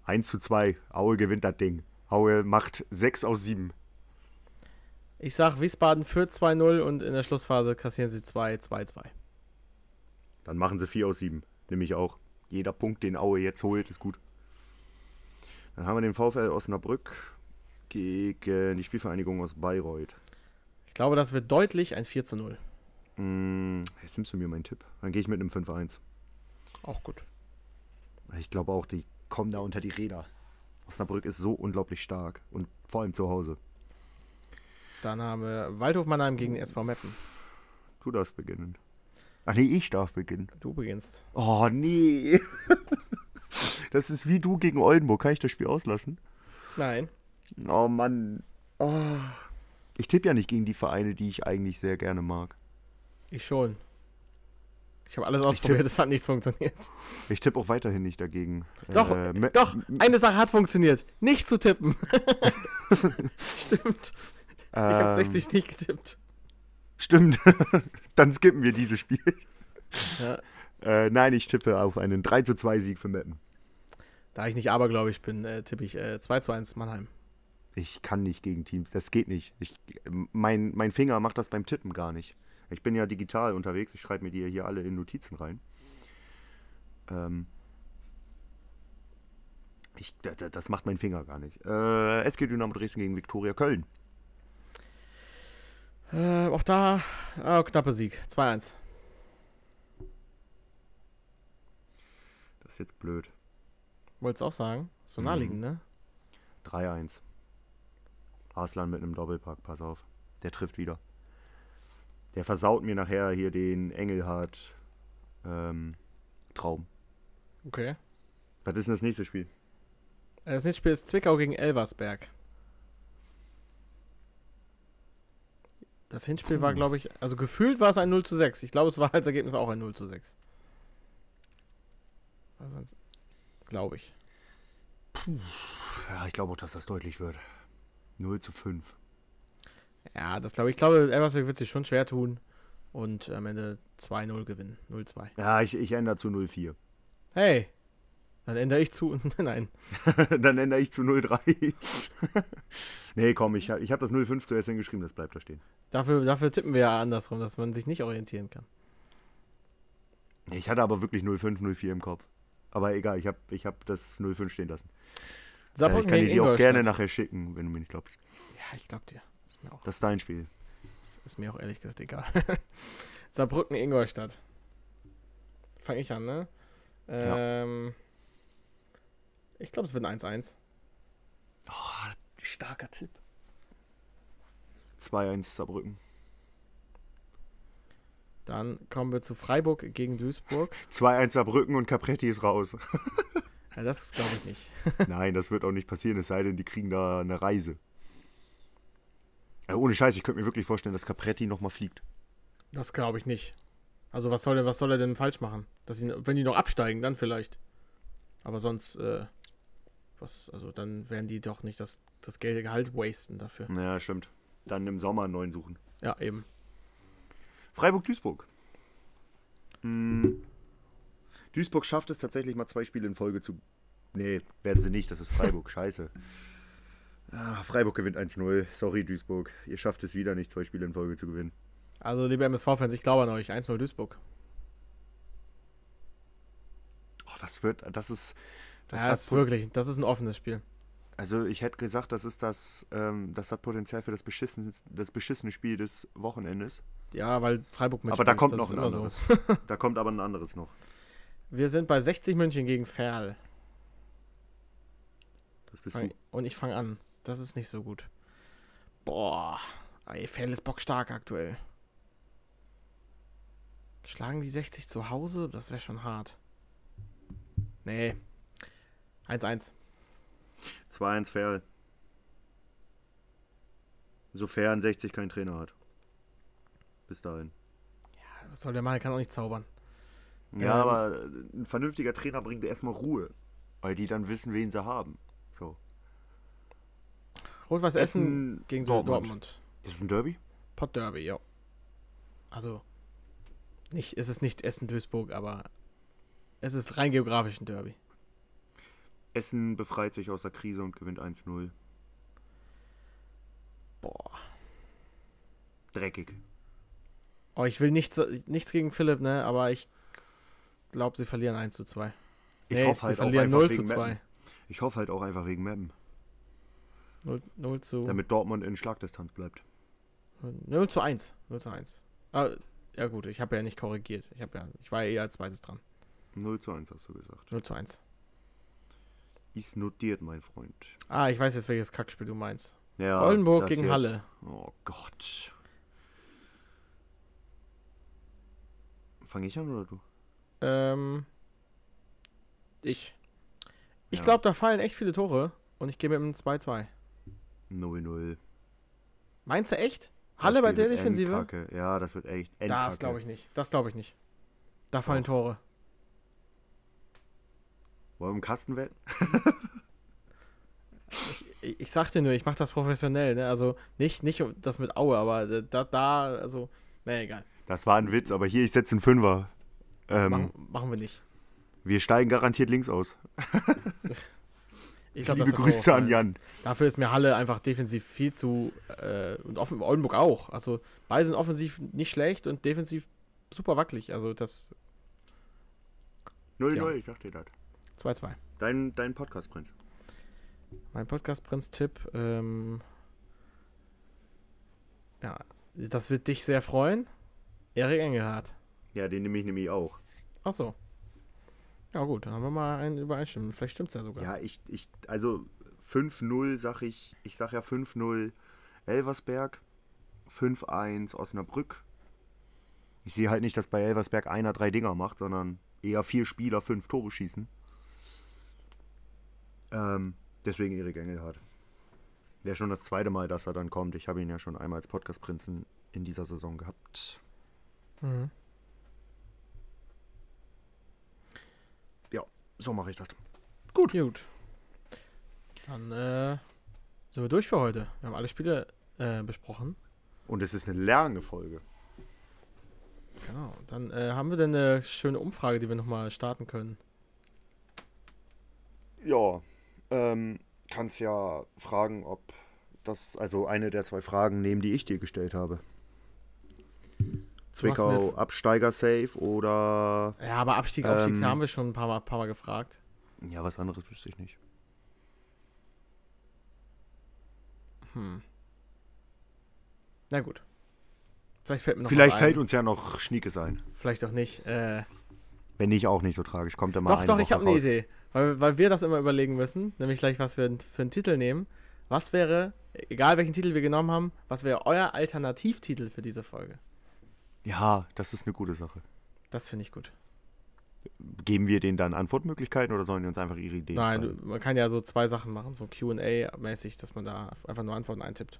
1 zu 2. Aue gewinnt das Ding. Aue macht 6 aus 7.
Ich sag, Wiesbaden führt 2-0 und in der Schlussphase kassieren sie 2-2-2.
Dann machen sie 4 aus 7. Nämlich auch. Jeder Punkt, den Aue jetzt holt, ist gut. Dann haben wir den VfL Osnabrück gegen die Spielvereinigung aus Bayreuth.
Ich glaube, das wird deutlich ein 4 0.
Hm, jetzt nimmst du mir meinen Tipp. Dann gehe ich mit einem 5-1.
Auch gut.
Ich glaube auch, die kommen da unter die Räder. Osnabrück ist so unglaublich stark. Und vor allem zu Hause.
Dann haben wir Waldhof Mannheim gegen SV Meppen.
Du darfst beginnen. Ach nee, ich darf beginnen.
Du beginnst.
Oh nee. Das ist wie du gegen Oldenburg. Kann ich das Spiel auslassen?
Nein.
Oh Mann. Oh. Ich tippe ja nicht gegen die Vereine, die ich eigentlich sehr gerne mag.
Ich schon. Ich habe alles ausprobiert, es hat nichts funktioniert.
Ich tippe auch weiterhin nicht dagegen.
Doch,
Äh,
doch, eine Sache hat funktioniert. Nicht zu tippen. Stimmt. Ich habe
ähm,
60 nicht getippt.
Stimmt. Dann skippen wir dieses Spiel.
Ja.
Äh, nein, ich tippe auf einen 3 zu 2 Sieg für Meppen.
Da ich nicht abergläubig bin, äh, tippe ich äh, 2 zu 1 Mannheim.
Ich kann nicht gegen Teams, das geht nicht. Ich, mein, mein Finger macht das beim Tippen gar nicht. Ich bin ja digital unterwegs, ich schreibe mir die hier alle in Notizen rein. Ähm, ich, da- da- das macht mein Finger gar nicht. Äh, SG Dynamo Dresden gegen Viktoria Köln.
Äh, auch da, äh, knappe Sieg. 2-1.
Das ist jetzt blöd.
Wolltest auch sagen? So
Mhm.
naheliegend, ne?
3-1. Arslan mit einem Doppelpack, pass auf. Der trifft wieder. Der versaut mir nachher hier den Engelhardt ähm, Traum.
Okay.
Was ist denn das nächste Spiel?
Äh, Das nächste Spiel ist Zwickau gegen Elversberg. Das Hinspiel war, glaube ich, also gefühlt war es ein 0 zu 6. Ich glaube, es war als Ergebnis auch ein 0 zu 6. Also, glaube ich.
Ja, ich glaube auch, dass das deutlich wird. 0 zu 5.
Ja, das glaube ich. Ich glaube, Elversberg wird sich schon schwer tun und am Ende 2-0 gewinnen. 0-2.
Ja, ich, ich ändere zu 0-4.
Hey! Dann ändere ich zu. Nein.
Dann ändere ich zu 0-3. nee, komm, ich, ich habe das 0-5 zuerst hingeschrieben, das bleibt da stehen.
Dafür, dafür tippen wir ja andersrum, dass man sich nicht orientieren kann.
Ich hatte aber wirklich 0-5, 0-4 im Kopf. Aber egal, ich habe ich hab das 0-5 stehen lassen. Äh,
Saarbrücken
ich kann dir die auch gerne nachher schicken, wenn du mir nicht glaubst.
Ja, ich glaube dir. Ist mir auch
Das ist dein Spiel.
Ist mir auch ehrlich gesagt egal. Saarbrücken, Ingolstadt. Fange ich an, ne?
Ja.
Ähm, Ich glaube, es wird ein 1-1.
Oh, starker Tipp. 2-1 Saarbrücken.
Dann kommen wir zu Freiburg gegen Duisburg.
2-1 Saarbrücken und Capretti ist raus.
Ja, das glaube ich nicht.
Nein, das wird auch nicht passieren, es sei denn, die kriegen da eine Reise. Ja, ohne Scheiß, ich könnte mir wirklich vorstellen, dass Capretti nochmal fliegt.
Das glaube ich nicht. Also was soll er, was soll er denn falsch machen? Dass ihn, wenn die noch absteigen, dann vielleicht. Aber sonst, äh, was, also dann werden die doch nicht das, das Geld Gehalt wasten dafür.
Ja, stimmt. Dann im Sommer einen neuen suchen.
Ja, eben.
Freiburg-Duisburg. Hm. Duisburg schafft es tatsächlich mal zwei Spiele in Folge zu. Nee, werden sie nicht, das ist Freiburg, scheiße. Ah, Freiburg gewinnt 1-0. Sorry, Duisburg. Ihr schafft es wieder nicht, zwei Spiele in Folge zu gewinnen.
Also, liebe MSV-Fans, ich glaube an euch. 1-0 Duisburg.
Oh, das wird, das ist. Das
ja,
hat
das ist wirklich, das ist ein offenes Spiel.
Also ich hätte gesagt, das ist das, ähm, das hat Potenzial für das beschissene, das beschissene Spiel des Wochenendes.
Ja, weil Freiburg mit
Aber da kommt noch ein anderes. So. da kommt aber ein anderes noch.
Wir sind bei 60 München gegen Ferl.
Das bist
fang,
du.
Und ich fange an. Das ist nicht so gut. Boah. Ey, Ferl ist bockstark aktuell. Schlagen die 60 zu Hause? Das wäre schon hart. Nee. 1-1.
2-1 Ferl. Sofern 60 keinen Trainer hat. Bis dahin.
Ja, was soll der machen? Er kann auch nicht zaubern.
Ja, ähm, aber ein vernünftiger Trainer bringt erstmal Ruhe. Weil die dann wissen, wen sie haben.
Rot-Weiß Essen, Essen, gegen Dortmund. Dortmund.
Ist es ein Derby?
Pot Derby, ja. Also, nicht, es ist nicht Essen-Duisburg, aber es ist rein geografisch ein Derby.
Essen befreit sich aus der Krise und gewinnt 1-0.
Boah.
Dreckig.
Oh, ich will nichts, nichts gegen Philipp, ne? Aber ich glaube, sie verlieren 1 zu 2.
Ich nee, hoffe halt sie verlieren auch 0 zu 2. Mappen. Ich hoffe halt auch einfach wegen Mappen.
0, 0 zu.
Damit Dortmund in Schlagdistanz bleibt.
0 zu 1. 0 zu 1. Ah, ja gut, ich habe ja nicht korrigiert. Ich, ja, ich war ja eher als zweites dran.
0 zu 1 hast du gesagt.
0 zu 1.
Ist notiert, mein Freund.
Ah, ich weiß jetzt, welches Kackspiel du meinst.
Ja,
Oldenburg gegen jetzt. Halle.
Oh Gott. Fange ich an oder du?
Ähm. Ich. Ich ja. glaube, da fallen echt viele Tore und ich gehe mit einem 2-2.
0-0.
Meinst du echt? Halle bei der Defensive?
Endkacke. Ja, das wird echt
Endkacke. Das glaube ich nicht. Das glaube ich nicht. Da fallen Doch. Tore.
Wollen wir im Kasten wetten?
ich, ich sag dir nur, ich mache das professionell, ne? Also nicht, nicht das mit Aue, aber da, da, also, naja, egal.
Das war ein Witz, aber hier, ich setze einen Fünfer.
Ähm, machen, machen wir nicht.
Wir steigen garantiert links aus.
ich glaub,
Liebe Grüße an Jan.
Dafür ist mir Halle einfach defensiv viel zu äh, und offen, Oldenburg auch. Also beide sind offensiv nicht schlecht und defensiv super wackelig. Also das
0-0, ja. ich dir das.
2-2.
Dein, dein Podcast-Prinz.
Mein Podcast-Prinz-Tipp, ähm, ja, das wird dich sehr freuen. Erik Engelhardt.
Ja, den nehme ich nämlich auch.
Ach so. Ja gut, dann haben wir mal einen Übereinstimmen. Vielleicht stimmt es ja sogar.
Ja, ich, ich also 5-0 sag ich, ich sag ja 5-0 Elversberg, 5-1 Osnabrück. Ich sehe halt nicht, dass bei Elversberg einer drei Dinger macht, sondern eher vier Spieler fünf Tore schießen. Ähm, deswegen Erik Engelhardt. Wäre schon das zweite Mal, dass er dann kommt. Ich habe ihn ja schon einmal als Podcast-Prinzen in dieser Saison gehabt. Mhm. Ja, so mache ich das.
Gut. Gut. Dann äh, sind wir durch für heute. Wir haben alle Spiele äh, besprochen.
Und es ist eine lange Folge.
Genau. Dann äh, haben wir denn eine schöne Umfrage, die wir nochmal starten können.
Ja, ähm, kannst ja fragen, ob das, also eine der zwei Fragen nehmen, die ich dir gestellt habe. Zwickau Absteiger safe oder.
Ja, aber Abstieg, Aufstieg ähm, haben wir schon ein paar Mal, paar Mal gefragt.
Ja, was anderes wüsste ich nicht.
Hm. Na gut. Vielleicht fällt mir noch
Vielleicht fällt uns ja noch Schniekes ein.
Vielleicht auch nicht. Äh,
Wenn nicht, auch nicht so tragisch. Kommt er mal
Doch, doch, Woche ich habe eine Idee. Weil, weil wir das immer überlegen müssen, nämlich gleich, was wir für einen Titel nehmen. Was wäre, egal welchen Titel wir genommen haben, was wäre euer Alternativtitel für diese Folge?
Ja, das ist eine gute Sache.
Das finde ich gut.
Geben wir denen dann Antwortmöglichkeiten oder sollen die uns einfach ihre Ideen
Nein, du, man kann ja so zwei Sachen machen, so QA-mäßig, dass man da einfach nur Antworten eintippt.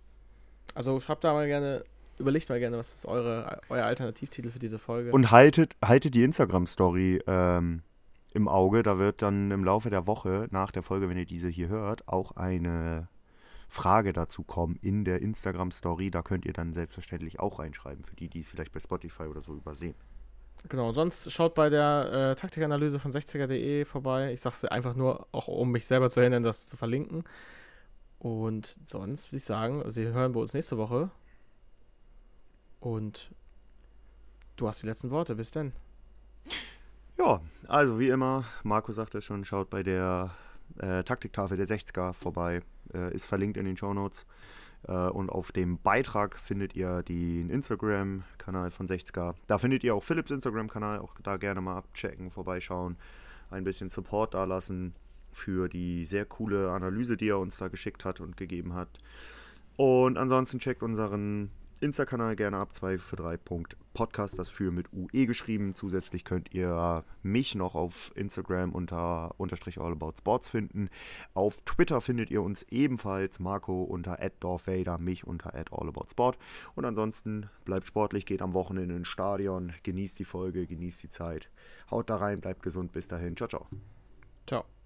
Also schreibt da mal gerne, überlegt mal gerne, was ist eure, euer Alternativtitel für diese Folge.
Und haltet, haltet die Instagram-Story ähm, im Auge. Da wird dann im Laufe der Woche, nach der Folge, wenn ihr diese hier hört, auch eine Frage dazu kommen in der Instagram-Story. Da könnt ihr dann selbstverständlich auch reinschreiben, für die, die es vielleicht bei Spotify oder so übersehen.
Genau, sonst schaut bei der äh, Taktikanalyse von 60er.de vorbei. Ich sag's einfach nur, auch um mich selber zu hindern, das zu verlinken. Und sonst würde ich sagen, Sie hören bei uns nächste Woche. Und du hast die letzten Worte. Bis denn.
Ja, also wie immer, Marco sagte schon, schaut bei der äh, Taktiktafel der 60er vorbei. Äh, ist verlinkt in den Show Notes. Äh, und auf dem Beitrag findet ihr den Instagram-Kanal von 60er. Da findet ihr auch Philips Instagram-Kanal. Auch da gerne mal abchecken, vorbeischauen, ein bisschen Support da lassen für die sehr coole Analyse, die er uns da geschickt hat und gegeben hat. Und ansonsten checkt unseren Insta-Kanal gerne ab, 2 für 3 Podcast, das für mit UE geschrieben. Zusätzlich könnt ihr mich noch auf Instagram unter unterstrich allaboutsports finden. Auf Twitter findet ihr uns ebenfalls Marco unter @dorfvader, mich unter @allaboutsport. Und ansonsten bleibt sportlich, geht am Wochenende ins Stadion, genießt die Folge, genießt die Zeit. Haut da rein, bleibt gesund, bis dahin. Ciao, ciao.
Ciao.